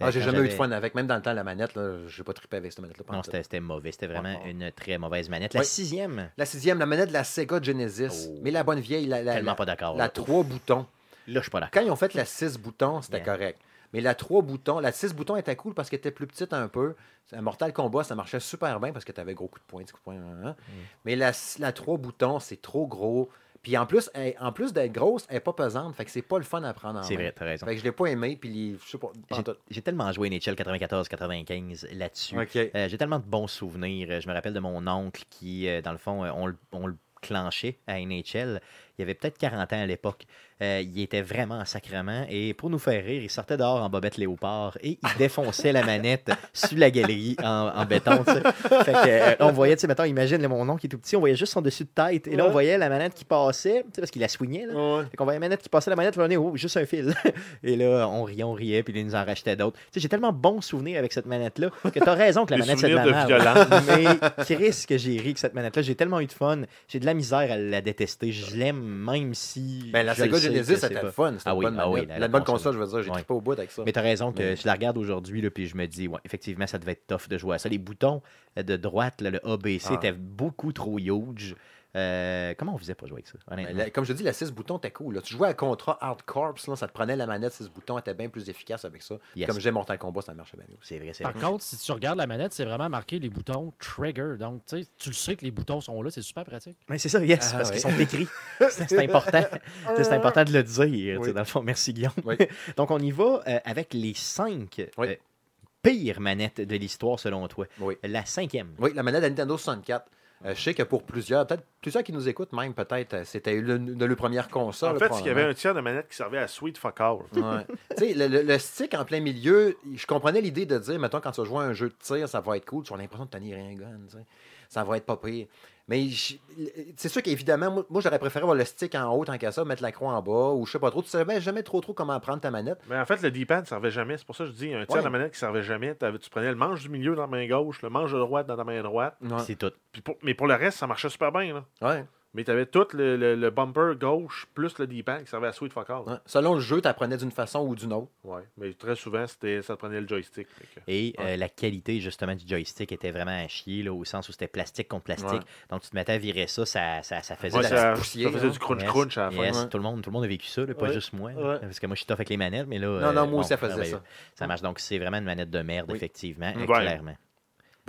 Ah, j'ai jamais eu de fun avec. Même dans le temps, la manette, là, j'ai pas trippé avec cette manette-là. Non, c'était mauvais. C'était vraiment une très mauvaise manette. La sixième, La sixième, la manette de la Sega Genesis. Oh. Mais la bonne vieille, la, la, tellement la, pas d'accord. la trois boutons. Là, je suis pas d'accord. Quand ils ont fait la 6 boutons, c'était correct. Mais la 3 boutons, la 6 boutons était cool parce qu'elle était plus petite un peu. À Mortal Kombat, ça marchait super bien parce que tu avais gros coup de poing, coup de poing. hein, hein. Mm. Mais la, la 3 boutons, c'est trop gros. Puis en plus, elle- en plus d'être grosse, elle n'est pas pesante. Fait que c'est pas le fun à prendre en C'est main. vrai, t'as raison. Fait que je l'ai pas aimé. Puis les- je sais pas. pas en J'ai- tellement joué NHL 94-95 là-dessus. Euh, J'ai tellement de bons souvenirs. Je me rappelle de mon oncle qui, euh, dans le fond, euh, on, le- on le clenchait à NHL. Il avait peut-être 40 ans à l'époque. Euh, il était vraiment en sacrement. Et pour nous faire rire, il sortait dehors en bobette léopard et il défonçait la manette sur la galerie en, en béton. Fait que, euh, on voyait, tu sais, mettons, imagine là, mon oncle qui est tout petit, on voyait juste son dessus de tête. Et là, on voyait la manette qui passait, tu sais, parce qu'il la soignait. Là. Fait qu'on voyait la manette qui passait, la manette, on est oh, juste un fil. et là, on riait, on riait, puis il nous en rachetait d'autres. Tu sais, j'ai tellement de bons souvenirs avec cette manette-là que t'as raison que la Des manette, c'est de la de merde. Mais Chris, que j'ai ri avec cette manette-là. J'ai tellement eu de fun. J'ai de la misère à la détester. Je l'aime, même si. Ben, la Sega Genesis, c'était pas- le fun. C'était Ah oui, bonne ah oui, manette. la- la, la bonne console. console, je veux dire. J'ai trippé au bout avec ça. Mais t'as raison que je la regarde aujourd'hui, puis je me dis, ouais, effectivement, ça devait être tough de jouer à ça. Les boutons de droite, là, le ABC, Ah. étaient beaucoup trop huge. Euh, comment on faisait pour jouer avec ça, honnêtement? la- comme je te dis, la 6 boutons était cool. là. Tu jouais à Contra Hard Corps, là, ça te prenait la manette 6 boutons, elle était bien plus efficace avec ça. Yes. Comme j'ai Mortal Kombat, ça marchait bien aussi. C'est vrai, c'est Par vrai. contre, si tu regardes la manette, c'est vraiment marqué les boutons trigger. Donc, tu sais, tu le sais que les boutons sont là, c'est super pratique. Mais c'est ça, yes, Ah, parce ouais. qu'ils sont écrits. C'est c'est important. C'est important de le dire. tu sais, Oui. Dans le fond, merci Guillaume. Oui. Donc, on y va euh, avec les cinq Oui. euh, pires manettes de l'histoire, selon toi. Oui. La cinquième. Oui, la manette de Nintendo 64. Euh, je sais que pour plusieurs, peut-être plusieurs qui nous écoutent même, peut-être, euh, c'était le, de leur première console. En fait, qu'il y avait un tiers de manette qui servait à Sweet Fuck All. Ouais. le, le- le stick en plein milieu, je comprenais l'idée de dire, mettons, quand tu vas jouer à un jeu de tir, ça va être cool, tu as l'impression de tenir un gun. ça va être pas pire. Mais c'est sûr qu'évidemment, moi, moi, j'aurais préféré avoir le stick en haut tant qu'à ça, mettre la croix en bas, ou je sais pas trop. Tu savais jamais trop trop comment prendre ta manette. Mais en fait, le D-pad ne servait jamais. C'est pour ça que je dis, un tiers Ouais. de la manette qui ne servait jamais. Tu prenais le manche du milieu dans la main gauche, le manche de droite dans ta main droite. Ouais. C'est tout. Puis pour- mais pour le reste, ça marchait super bien. Là. Ouais. Mais tu avais tout le, le- le bumper gauche plus le D-pad qui servait à sweet fuck all. Ouais. Selon le jeu, tu apprenais d'une façon ou d'une autre. Ouais. Mais très souvent, c'était ça te prenait le joystick. Que- Et euh, la qualité justement du joystick était vraiment à chier, là, au sens où c'était plastique contre plastique. Ouais. Donc tu te mettais à virer ça, ça, ça, ça faisait de la ça, petite poussière, ça faisait du crunch Yes, crunch à la fin. yes, Ouais. tout, le monde, tout le monde a vécu ça, là, pas juste moi. Parce que moi, je suis tough avec les manettes, mais là. euh, Non, non, moi bon, aussi, ça faisait merveilleux. ça. Ça marche. Donc, c'est vraiment une manette de merde, Oui. effectivement, euh, clairement.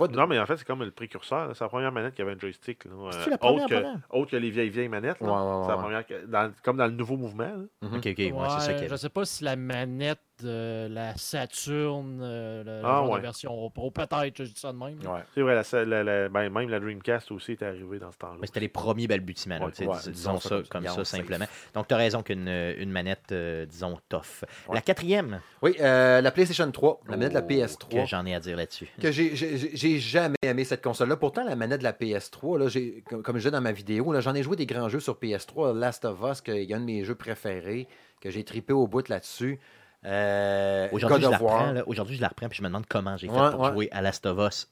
Pas de- Non, mais en fait, c'est comme le précurseur. C'est la première manette qui avait un joystick. là. Euh, la première, autre, que, autre que les vieilles, vieilles manettes. là. Ouais, ouais, ouais, C'est la ouais. première que- dans- comme dans le nouveau mouvement. là. Ok, ok, ouais, c'est ça Ouais, qu'il y je avait. sais pas si la manette de la Saturn, euh, le Ah, genre ouais. de version Pro, peut-être, je dis ça de même. Ouais. C'est vrai, la, la- la- ben, même la Dreamcast aussi est arrivée dans ce temps-là. Mais c'était les premiers balbutiements, là, dis- disons disons ça comme ça. simplement. Donc, tu as raison qu'une une manette, euh, disons, tough. Ouais. La quatrième, Oui, euh, la PlayStation 3, la manette de la Oh, PS3. que j'en ai à dire là-dessus. que j'ai- jamais aimé cette console-là. Pourtant, la manette de la PS3, là, j'ai- comme, comme je disais dans ma vidéo, là, j'en ai joué des grands jeux sur PS3. Last of Us, qui est un de mes jeux préférés, que j'ai tripé au bout là-dessus. Euh, Aujourd'hui, je la reprends, là. Aujourd'hui, je la reprends, puis je me demande comment j'ai fait Ouais, pour ouais. jouer à Last of Us.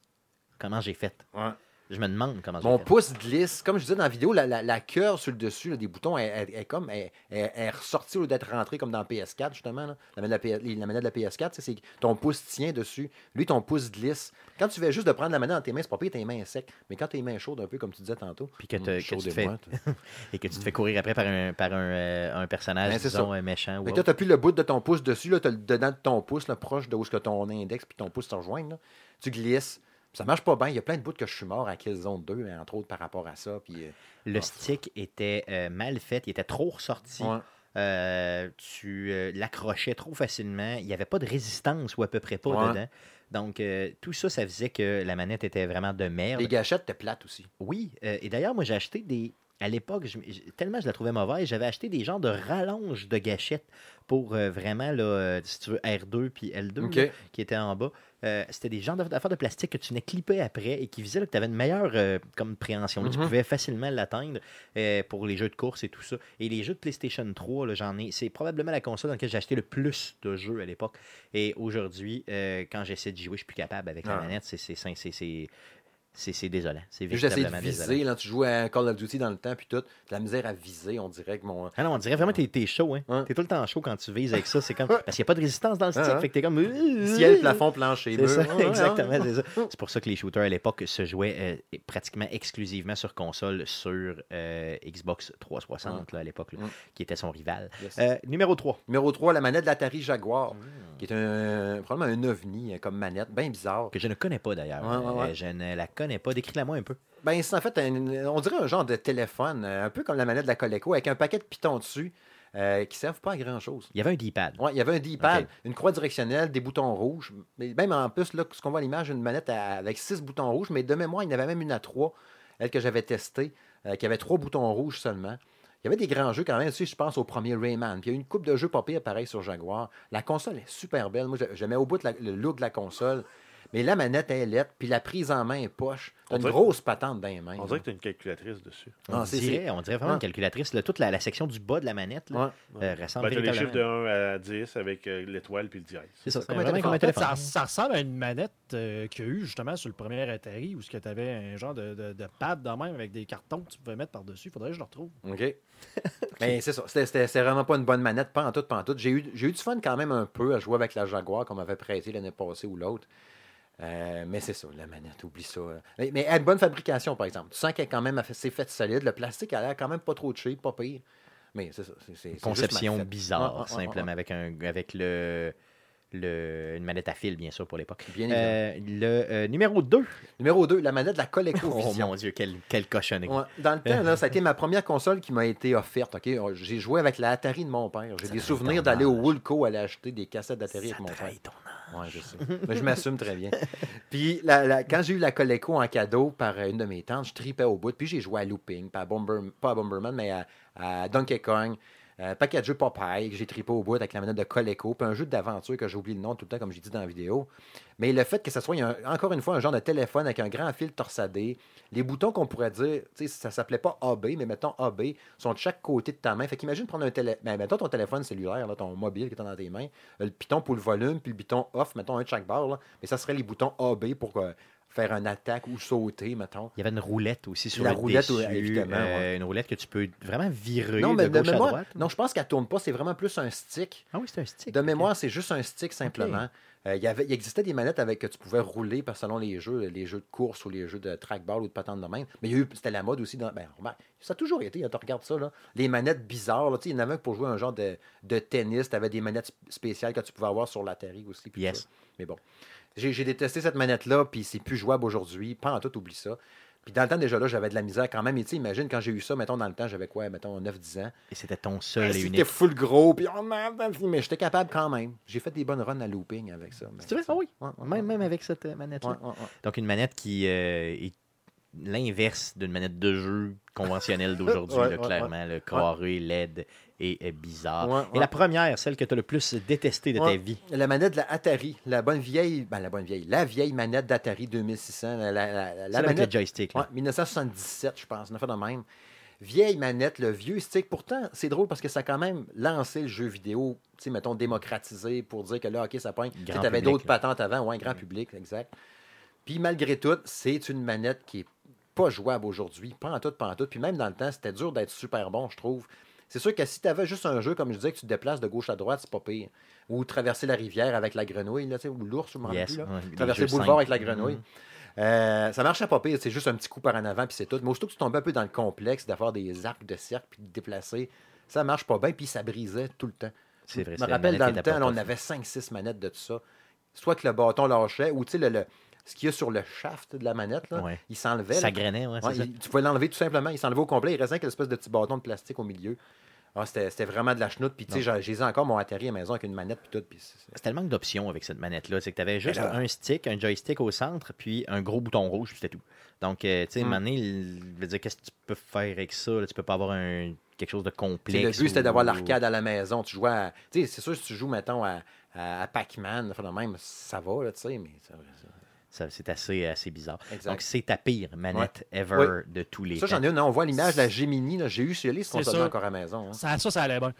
Comment j'ai fait? Ouais. Je me demande comment j'ai Mon pouce glisse. Comme je disais dans la vidéo, la, la, la curve sur le dessus là, des boutons est, est- est comme est, est- est ressortie au lieu d'être rentrée comme dans PS4, justement. là. La, manette de la, P- la manette de la PS4, tu sais, c'est que ton pouce tient dessus. Lui, ton pouce glisse. Quand tu fais juste de prendre la manette dans tes mains, c'est pas pire, tes mains secs. Mais quand tes mains chaudes, un peu comme tu disais tantôt. Puis que, Hum, chaude tu te et fais, moite. et que tu te fais courir après par un, par un, euh, un personnage, Ben, disons, ça. un méchant. Mais toi, tu n'as plus le bout de ton pouce dessus, tu as le dedans de ton pouce, là, proche de où que ton index puis ton pouce se rejoignent. Tu glisses. Ça marche pas bien. Il y a plein de bouts que je suis mort à Killzone 2, hein, entre autres par rapport à ça. Puis, euh, Le Ah. stick était euh, mal fait, il était trop ressorti. ouais. Euh, tu euh, l'accrochais trop facilement. Il n'y avait pas de résistance ou à peu près pas Ouais. dedans. Donc, euh, tout ça, ça faisait que la manette était vraiment de merde. Les gâchettes étaient plates aussi. Oui, et d'ailleurs, moi, j'ai acheté des. À l'époque, tellement je la trouvais mauvaise, j'avais acheté des genres de rallonges de gâchettes pour vraiment, là, si tu veux, R2 puis L2 OK. là, qui étaient en bas. Euh, C'était des genres d'aff- d'affaires de plastique que tu venais clipper après et qui faisaient là, que tu avais une meilleure euh, comme préhension. là. Tu Mhm. pouvais facilement l'atteindre euh, pour les jeux de course et tout ça. Et les jeux de PlayStation 3, là, j'en ai. C'est probablement la console dans laquelle j'ai acheté le plus de jeux à l'époque. Et aujourd'hui, euh, quand j'essaie d'y jouer, je suis plus capable avec la Ah. manette. C'est- c'est- désolant. C'est de véritablement désolant. viser. Là, tu jouais à Call of Duty dans le temps, puis tout. T'as la misère à viser, on dirait que mon. Ah non, on dirait vraiment que t'es- chaud, hein. Ouais. T'es tout le temps chaud quand tu vises avec ça. C'est comme. Parce qu'il n'y a pas de résistance dans le stick. Ah, ah. Fait que t'es comme. Ciel, plafond, plancher, C'est mur. ça, ouais, exactement, ouais. c'est ça. C'est pour ça que les shooters à l'époque se jouaient euh, pratiquement exclusivement sur console sur euh, Xbox 360 là, à l'époque, Mm. qui était son rival. Yes. Euh, numéro 3. Numéro 3, la manette de l'Atari Jaguar, Mm. Qui est un, probablement un ovni euh, comme manette, bien bizarre. Que je ne connais pas d'ailleurs. Ouais, ouais, ouais. Euh, je ne la connais pas. Décris-la-moi un peu. Ben, c'est en fait, un- on dirait un genre de téléphone, euh, un peu comme la manette de la Coleco, avec un paquet de pitons dessus euh, qui ne servent pas à grand-chose. Il y avait un D-pad. Ouais, il y avait un D-pad, une croix directionnelle, des boutons rouges. Mais même en plus, là, ce qu'on voit à l'image, une manette à- avec six boutons rouges, mais de mémoire, il y en avait même une à trois, elle que j'avais testée, euh, qui avait trois boutons rouges seulement. Il y avait des grands jeux quand même, aussi, je pense au premier Rayman. Puis il y a une coupe de jeux pas pareil sur Jaguar. La console est super belle. Moi, j'ai- j'aimais au bout de le look de la console. Mais la manette est lettre, puis la prise en main est poche. T'as On une grosse patente dans les mains. On dirait que tu as une calculatrice dessus. On, c'est- dirait, on dirait vraiment Ouais. une calculatrice. là. toute la, la section du bas de la manette là, Ouais. euh, ressemble Ben, as les chiffres véritablement- de 1 à 10 avec euh, l'étoile puis le dièse. C'est ça, comme c'est un vraiment téléphone. comme un En fait, téléphone. ça, ça ressemble à une manette euh, qu'il y a eu justement sur le premier Atari où tu avais un genre de, de- de pad de même avec des cartons que tu pouvais mettre par-dessus. Il faudrait que je le retrouve. OK. Mais c'est ça. C'était- C'était c'était vraiment pas une bonne manette, pas en tout, pas en tout. J'ai eu, j'ai eu du fun quand même un peu à jouer avec la Jaguar qu'on m'avait prêté l'année passée ou l'autre. Euh, mais c'est ça, la manette, oublie ça. Mais, mais elle a une bonne fabrication, par exemple. Tu sens qu'elle est quand même assez faite solide. Le plastique a l'air quand même pas trop cheap, pas pire. Mais c'est ça. c'est- c'est- c'est juste conception fait. bizarre, simplement, avec, un, avec le, le, une manette à fil, bien sûr, pour l'époque. Bien. Euh, le euh, numéro 2. Numéro 2, la manette de la ColecoVision. Oh mon Dieu, quelle, quelle cochonnerie. Ouais, dans le temps, là, ça a été ma première console qui m'a été offerte. J'ai joué avec la Atari de mon père. J'ai des souvenirs d'aller au. Woolco aller acheter des cassettes d'Atari avec mon père. ton Ouais, je sais. Mais je m'assume très bien. Puis la- la- quand j'ai eu la Coleco en cadeau par une de mes tantes, je tripais au bout. Puis j'ai joué à Looping, pas à, Bomber, pas à Bomberman, mais à, à Donkey Kong. Un paquet de jeux Popeye que j'ai trippé au bout avec la manette de Coleco, puis un jeu d'aventure que j'ai oublié le nom tout le temps, comme j'ai dit dans la vidéo. Mais le fait que ça soit, encore une fois, un genre de téléphone avec un grand fil torsadé, les boutons qu'on pourrait dire, tu sais, ça s'appelait pas AB, mais mettons AB, sont de chaque côté de ta main. Fait qu'imagine prendre un téléphone, ben, mettons ton téléphone cellulaire, là, ton mobile qui est dans tes mains, euh, le piton pour le volume, puis le piton off, mettons un de chaque barre, mais ça serait les boutons AB pour euh, faire un attaque ou sauter, mettons. Il y avait une roulette aussi sur La le roulette, dessus, oui, évidemment, euh, Une roulette que tu peux vraiment virer Non, mais de gauche à mémoire, droite. non, je pense qu'elle tourne pas, c'est vraiment plus un stick. Ah oui, c'est un stick. De mémoire, c'est juste un stick simplement. Euh, il, y avait, il existait des manettes avec que tu pouvais rouler selon les jeux, les jeux de course ou les jeux de trackball ou de patente de même. Mais il y a eu, c'était la mode aussi. Dans, ben, ça a toujours été, hein, tu regardes ça, là, les manettes bizarres. Là, tu sais, il y en avait pour jouer un genre de, de tennis. Tu avais des manettes sp- spéciales que tu pouvais avoir sur l'Atari aussi. puis Yes. ça. Mais bon, j'ai détesté cette manette-là, puis c'est plus jouable aujourd'hui. Pas en tout, oublie ça. Puis dans le temps, déjà là, j'avais de la misère quand même. Et tu sais, imagine quand j'ai eu ça, mettons, dans le temps, j'avais quoi, mettons, 9-10 ans. Et c'était ton seul et C'était unique. full gros, puis oh mais j'étais capable quand même. J'ai fait des bonnes runs à looping avec ça. C'est vrai? Ah oui. Ouais, ouais, Même, ouais. même avec cette euh, manette-là. Donc, une manette qui euh, est l'inverse d'une manette de jeu conventionnelle d'aujourd'hui, Ouais, là, ouais, clairement. Le carré, LED et bizarre. Ouais, Et la première, celle que tu as le plus détestée de ta vie? La manette de la Atari, la bonne vieille, ben la bonne vieille, la vieille manette d'Atari 2600, la, la, la- avec le manette, joystick. là. ouais, 1977, je pense, on a fait de même. Vieille manette, le vieux stick. Pourtant, c'est drôle parce que ça a quand même lancé le jeu vidéo, tu sais, mettons, démocratisé pour dire que là, OK, ça pogne. Tu avais d'autres patentes avant, ouais, grand public, exact. Puis malgré tout, c'est une manette qui est pas jouable aujourd'hui, pas en tout, pas en tout. Puis même dans le temps, c'était dur d'être super bon, je trouve. C'est sûr que si tu avais juste un jeu, comme je disais, que tu te déplaces de gauche à droite, c'est pas pire. Ou traverser la rivière avec la grenouille, là, ou l'ours, je me rappelle Yes, plus. Là. ouais, Traverser le boulevard avec la grenouille. Mhm. Euh, ça marchait pas pire, c'est juste un petit coup par en avant, puis c'est tout. Mais aussitôt que tu tombais un peu dans le complexe d'avoir des arcs de cercle, puis de te déplacer, ça marche pas bien, puis ça brisait tout le temps. C'est vrai. Je me rappelle dans le temps, là, on avait 5-6 manettes de tout ça. Soit que le bâton lâchait, ou tu sais, le, le- ce qu'il y a sur le shaft de la manette, là, Ouais. il s'enlevait. là. Ça grainait, ouais, c'est Ouais, ça. il- tu pouvais l'enlever tout simplement. Il s'enlevait au complet. Il restait qu'une espèce de petit bâton de plastique au milieu. Ah, c'était c'était vraiment de la chenoute. Puis, tu sais, j'ai- encore mon Atari à la maison avec une manette. Puis tout. C'est- C'est tellement d'options avec cette manette-là. C'est que tu avais juste là- un stick, un joystick au centre, puis un gros bouton rouge, puis c'était tout. Donc, euh, tu sais, il- je veux dire, qu'est-ce que tu peux faire avec ça? là? Tu peux pas avoir un, quelque chose de complexe. le but, c'était d'avoir l'arcade à la maison. Tu jouais à. Tu sais, c'est sûr, si tu joues, mettons, à, Pac-Man, même, ça va, tu sais, mais. ça- Ça, C'est assez, assez bizarre. Exact. Donc, c'est ta pire manette ever Oui. de tous les Ça, temps. j'en ai une. hein, On voit l'image de la Gemini. là. J'ai eu chez les C'est consoles ça. encore à la maison. hein. Ça, ça, ça allait bien.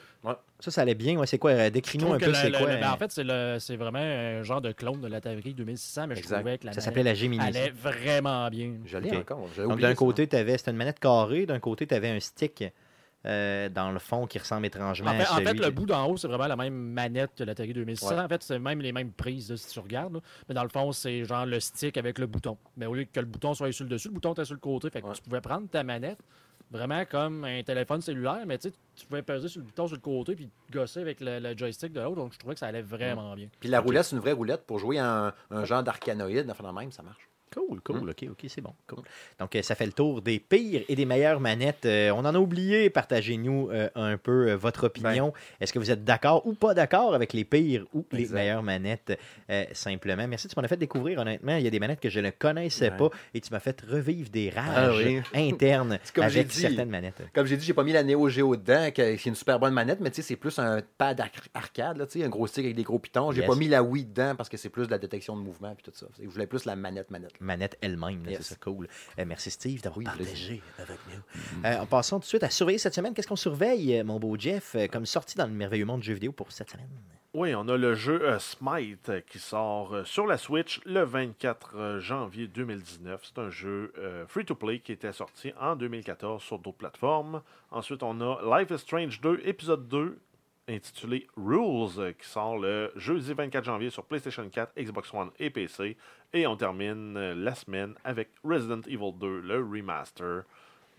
Ça, ça allait bien. Ouais, c'est quoi? euh, Décris-nous un peu c'est quoi. le- ben, euh, en fait, c'est le- c'est vraiment un genre de clone de l'Atari 2600, mais je trouvais que la ça s'appelait la Gemini. ça. allait vraiment bien. Je l'ai encore. Donc, d'un ça. côté, tu avais, c'était une manette carrée. D'un côté, tu avais un stick euh, dans le fond qui ressemble étrangement En fait, à en fait, le bout d'en haut, c'est vraiment la même manette que l'Atari 2600. Ouais. En fait, c'est même les mêmes prises, là, si tu regardes. là. Mais dans le fond, c'est genre le stick avec le bouton. Mais au lieu que le bouton soit sur le dessus, le bouton était sur le côté. Fait que Ouais. tu pouvais prendre ta manette vraiment comme un téléphone cellulaire, mais tu sais, tu pouvais peser sur le bouton sur le côté puis gosser avec le, le joystick de l'autre. Donc, je trouvais que ça allait vraiment bien. Puis la roulette, c'est une vraie roulette pour jouer à un, un genre d'arcanoïde. Enfin, de même, ça marche. Cool, cool, Hmm. ok, ok, c'est bon. Cool. Donc, euh, ça fait le tour des pires et des meilleures manettes. Euh, on en a oublié, partagez-nous euh, un peu euh, votre opinion. Est-ce que vous êtes d'accord ou pas d'accord avec les pires ou les Ben. Meilleures manettes, simplement? Merci, tu m'en as fait découvrir, honnêtement. Il y a des manettes que je ne connaissais Ouais. pas et tu m'as fait revivre des rages Ah oui. internes comme j'ai avec dit. certaines manettes. Comme j'ai dit, j'ai pas mis la Neo Geo dedans, qui est une super bonne manette, mais tu sais, c'est plus un pad ar- arcade, là, un gros stick avec des gros pitons. J'ai Yes. pas mis la Wii dedans parce que c'est plus de la détection de mouvement puis tout ça. Je voulais plus la manette manette. elle-même. Yes. C'est ça, cool. Euh, merci Steve d'avoir Oui, partagé avec nous. Euh, en passant tout de suite à surveiller cette semaine, qu'est-ce qu'on surveille, euh, mon beau Jeff, comme sortie dans le merveilleux monde du jeu vidéo pour cette semaine? Oui, on a le jeu euh, Smite qui sort euh, sur la Switch le 24 euh, janvier 2019. C'est un jeu euh, free-to-play qui était sorti en 2014 sur d'autres plateformes. Ensuite, on a Life is Strange 2, épisode 2, intitulé Rules, euh, qui sort le jeudi 24 janvier sur PlayStation 4, Xbox One et PC. Et on termine euh, la semaine avec Resident Evil 2, le remaster,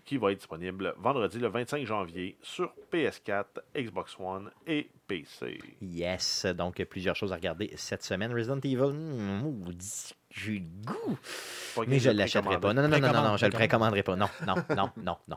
qui va être disponible vendredi le 25 janvier sur PS4, Xbox One et PC. Yes, donc plusieurs choses à regarder cette semaine. Resident Evil, j'ai le goût. Mais je ne l'achèterai pas. Non, non, non, non, non, non, je le précommanderai pas. Non, non, non, non, non.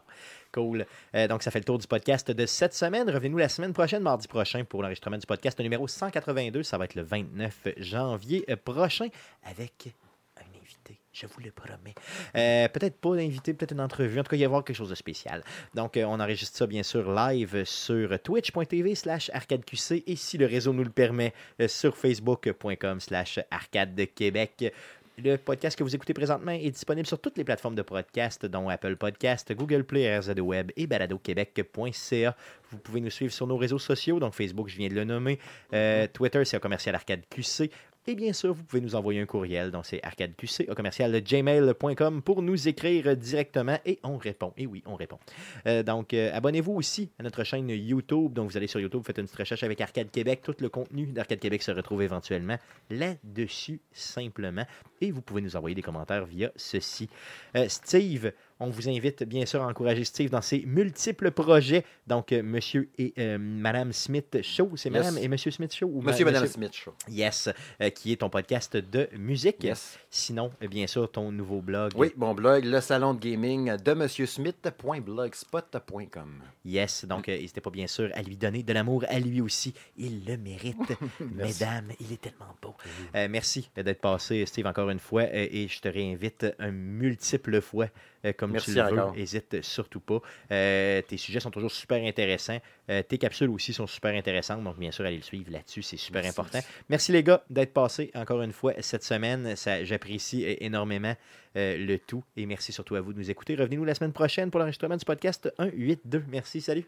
Cool. Euh, donc, ça fait le tour du podcast de cette semaine. Revenez-nous la semaine prochaine, mardi prochain, pour l'enregistrement du podcast numéro 182. Ça va être le 29 janvier euh, prochain avec un invité Je vous le promets. Euh, peut-être pas d'invité, peut-être une entrevue. En tout cas, il va y avoir quelque chose de spécial. Donc, on enregistre ça, bien sûr, live sur twitch.tv slash arcadeqc et si le réseau nous le permet, sur facebook.com slash arcade Québec. Le podcast que vous écoutez présentement est disponible sur toutes les plateformes de podcast, dont Apple Podcast, Google Play, RZO Web et baladoquebec.ca. Vous pouvez nous suivre sur nos réseaux sociaux, donc Facebook, je viens de le nommer. Euh, Twitter, c'est un commercial arcade QC. Et bien sûr, vous pouvez nous envoyer un courriel, donc c'est arcadeqc au commercial gmail.com pour nous écrire directement et on répond. Et oui, on répond. Euh, donc, euh, abonnez-vous aussi à notre chaîne YouTube. Donc, vous allez sur YouTube, faites une petite recherche avec Arcade Québec. Tout le contenu d'Arcade Québec se retrouve éventuellement là-dessus, simplement. Et vous pouvez nous envoyer des commentaires via ceci. Euh, Steve, on vous invite bien sûr à encourager Steve dans ses multiples projets. Donc, euh, Monsieur et euh, Madame Smith Show, c'est Yes. Madame et Monsieur Smith Show ou Monsieur et Madame Smith Show. Yes, euh, qui est ton podcast de musique. Yes. Sinon, euh, bien sûr, ton nouveau blog. Oui, mon blog, le salon de gaming de monsieursmith.blogspot.com. Yes, donc euh, n'hésitez pas bien sûr à lui donner de l'amour à lui aussi. Il le mérite. Mesdames, il est tellement beau. Merci d'être passé, Steve, encore une fois. et je te réinvite un multiple fois, comme Merci tu le veux. encore. Hésite surtout pas. Euh, tes sujets sont toujours super intéressants. Euh, tes capsules aussi sont super intéressantes. Donc, bien sûr, allez le suivre là-dessus. C'est super Merci. important. Merci les gars d'être passés encore une fois cette semaine. Ça, J'apprécie euh, énormément euh, le tout. Et merci surtout à vous de nous écouter. Revenez-nous la semaine prochaine pour l'enregistrement du podcast 182. Merci, salut.